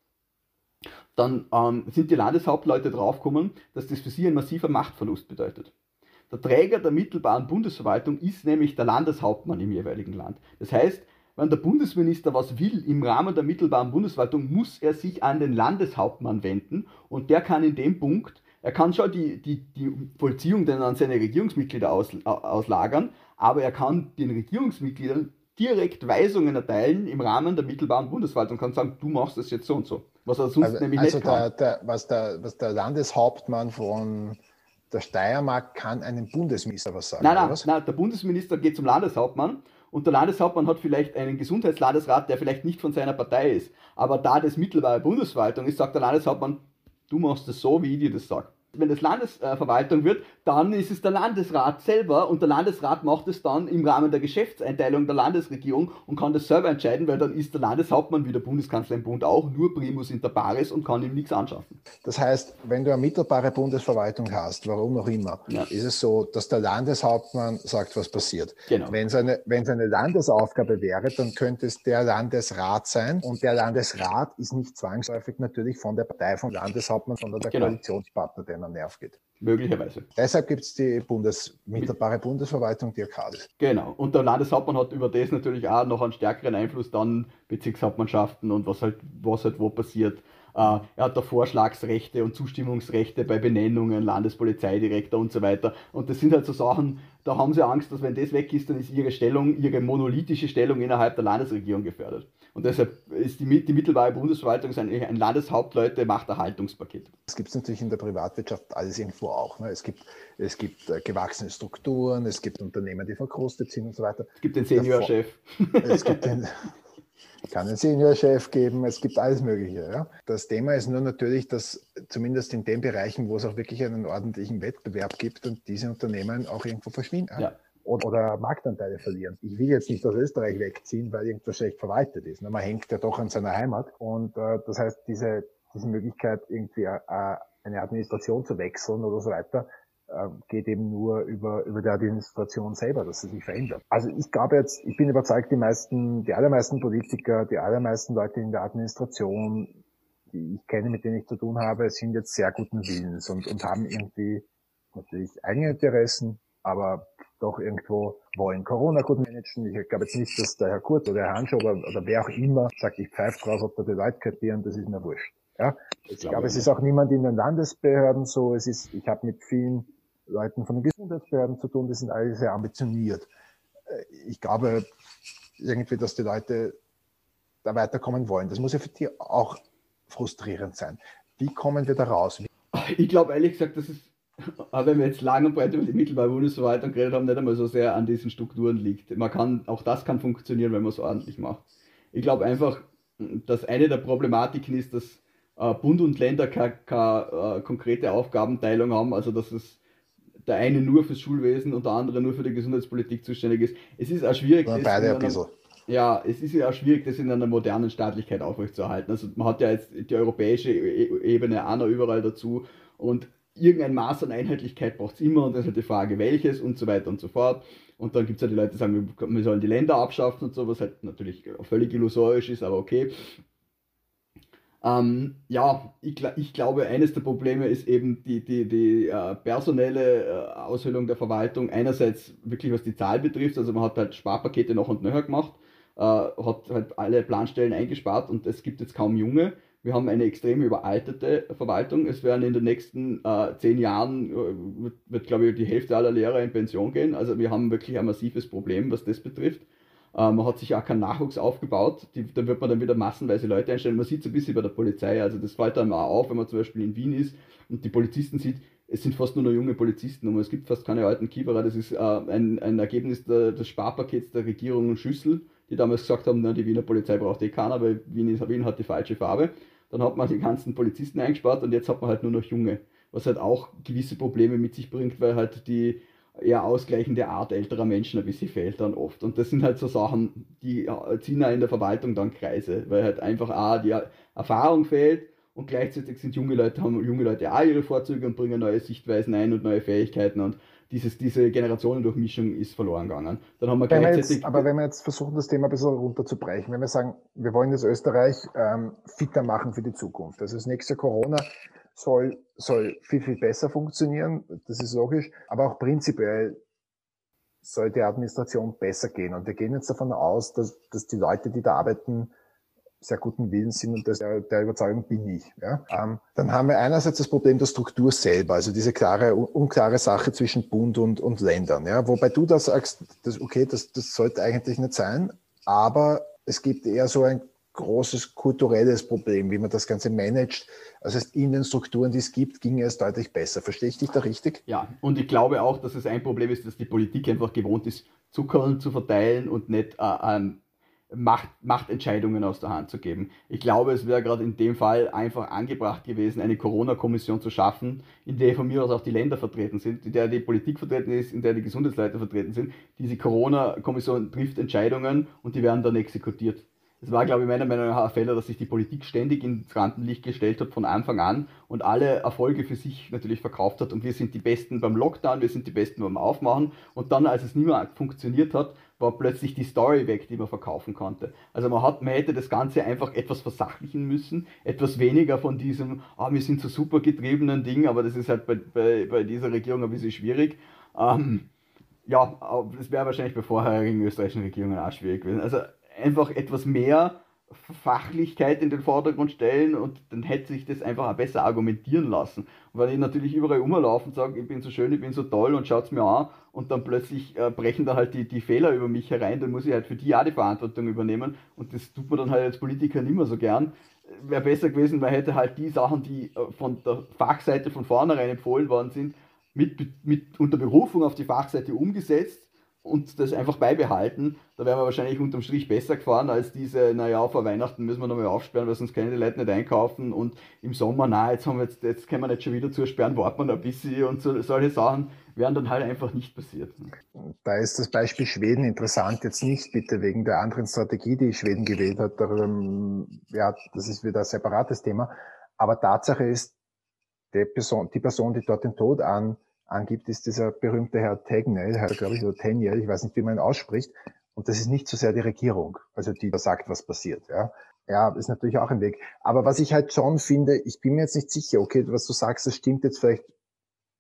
Dann ähm, sind die Landeshauptleute draufgekommen, dass das für sie ein massiver Machtverlust bedeutet. Der Träger der mittelbaren Bundesverwaltung ist nämlich der Landeshauptmann im jeweiligen Land. Das heißt, wenn der Bundesminister was will im Rahmen der mittelbaren Bundesverwaltung, muss er sich an den Landeshauptmann wenden und der kann in dem Punkt, er kann schon die, die, die Vollziehung dann an seine Regierungsmitglieder aus, auslagern, aber er kann den Regierungsmitgliedern direkt Weisungen erteilen im Rahmen der mittelbaren Bundesverwaltung und kann sagen, du machst das jetzt so und so. Was er sonst also, nämlich also nicht kann. Der, was, der, was der Landeshauptmann von der Steiermark kann einem Bundesminister was sagen. Nein, nein, nein, der Bundesminister geht zum Landeshauptmann und der Landeshauptmann hat vielleicht einen Gesundheitslandesrat, der vielleicht nicht von seiner Partei ist. Aber da das mittelbare Bundesverwaltung ist, sagt der Landeshauptmann, du machst es so, wie ich dir das sage wenn es Landesverwaltung wird, dann ist es der Landesrat selber und der Landesrat macht es dann im Rahmen der Geschäftseinteilung der Landesregierung und kann das selber entscheiden, weil dann ist der Landeshauptmann wie der Bundeskanzler im Bund auch nur primus inter pares und kann ihm nichts anschaffen. Das heißt, wenn du eine mittelbare Bundesverwaltung hast, warum auch immer, ja. ist es so, dass der Landeshauptmann sagt, was passiert. Genau. Wenn es eine, wenn es eine Landesaufgabe wäre, dann könnte es der Landesrat sein und der Landesrat ist nicht zwangsläufig natürlich von der Partei vom Landeshauptmann, sondern der genau. Koalitionspartner, der einen Nerv geht. Möglicherweise. Deshalb gibt es die Bundes mittelbare Bundesverwaltung, die Arkadis. Genau. Und der Landeshauptmann hat über das natürlich auch noch einen stärkeren Einfluss dann Bezirkshauptmannschaften und was halt, was halt wo passiert. Uh, er hat da Vorschlagsrechte und Zustimmungsrechte bei Benennungen, Landespolizeidirektor und so weiter. Und das sind halt so Sachen, da haben sie Angst, dass wenn das weg ist, dann ist ihre Stellung, ihre monolithische Stellung innerhalb der Landesregierung gefährdet. Und deshalb ist die, die mittelbare Bundesverwaltung eigentlich ein Landeshauptleute-Machterhaltungspaket. Das gibt es natürlich in der Privatwirtschaft alles irgendwo auch. Ne? Es gibt, es gibt äh, gewachsene Strukturen, es gibt Unternehmen, die verkrustet sind und so weiter. Es gibt den Seniorchef. Es gibt den, [LAUGHS] kann einen Seniorchef geben, es gibt alles Mögliche. Ja. Das Thema ist nur natürlich, dass zumindest in den Bereichen, wo es auch wirklich einen ordentlichen Wettbewerb gibt und diese Unternehmen auch irgendwo verschwinden. Ja oder Marktanteile verlieren. Ich will jetzt nicht aus Österreich wegziehen, weil irgendwas schlecht verwaltet ist. Ne? Man hängt ja doch an seiner Heimat und äh, das heißt, diese, diese Möglichkeit, irgendwie äh, eine Administration zu wechseln oder so weiter, äh, geht eben nur über, über die Administration selber, dass sie sich verändert. Also ich glaube jetzt, ich bin überzeugt, die meisten, die allermeisten Politiker, die allermeisten Leute in der Administration, die ich kenne, mit denen ich zu tun habe, sind jetzt sehr guten Willens und, und haben irgendwie natürlich eigene Interessen, aber doch irgendwo wollen Corona gut managen. Ich glaube jetzt nicht, dass der Herr Kurt oder Herr Hansch oder, oder wer auch immer sagt, ich pfeife drauf, ob da die Leute kapieren, das ist mir wurscht. Ja? Ich, ich glaube, glaube es ist auch niemand in den Landesbehörden so. Es ist, ich habe mit vielen Leuten von den Gesundheitsbehörden zu tun, die sind alle sehr ambitioniert. Äh, ich glaube irgendwie, dass die Leute da weiterkommen wollen. Das muss ja für die auch frustrierend sein. Wie kommen wir da raus? Ich glaube ehrlich gesagt, das ist aber wenn wir jetzt lang und breit über die mittelbare Bundesverwaltung geredet haben, nicht einmal so sehr an diesen Strukturen liegt. Man kann, auch das kann funktionieren, wenn man es ordentlich macht. Ich glaube einfach, dass eine der Problematiken ist, dass äh, Bund und Länder keine, keine äh, konkrete Aufgabenteilung haben, also dass es der eine nur fürs Schulwesen und der andere nur für die Gesundheitspolitik zuständig ist. Es ist auch schwierig. Ja, beide ein bisschen. Ja, es ist ja auch schwierig, das in einer modernen Staatlichkeit aufrechtzuerhalten. Also man hat ja jetzt die europäische e-, e-, Ebene auch noch überall dazu und irgendein Maß an Einheitlichkeit braucht es immer und dann ist halt die Frage, welches und so weiter und so fort. Und dann gibt es ja die Leute, die sagen, wir sollen die Länder abschaffen und so, was halt natürlich völlig illusorisch ist, aber okay. Ähm, ja, ich, ich, glaube, eines der Probleme ist eben die, die, die äh, personelle äh, Aushöhlung der Verwaltung. Einerseits wirklich, was die Zahl betrifft, also man hat halt Sparpakete noch und nöcher gemacht, äh, hat halt alle Planstellen eingespart und es gibt jetzt kaum Junge. Wir haben eine extrem überaltete Verwaltung. Es werden in den nächsten äh, zehn Jahren, äh, wird, wird glaube ich, die Hälfte aller Lehrer in Pension gehen. Also wir haben wirklich ein massives Problem, was das betrifft. Äh, man hat sich auch keinen Nachwuchs aufgebaut. Die, da wird man dann wieder massenweise Leute einstellen. Man sieht es ein bisschen bei der Polizei. Also das fällt dann mal auf, wenn man zum Beispiel in Wien ist und die Polizisten sieht, es sind fast nur noch junge Polizisten und es gibt fast keine alten Kieferer. Das ist äh, ein, ein Ergebnis der, des Sparpakets der Regierung Schüssel, die damals gesagt haben, na, die Wiener Polizei braucht eh keiner, weil Wien, ist, Wien hat die falsche Farbe. Dann hat man die ganzen Polizisten eingespart und jetzt hat man halt nur noch junge. Was halt auch gewisse Probleme mit sich bringt, weil halt die eher ausgleichende Art älterer Menschen ein bisschen fehlt dann oft. Und das sind halt so Sachen, die ziehen auch in der Verwaltung dann Kreise, weil halt einfach auch die Erfahrung fehlt und gleichzeitig sind junge Leute, haben junge Leute auch ihre Vorzüge und bringen neue Sichtweisen ein und neue Fähigkeiten und dieses, diese Generationendurchmischung ist verloren gegangen. Dann haben wir wenn gleichzeitig. Wir jetzt, aber wenn wir jetzt versuchen, das Thema ein bisschen runterzubrechen, wenn wir sagen, wir wollen das Österreich ähm, fitter machen für die Zukunft. Also das nächste Corona soll, soll viel, viel besser funktionieren, das ist logisch, aber auch prinzipiell soll die Administration besser gehen. Und wir gehen jetzt davon aus, dass, dass die Leute, die da arbeiten, sehr guten Willens sind und der, der Überzeugung bin ich. Ja? Ähm, dann haben wir einerseits das Problem der Struktur selber, also diese klare, unklare Sache zwischen Bund und, und Ländern. Ja? Wobei du da sagst, das, okay, das, das sollte eigentlich nicht sein, aber es gibt eher so ein großes kulturelles Problem, wie man das Ganze managt. Also in den Strukturen, die es gibt, ging es deutlich besser. Verstehe ich dich da richtig? Ja, und ich glaube auch, dass es ein Problem ist, dass die Politik einfach gewohnt ist, Zucker zu verteilen und nicht äh, ähm, Macht, Machtentscheidungen aus der Hand zu geben. Ich glaube, es wäre gerade in dem Fall einfach angebracht gewesen, eine Corona-Kommission zu schaffen, in der von mir aus auch die Länder vertreten sind, in der die Politik vertreten ist, in der die Gesundheitsleiter vertreten sind. Diese Corona-Kommission trifft Entscheidungen und die werden dann exekutiert. Es war, glaube ich, meiner Meinung nach ein Fehler, dass sich die Politik ständig ins Rampenlicht gestellt hat von Anfang an und alle Erfolge für sich natürlich verkauft hat. Und wir sind die Besten beim Lockdown, wir sind die Besten beim Aufmachen. Und dann, als es nicht mehr funktioniert hat, war plötzlich die Story weg, die man verkaufen konnte. Also man, hat, man hätte das Ganze einfach etwas versachlichen müssen, etwas weniger von diesem, ah, wir sind so super getriebenen Ding, aber das ist halt bei, bei, bei dieser Regierung ein bisschen schwierig. Ähm, ja, das wäre wahrscheinlich bei vorherigen österreichischen Regierungen auch schwierig gewesen. Also einfach etwas mehr Fachlichkeit in den Vordergrund stellen und dann hätte sich das einfach besser argumentieren lassen. Und wenn ich natürlich überall rumlaufe und sage, ich bin so schön, ich bin so toll und schaut es mir an und dann plötzlich äh, brechen da halt die, die Fehler über mich herein, dann muss ich halt für die auch die Verantwortung übernehmen und das tut man dann halt als Politiker nicht mehr so gern. Wäre besser gewesen, man hätte halt die Sachen, die äh, von der Fachseite von vornherein empfohlen worden sind, mit, mit unter Berufung auf die Fachseite umgesetzt und das einfach beibehalten, da wären wir wahrscheinlich unterm Strich besser gefahren als diese, naja, vor Weihnachten müssen wir nochmal aufsperren, weil sonst können die Leute nicht einkaufen und im Sommer, na, jetzt haben wir jetzt, jetzt können wir nicht schon wieder zusperren, warten wir noch ein bisschen und so, solche Sachen wären dann halt einfach nicht passiert. Da ist das Beispiel Schweden interessant, jetzt nicht bitte wegen der anderen Strategie, die Schweden gewählt hat, darüber, ja, das ist wieder ein separates Thema, aber Tatsache ist, die Person, die, Person, die dort den Tod an angibt, ist dieser berühmte Herr Tegnell, Herr, glaube ich, oder Tenniel, ich weiß nicht, wie man ihn ausspricht. Und das ist nicht so sehr die Regierung, also die da sagt, was passiert. Ja, ja ist natürlich auch ein Weg. Aber was ich halt schon finde, ich bin mir jetzt nicht sicher, okay, was du sagst, das stimmt jetzt vielleicht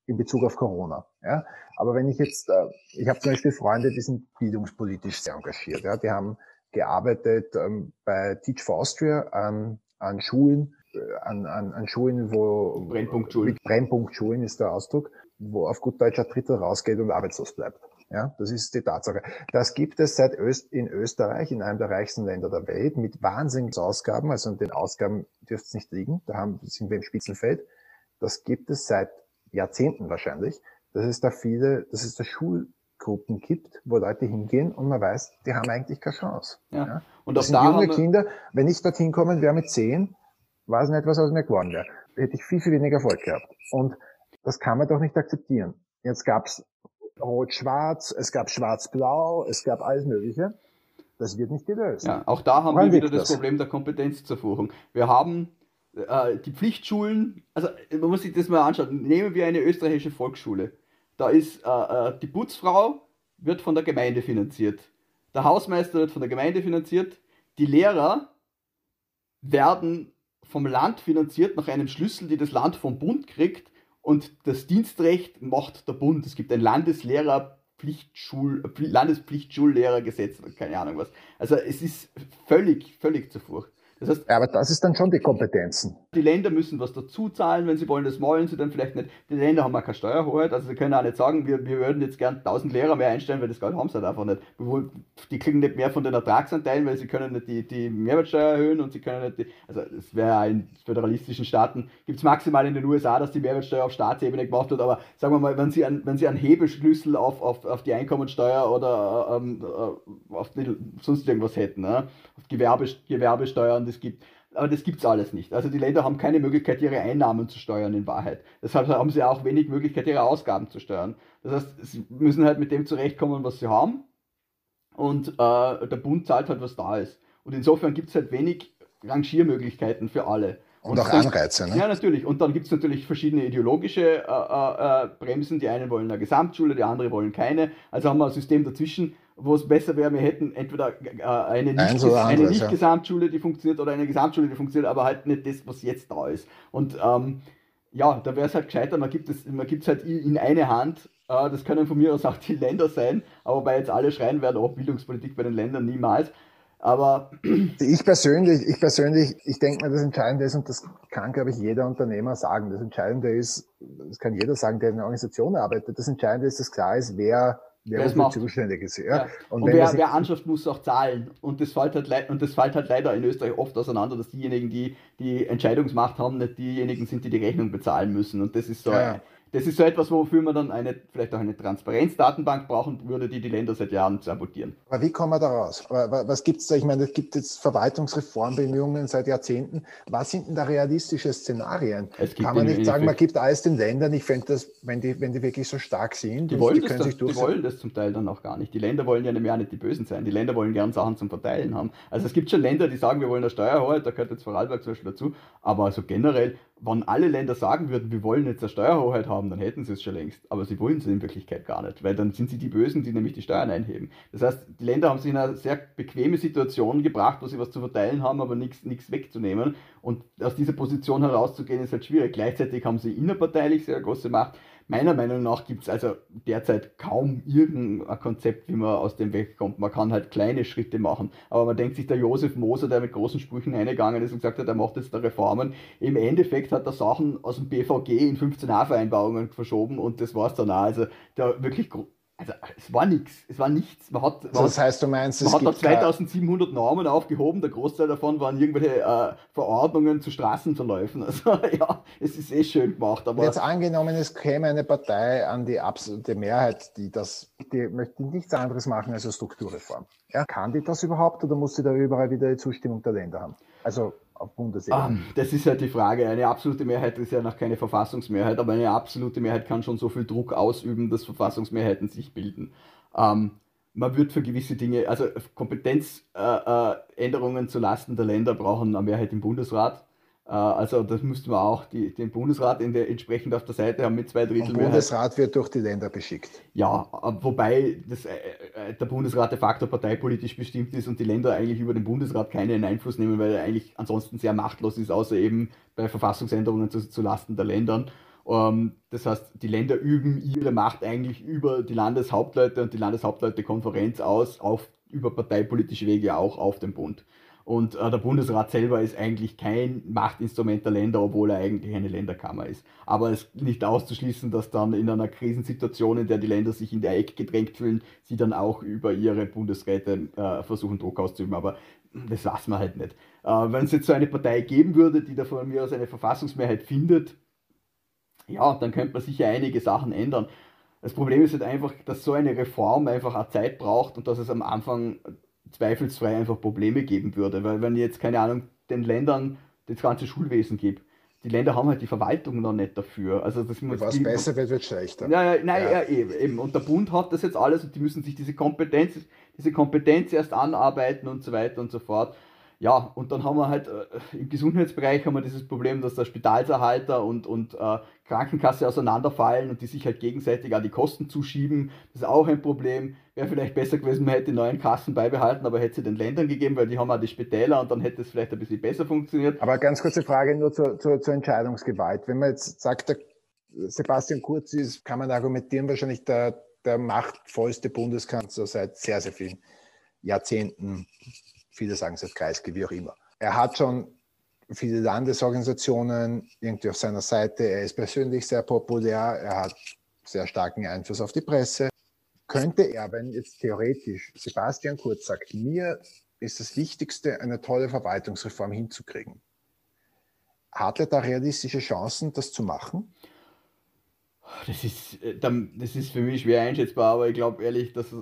in Bezug auf Corona. Ja? Aber wenn ich jetzt, äh, ich habe zum Beispiel Freunde, die sind bildungspolitisch sehr engagiert. Ja? Die haben gearbeitet ähm, bei Teach for Austria an, an Schulen, äh, an, an, an Schulen, wo Brennpunktschulen. Brennpunktschulen ist der Ausdruck, wo auf gut Deutsch ein Drittel rausgeht und arbeitslos bleibt. Ja, das ist die Tatsache. Das gibt es seit Öst in Österreich, in einem der reichsten Länder der Welt, mit Wahnsinnsausgaben, also an den Ausgaben dürfte es nicht liegen, da haben, sind wir im Spitzenfeld. Das gibt es seit Jahrzehnten wahrscheinlich, dass es da viele, dass es da Schulgruppen gibt, wo Leute hingehen und man weiß, die haben eigentlich keine Chance. Ja. ja? Und das sind da junge Kinder, wenn ich dorthin kommen wäre mit zehn, weiß nicht, was aus mir geworden wäre. Hätte ich viel, viel weniger Erfolg gehabt. Und das kann man doch nicht akzeptieren. Jetzt gab's Rot-Schwarz, es gab Schwarz-Blau, es gab alles Mögliche. Das wird nicht gelöst. Ja, auch da haben Woran wir wieder das, das Problem der Kompetenzzerführung. Wir haben äh, die Pflichtschulen, also man muss sich das mal anschauen. Nehmen wir eine österreichische Volksschule. Da ist äh, äh, die Putzfrau wird von der Gemeinde finanziert. Der Hausmeister wird von der Gemeinde finanziert. Die Lehrer werden vom Land finanziert nach einem Schlüssel, die das Land vom Bund kriegt. Und das Dienstrecht macht der Bund. Es gibt ein Landeslehrer-Pflichtschul, Landespflichtschullehrergesetz, keine Ahnung was. Also es ist völlig, völlig zu furcht. Das heißt, aber das ist dann schon die Kompetenzen. Die Länder müssen was dazu zahlen, wenn sie wollen, das wollen sie dann vielleicht nicht. Die Länder haben auch keine Steuerhoheit, also sie können auch nicht sagen, wir, wir würden jetzt gern 1000 Lehrer mehr einstellen, weil das Geld haben sie halt einfach nicht. Die kriegen nicht mehr von den Ertragsanteilen, weil sie können nicht die, die Mehrwertsteuer erhöhen und sie können nicht die, also es wäre in föderalistischen Staaten, gibt es maximal in den USA, dass die Mehrwertsteuer auf Staatsebene gemacht wird, aber sagen wir mal, wenn sie, an, wenn sie einen Hebelschlüssel auf, auf, auf die Einkommensteuer oder ähm, äh, auf die, sonst irgendwas hätten, ne? auf Gewerbe, Gewerbesteuern, das gibt. Aber das gibt es alles nicht. Also die Länder haben keine Möglichkeit, ihre Einnahmen zu steuern in Wahrheit. Deshalb haben sie auch wenig Möglichkeit, ihre Ausgaben zu steuern. Das heißt, sie müssen halt mit dem zurechtkommen, was sie haben. Und äh, der Bund zahlt halt, was da ist. Und insofern gibt es halt wenig Rangiermöglichkeiten für alle. Und, auch Anreize, ne? Ja, natürlich. Und dann gibt es natürlich verschiedene ideologische äh, äh, äh, Bremsen. Die einen wollen eine Gesamtschule, die anderen wollen keine. Also haben wir ein System dazwischen, wo es besser wäre, wir hätten entweder äh, eine Nicht-Gesamtschule, nicht, ja. die funktioniert, oder eine Gesamtschule, die funktioniert, aber halt nicht das, was jetzt da ist. Und ähm, ja, da wäre es halt gescheiter, man gibt es man halt in eine Hand. Äh, das können von mir aus auch die Länder sein, aber bei jetzt alle schreien werden, oh, Bildungspolitik bei den Ländern niemals. Aber [CLEARS THROAT] ich persönlich, ich persönlich, ich denke mir, das Entscheidende ist, und das kann, glaube ich, jeder Unternehmer sagen, das Entscheidende ist, das kann jeder sagen, der in einer Organisation arbeitet, das Entscheidende ist, dass klar ist, wer wer das macht. zuständig ist. Ja. ja. Und, und wer, wer anschafft, muss auch zahlen. Und das, fällt halt, und das fällt halt leider in Österreich oft auseinander, dass diejenigen, die die Entscheidungsmacht haben, nicht diejenigen sind, die die Rechnung bezahlen müssen. Und das ist so ja das ist so etwas, wofür man dann eine, vielleicht auch eine Transparenzdatenbank brauchen würde, die die Länder seit Jahren sabotieren. Aber wie kommen wir da raus? Was gibt es da? Ich meine, es gibt jetzt Verwaltungsreformbemühungen seit Jahrzehnten. Was sind denn da realistische Szenarien? Kann man nicht sagen, man gibt alles den Ländern. Ich fände das, wenn die, wenn die wirklich so stark sind, die, wollen die können das, sich Die wollen das zum Teil dann auch gar nicht. Die Länder wollen ja nicht mehr nicht die Bösen sein. Die Länder wollen gern Sachen zum Verteilen haben. Also es gibt schon Länder, die sagen, wir wollen eine Steuerhoheit, da gehört jetzt Vorarlberg zum Beispiel dazu. Aber also generell wenn alle Länder sagen würden, wir wollen jetzt eine Steuerhoheit haben, dann hätten sie es schon längst. Aber sie wollen es in Wirklichkeit gar nicht, weil dann sind sie die Bösen, die nämlich die Steuern einheben. Das heißt, die Länder haben sich in eine sehr bequeme Situation gebracht, wo sie was zu verteilen haben, aber nichts, nichts wegzunehmen. Und aus dieser Position herauszugehen, ist halt schwierig. Gleichzeitig haben sie innerparteilich sehr große Macht. Meiner Meinung nach gibt es also derzeit kaum irgendein Konzept, wie man aus dem wegkommt. Man kann halt kleine Schritte machen. Aber man denkt sich, der Josef Moser, der mit großen Sprüchen eingegangen ist und gesagt hat, er macht jetzt da Reformen, im Endeffekt hat er Sachen aus dem BVG in 15a-Vereinbarungen verschoben und das war es dann auch. Also der wirklich also es war nichts, es war nichts. Man hat, man das heißt, du meinst, man hat da 2700 Normen aufgehoben, der Großteil davon waren irgendwelche äh, Verordnungen zu Straßenverläufen. [LAUGHS] Also ja, es ist eh schön gemacht. Aber Jetzt angenommen, es käme eine Partei an die absolute Mehrheit, die das, die möchte nichts anderes machen als eine Strukturreform. Ja, kann die das überhaupt oder muss sie da überall wieder die Zustimmung der Länder haben? Also auf Bundesebene? Um, das ist halt die Frage. Eine absolute Mehrheit ist ja noch keine Verfassungsmehrheit, aber eine absolute Mehrheit kann schon so viel Druck ausüben, dass Verfassungsmehrheiten sich bilden. Um, man wird für gewisse Dinge, also Kompetenzänderungen äh, äh, zu Lasten der Länder brauchen eine Mehrheit im Bundesrat. Äh, also das müssten wir auch die, den Bundesrat in der, entsprechend auf der Seite haben mit zwei Drittel Der Bundesrat wird durch die Länder beschickt. Ja, wobei das, äh, äh, der Bundesrat de facto parteipolitisch bestimmt ist und die Länder eigentlich über den Bundesrat keinen Einfluss nehmen, weil er eigentlich ansonsten sehr machtlos ist, außer eben bei Verfassungsänderungen zu, zu Lasten der Ländern. Ähm, das heißt, die Länder üben ihre Macht eigentlich über die Landeshauptleute und die Landeshauptleutekonferenz aus, auf, über parteipolitische Wege auch auf den Bund. Und äh, der Bundesrat selber ist eigentlich kein Machtinstrument der Länder, obwohl er eigentlich eine Länderkammer ist. Aber es ist nicht auszuschließen, dass dann in einer Krisensituation, in der die Länder sich in der Ecke gedrängt fühlen, sie dann auch über ihre Bundesräte äh, versuchen, Druck auszuüben. Aber das weiß man halt nicht. Äh, Wenn es jetzt so eine Partei geben würde, die da von mir aus eine Verfassungsmehrheit findet, ja, dann könnte man sicher einige Sachen ändern. Das Problem ist halt einfach, dass so eine Reform einfach eine Zeit braucht und dass es am Anfang zweifelsfrei einfach Probleme geben würde. Weil wenn jetzt, keine Ahnung, den Ländern das ganze Schulwesen gibt, die Länder haben halt die Verwaltung noch nicht dafür. Also das muss Was besser wird, wird schlechter. Ja, ja, nein, ja. ja. eben. Und der Bund hat das jetzt alles und die müssen sich diese Kompetenz, diese Kompetenz erst anarbeiten und so weiter und so fort. Ja, und dann haben wir halt äh, im Gesundheitsbereich haben wir dieses Problem, dass der Spitalserhalter und, und äh, Krankenkasse auseinanderfallen und die sich halt gegenseitig an die Kosten zuschieben. Das ist auch ein Problem. Wäre vielleicht besser gewesen, man hätte die neuen Kassen beibehalten, aber hätte sie den Ländern gegeben, weil die haben auch die Spitäler und dann hätte es vielleicht ein bisschen besser funktioniert. Aber ganz kurze Frage nur zur, zur, zur Entscheidungsgewalt. Wenn man jetzt sagt, der Sebastian Kurz ist, kann man argumentieren, wahrscheinlich der, der machtvollste Bundeskanzler seit sehr, sehr vielen Jahrzehnten Viele sagen es als Kreisky, wie auch immer. Er hat schon viele Landesorganisationen irgendwie auf seiner Seite. Er ist persönlich sehr populär. Er hat sehr starken Einfluss auf die Presse. Könnte er, wenn jetzt theoretisch Sebastian Kurz sagt, mir ist das Wichtigste, eine tolle Verwaltungsreform hinzukriegen, hat er da realistische Chancen, das zu machen? [LAUGHS] Das ist, äh, das ist für mich schwer einschätzbar, aber ich glaube ehrlich, dass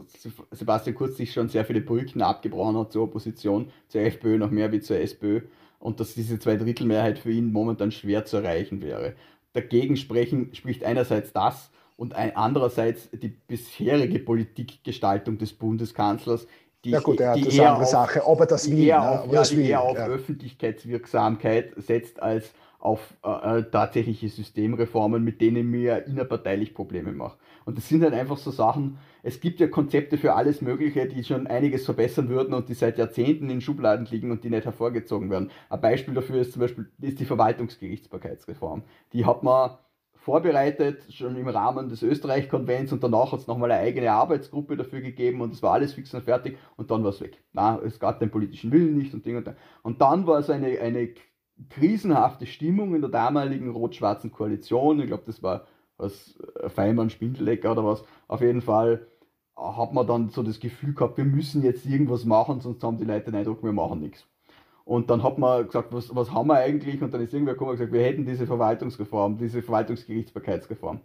Sebastian Kurz sich schon sehr viele Brücken abgebrochen hat zur Opposition, zur FPÖ noch mehr wie zur SPÖ und dass diese Zweidrittelmehrheit für ihn momentan schwer zu erreichen wäre. Dagegen sprechen, spricht einerseits das und andererseits die bisherige Politikgestaltung des Bundeskanzlers, die, ja gut, er hat die eher andere auf, Sache, ob er das will, eher ne? auf, ja, die eher auf ja. Öffentlichkeitswirksamkeit setzt als auf äh, äh, tatsächliche Systemreformen, mit denen mir innerparteilich Probleme mache. Und das sind halt einfach so Sachen, es gibt ja Konzepte für alles Mögliche, die schon einiges verbessern würden und die seit Jahrzehnten in Schubladen liegen und die nicht hervorgezogen werden. Ein Beispiel dafür ist zum Beispiel ist die Verwaltungsgerichtsbarkeitsreform. Die hat man vorbereitet, schon im Rahmen des Österreich-Konvents und danach hat es nochmal eine eigene Arbeitsgruppe dafür gegeben und es war alles fix und fertig und dann war es weg. Na, es gab den politischen Willen nicht und Ding und Ding. Und dann war es eine, eine krisenhafte Stimmung in der damaligen rot-schwarzen Koalition. Ich glaube, das war was äh, Feimann, Spindelecker oder was. Auf jeden Fall hat man dann so das Gefühl gehabt, wir müssen jetzt irgendwas machen, sonst haben die Leute den Eindruck, wir machen nichts. Und dann hat man gesagt, was, was haben wir eigentlich? Und dann ist irgendwer gekommen und gesagt, wir hätten diese Verwaltungsreform, diese Verwaltungsgerichtsbarkeitsreform.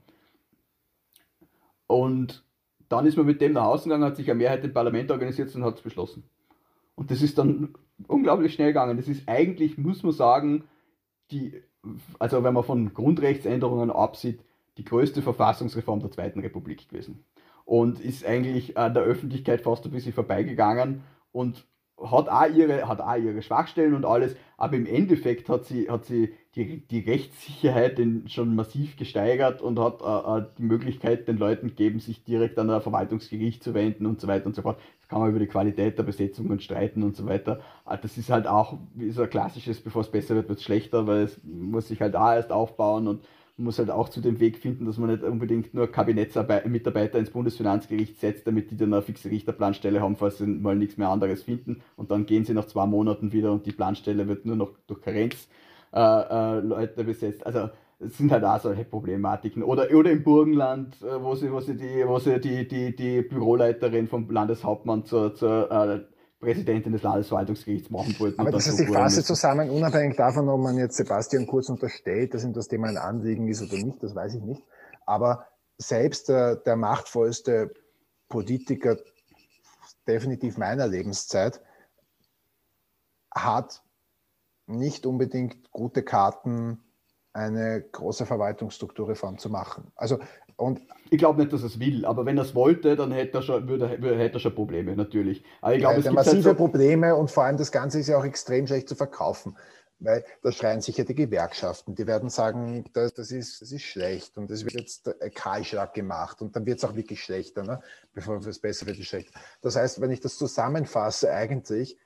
Und dann ist man mit dem nach Hause gegangen, hat sich eine Mehrheit im Parlament organisiert und hat es beschlossen. Und das ist dann unglaublich schnell gegangen. Das ist eigentlich, muss man sagen, die, also wenn man von Grundrechtsänderungen absieht, die größte Verfassungsreform der Zweiten Republik gewesen. Und ist eigentlich an der Öffentlichkeit fast ein bisschen vorbeigegangen und hat auch ihre, hat auch ihre Schwachstellen und alles, aber im Endeffekt hat sie, hat sie die, die Rechtssicherheit schon massiv gesteigert und hat äh, äh, die Möglichkeit den Leuten gegeben, sich direkt an ein Verwaltungsgericht zu wenden und so weiter und so fort. Das kann man über die Qualität der Besetzungen streiten und so weiter. Äh, das ist halt auch wie so ein klassisches, bevor es besser wird, wird es schlechter, weil es muss sich halt auch erst aufbauen und muss halt auch zu dem Weg finden, dass man nicht unbedingt nur Kabinettsmitarbeiter ins Bundesfinanzgericht setzt, damit die dann eine fixe Richterplanstelle haben, falls sie mal nichts mehr anderes finden. Und dann gehen sie nach zwei Monaten wieder und die Planstelle wird nur noch durch Karenz äh, äh, Leute besetzt. Also es sind halt auch solche Problematiken. Oder, oder im Burgenland, äh, wo sie, wo sie, die, wo sie die, die, die Büroleiterin vom Landeshauptmann zur, zur äh, Präsidentin des Landesverwaltungsgerichts machen wollten. Aber das heißt, ich fasse zusammen, unabhängig davon, ob man jetzt Sebastian Kurz unterstellt, dass ihm das Thema ein Anliegen ist oder nicht, das weiß ich nicht. Aber selbst der, der machtvollste Politiker, definitiv meiner Lebenszeit, hat nicht unbedingt gute Karten, eine große Verwaltungsstrukturreform zu machen. Also und ich glaube nicht, dass es will, aber wenn er es wollte, dann hätte er schon, würde, hätte er schon Probleme, natürlich. Aber ich glaube, ja, es gibt halt massive halt so Probleme und vor allem das Ganze ist ja auch extrem schlecht zu verkaufen. Weil da schreien sich ja die Gewerkschaften, die werden sagen, das, das, ist, das ist schlecht und es wird jetzt Kahlschlag gemacht und dann wird es auch wirklich schlechter, ne? bevor es besser wird, ist schlecht. Das heißt, wenn ich das zusammenfasse, eigentlich,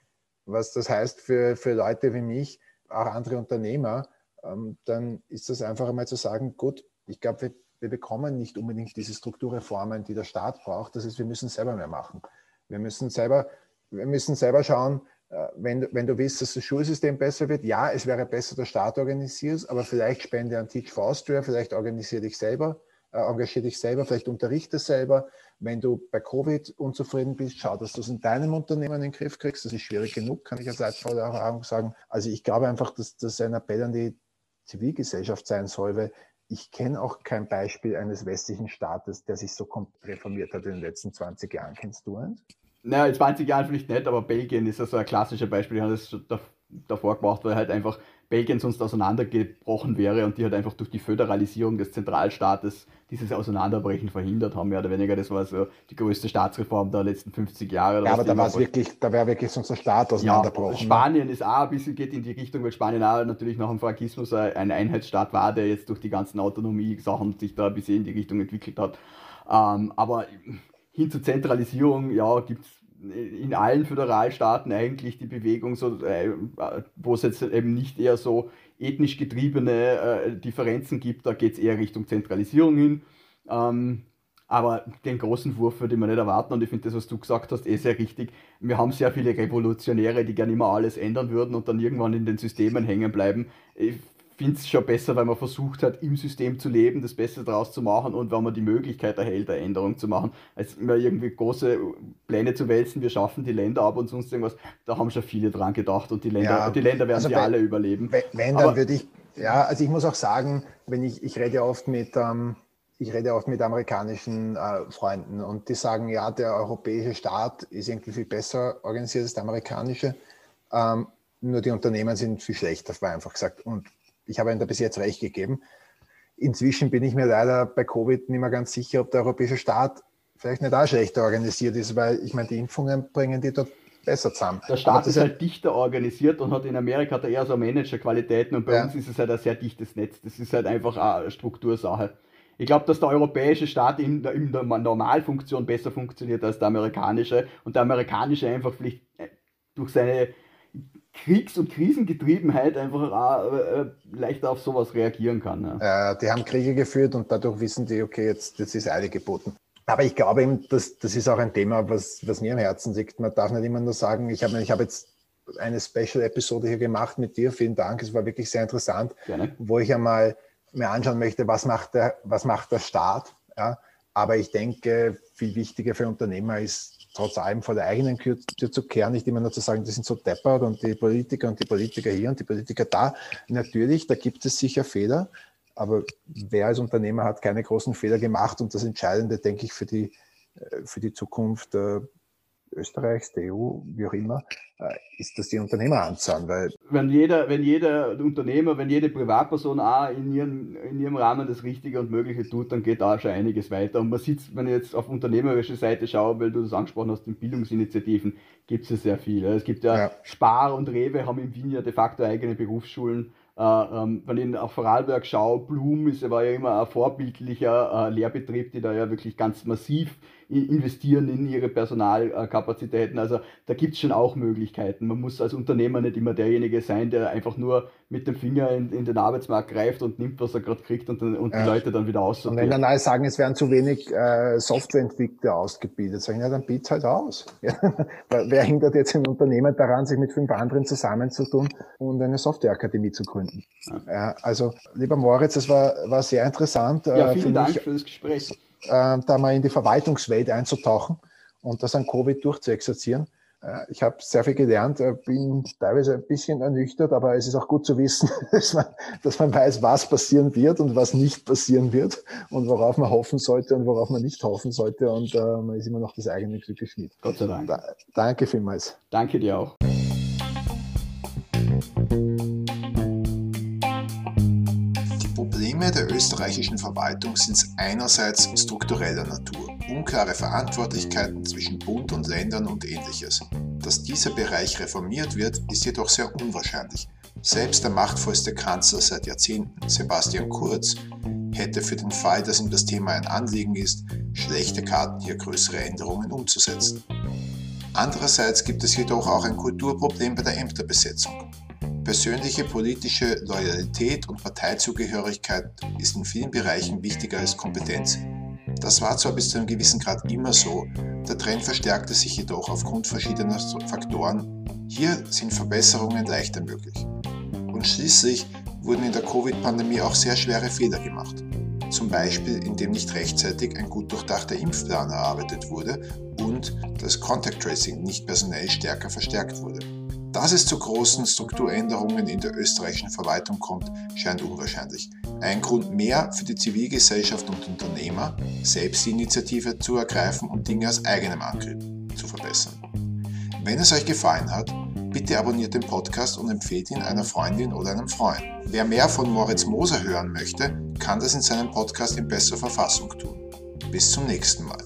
was das heißt für, für Leute wie mich, auch andere Unternehmer, ähm, dann ist das einfach einmal zu sagen, gut, ich glaube, wir wir bekommen nicht unbedingt diese Strukturreformen, die der Staat braucht. Das heißt, wir müssen selber mehr machen. Wir müssen selber, wir müssen selber schauen, äh, wenn, wenn du willst, dass das Schulsystem besser wird, ja, es wäre besser, der Staat organisiert aber vielleicht spende an Teach for Austria, vielleicht organisiere dich selber, äh, engagiere dich selber, vielleicht unterrichte selber. Wenn du bei Covid unzufrieden bist, schau, dass du es in deinem Unternehmen in den Griff kriegst. Das ist schwierig genug, kann ich als leidvolle Erfahrung sagen. Also ich glaube einfach, dass das ein Appell an die Zivilgesellschaft sein soll, weil ich kenne auch kein Beispiel eines westlichen Staates, der sich so reformiert hat in den letzten 20 Jahren. Kennst du eins? Naja, in 20 Jahren vielleicht nicht, aber Belgien ist ja so ein klassisches Beispiel. Die haben das davor gemacht, weil halt einfach Belgien sonst auseinandergebrochen wäre und die halt einfach durch die Föderalisierung des Zentralstaates dieses Auseinanderbrechen verhindert haben, mehr oder weniger. Das war so die größte Staatsreform der letzten 50 Jahre. Ja, aber da war es wirklich, da wäre wirklich sonst der Staat auseinanderbrochen. Ja, Spanien ist auch ein bisschen geht in die Richtung, weil Spanien auch natürlich nach dem Frankismus ein Einheitsstaat war, der jetzt durch die ganzen Autonomie-Sachen sich da ein bisschen in die Richtung entwickelt hat. Ähm, aber hin zur Zentralisierung, ja, gibt es in allen Föderalstaaten eigentlich die Bewegung, so, äh, wo es jetzt eben nicht eher so ethnisch getriebene äh, Differenzen gibt, da geht es eher Richtung Zentralisierung hin. Ähm, aber den großen Wurf würde man nicht erwarten und ich finde das, was du gesagt hast, eh sehr richtig. Wir haben sehr viele Revolutionäre, die gerne immer alles ändern würden und dann irgendwann in den Systemen hängen bleiben. Ich finde es schon besser, weil man versucht hat, im System zu leben, das Beste daraus zu machen und wenn man die Möglichkeit erhält, eine Änderung zu machen, als immer irgendwie große Pläne zu wälzen, wir schaffen die Länder ab und sonst irgendwas, da haben schon viele dran gedacht und die Länder, ja, die Länder werden also sie alle überleben. Wenn, wenn dann würde ich, ja, also ich muss auch sagen, wenn ich, ich rede oft mit, ähm, ich rede oft mit amerikanischen äh, Freunden und die sagen, ja, der europäische Staat ist irgendwie viel besser organisiert als der amerikanische. Ähm, nur die Unternehmen sind viel schlechter, war einfach gesagt. Und ich habe Ihnen da bis jetzt recht gegeben. Inzwischen bin ich mir leider bei Covid nicht mehr ganz sicher, ob der europäische Staat vielleicht nicht auch schlechter organisiert ist, weil ich meine, die Impfungen bringen die dort besser zusammen. Der Staat ist halt dichter organisiert und hat in Amerika hat er eher so Managerqualitäten und bei ja. uns ist es halt ein sehr dichtes Netz. Das ist halt einfach eine Struktursache. Ich glaube, dass der europäische Staat in der, in der Normalfunktion besser funktioniert als der amerikanische und der amerikanische einfach vielleicht äh, durch seine Kriegs- und Krisengetriebenheit einfach auch, äh, leichter auf sowas reagieren kann. Ja. Äh, die haben Kriege geführt und dadurch wissen die, okay, jetzt, jetzt ist Eile geboten. Aber ich glaube eben, das, das ist auch ein Thema, was, was mir am Herzen liegt. Man darf nicht immer nur sagen, ich habe ich hab jetzt eine Special-Episode hier gemacht mit dir. Vielen Dank, es war wirklich sehr interessant, Gerne. wo ich einmal mir anschauen möchte, was macht der, was macht der Staat. Ja? Aber ich denke, viel wichtiger für Unternehmer ist trotz allem vor der eigenen Tür, zu kehren, nicht immer nur zu sagen, die sind so deppert und die Politiker und die Politiker hier und die Politiker da. Natürlich, da gibt es sicher Fehler, aber wer als Unternehmer hat keine großen Fehler gemacht und das Entscheidende, denke ich, für die, äh, für die Zukunft äh, Österreichs, der EU, wie auch immer, äh, ist das die Unternehmer anzahlen. Weil wenn, jeder, wenn jeder Unternehmer, wenn jede Privatperson auch in ihrem, in ihrem Rahmen das Richtige und Mögliche tut, dann geht da schon einiges weiter. Und man sieht, wenn ich jetzt auf unternehmerische Seite schaue, weil du das angesprochen hast, in Bildungsinitiativen gibt es ja sehr viele. Es gibt ja, ja, Spar und Rewe haben in Wien ja de facto eigene Berufsschulen. äh, ähm, wenn ich nach Vorarlberg schaue, Blum ist, war ja immer ein vorbildlicher äh, Lehrbetrieb, die da ja wirklich ganz massiv investieren in ihre Personalkapazitäten. Also da gibt es schon auch Möglichkeiten. Man muss als Unternehmer nicht immer derjenige sein, der einfach nur mit dem Finger in, in den Arbeitsmarkt greift und nimmt, was er gerade kriegt und, dann, und ja. die Leute dann wieder aussortiert. Und wenn dann alle sagen, es werden zu wenig äh, Softwareentwickler ausgebildet, sagen, ja, dann bietet halt aus. [LAUGHS] Ja. Wer hindert jetzt ein Unternehmen daran, sich mit fünf anderen zusammenzutun und eine Softwareakademie zu gründen? Ja. ja. also, lieber Moritz, das war, war sehr interessant. Ja, äh, vielen Dank mich, für das Gespräch äh, da mal in die Verwaltungswelt einzutauchen und das an Covid durchzuexerzieren. Äh, ich habe sehr viel gelernt, äh, bin teilweise ein bisschen ernüchtert, aber es ist auch gut zu wissen, [LAUGHS] dass man, dass man weiß, was passieren wird und was nicht passieren wird und worauf man hoffen sollte und worauf man nicht hoffen sollte. Und äh, man ist immer noch das eigene Glück geschmied. Gott sei Dank. Da, danke vielmals. Danke dir auch. Probleme der österreichischen Verwaltung sind einerseits struktureller Natur, unklare Verantwortlichkeiten zwischen Bund und Ländern und ähnliches. Dass dieser Bereich reformiert wird, ist jedoch sehr unwahrscheinlich. Selbst der machtvollste Kanzler seit Jahrzehnten, Sebastian Kurz, hätte für den Fall, dass ihm das Thema ein Anliegen ist, schlechte Karten, hier größere Änderungen umzusetzen. Andererseits gibt es jedoch auch ein Kulturproblem bei der Ämterbesetzung. Persönliche politische Loyalität und Parteizugehörigkeit ist in vielen Bereichen wichtiger als Kompetenz. Das war zwar bis zu einem gewissen Grad immer so, der Trend verstärkte sich jedoch aufgrund verschiedener Faktoren. Hier sind Verbesserungen leichter möglich. Und schließlich wurden in der Covid-Pandemie auch sehr schwere Fehler gemacht. Zum Beispiel, indem nicht rechtzeitig ein gut durchdachter Impfplan erarbeitet wurde und das Contact Tracing nicht personell stärker verstärkt wurde. Dass es zu großen Strukturänderungen in der österreichischen Verwaltung kommt, scheint unwahrscheinlich. Ein Grund mehr für die Zivilgesellschaft und Unternehmer, selbst die Initiative zu ergreifen und Dinge aus eigenem Angriff zu verbessern. Wenn es euch gefallen hat, bitte abonniert den Podcast und empfehlt ihn einer Freundin oder einem Freund. Wer mehr von Moritz Moser hören möchte, kann das in seinem Podcast in besserer Verfassung tun. Bis zum nächsten Mal.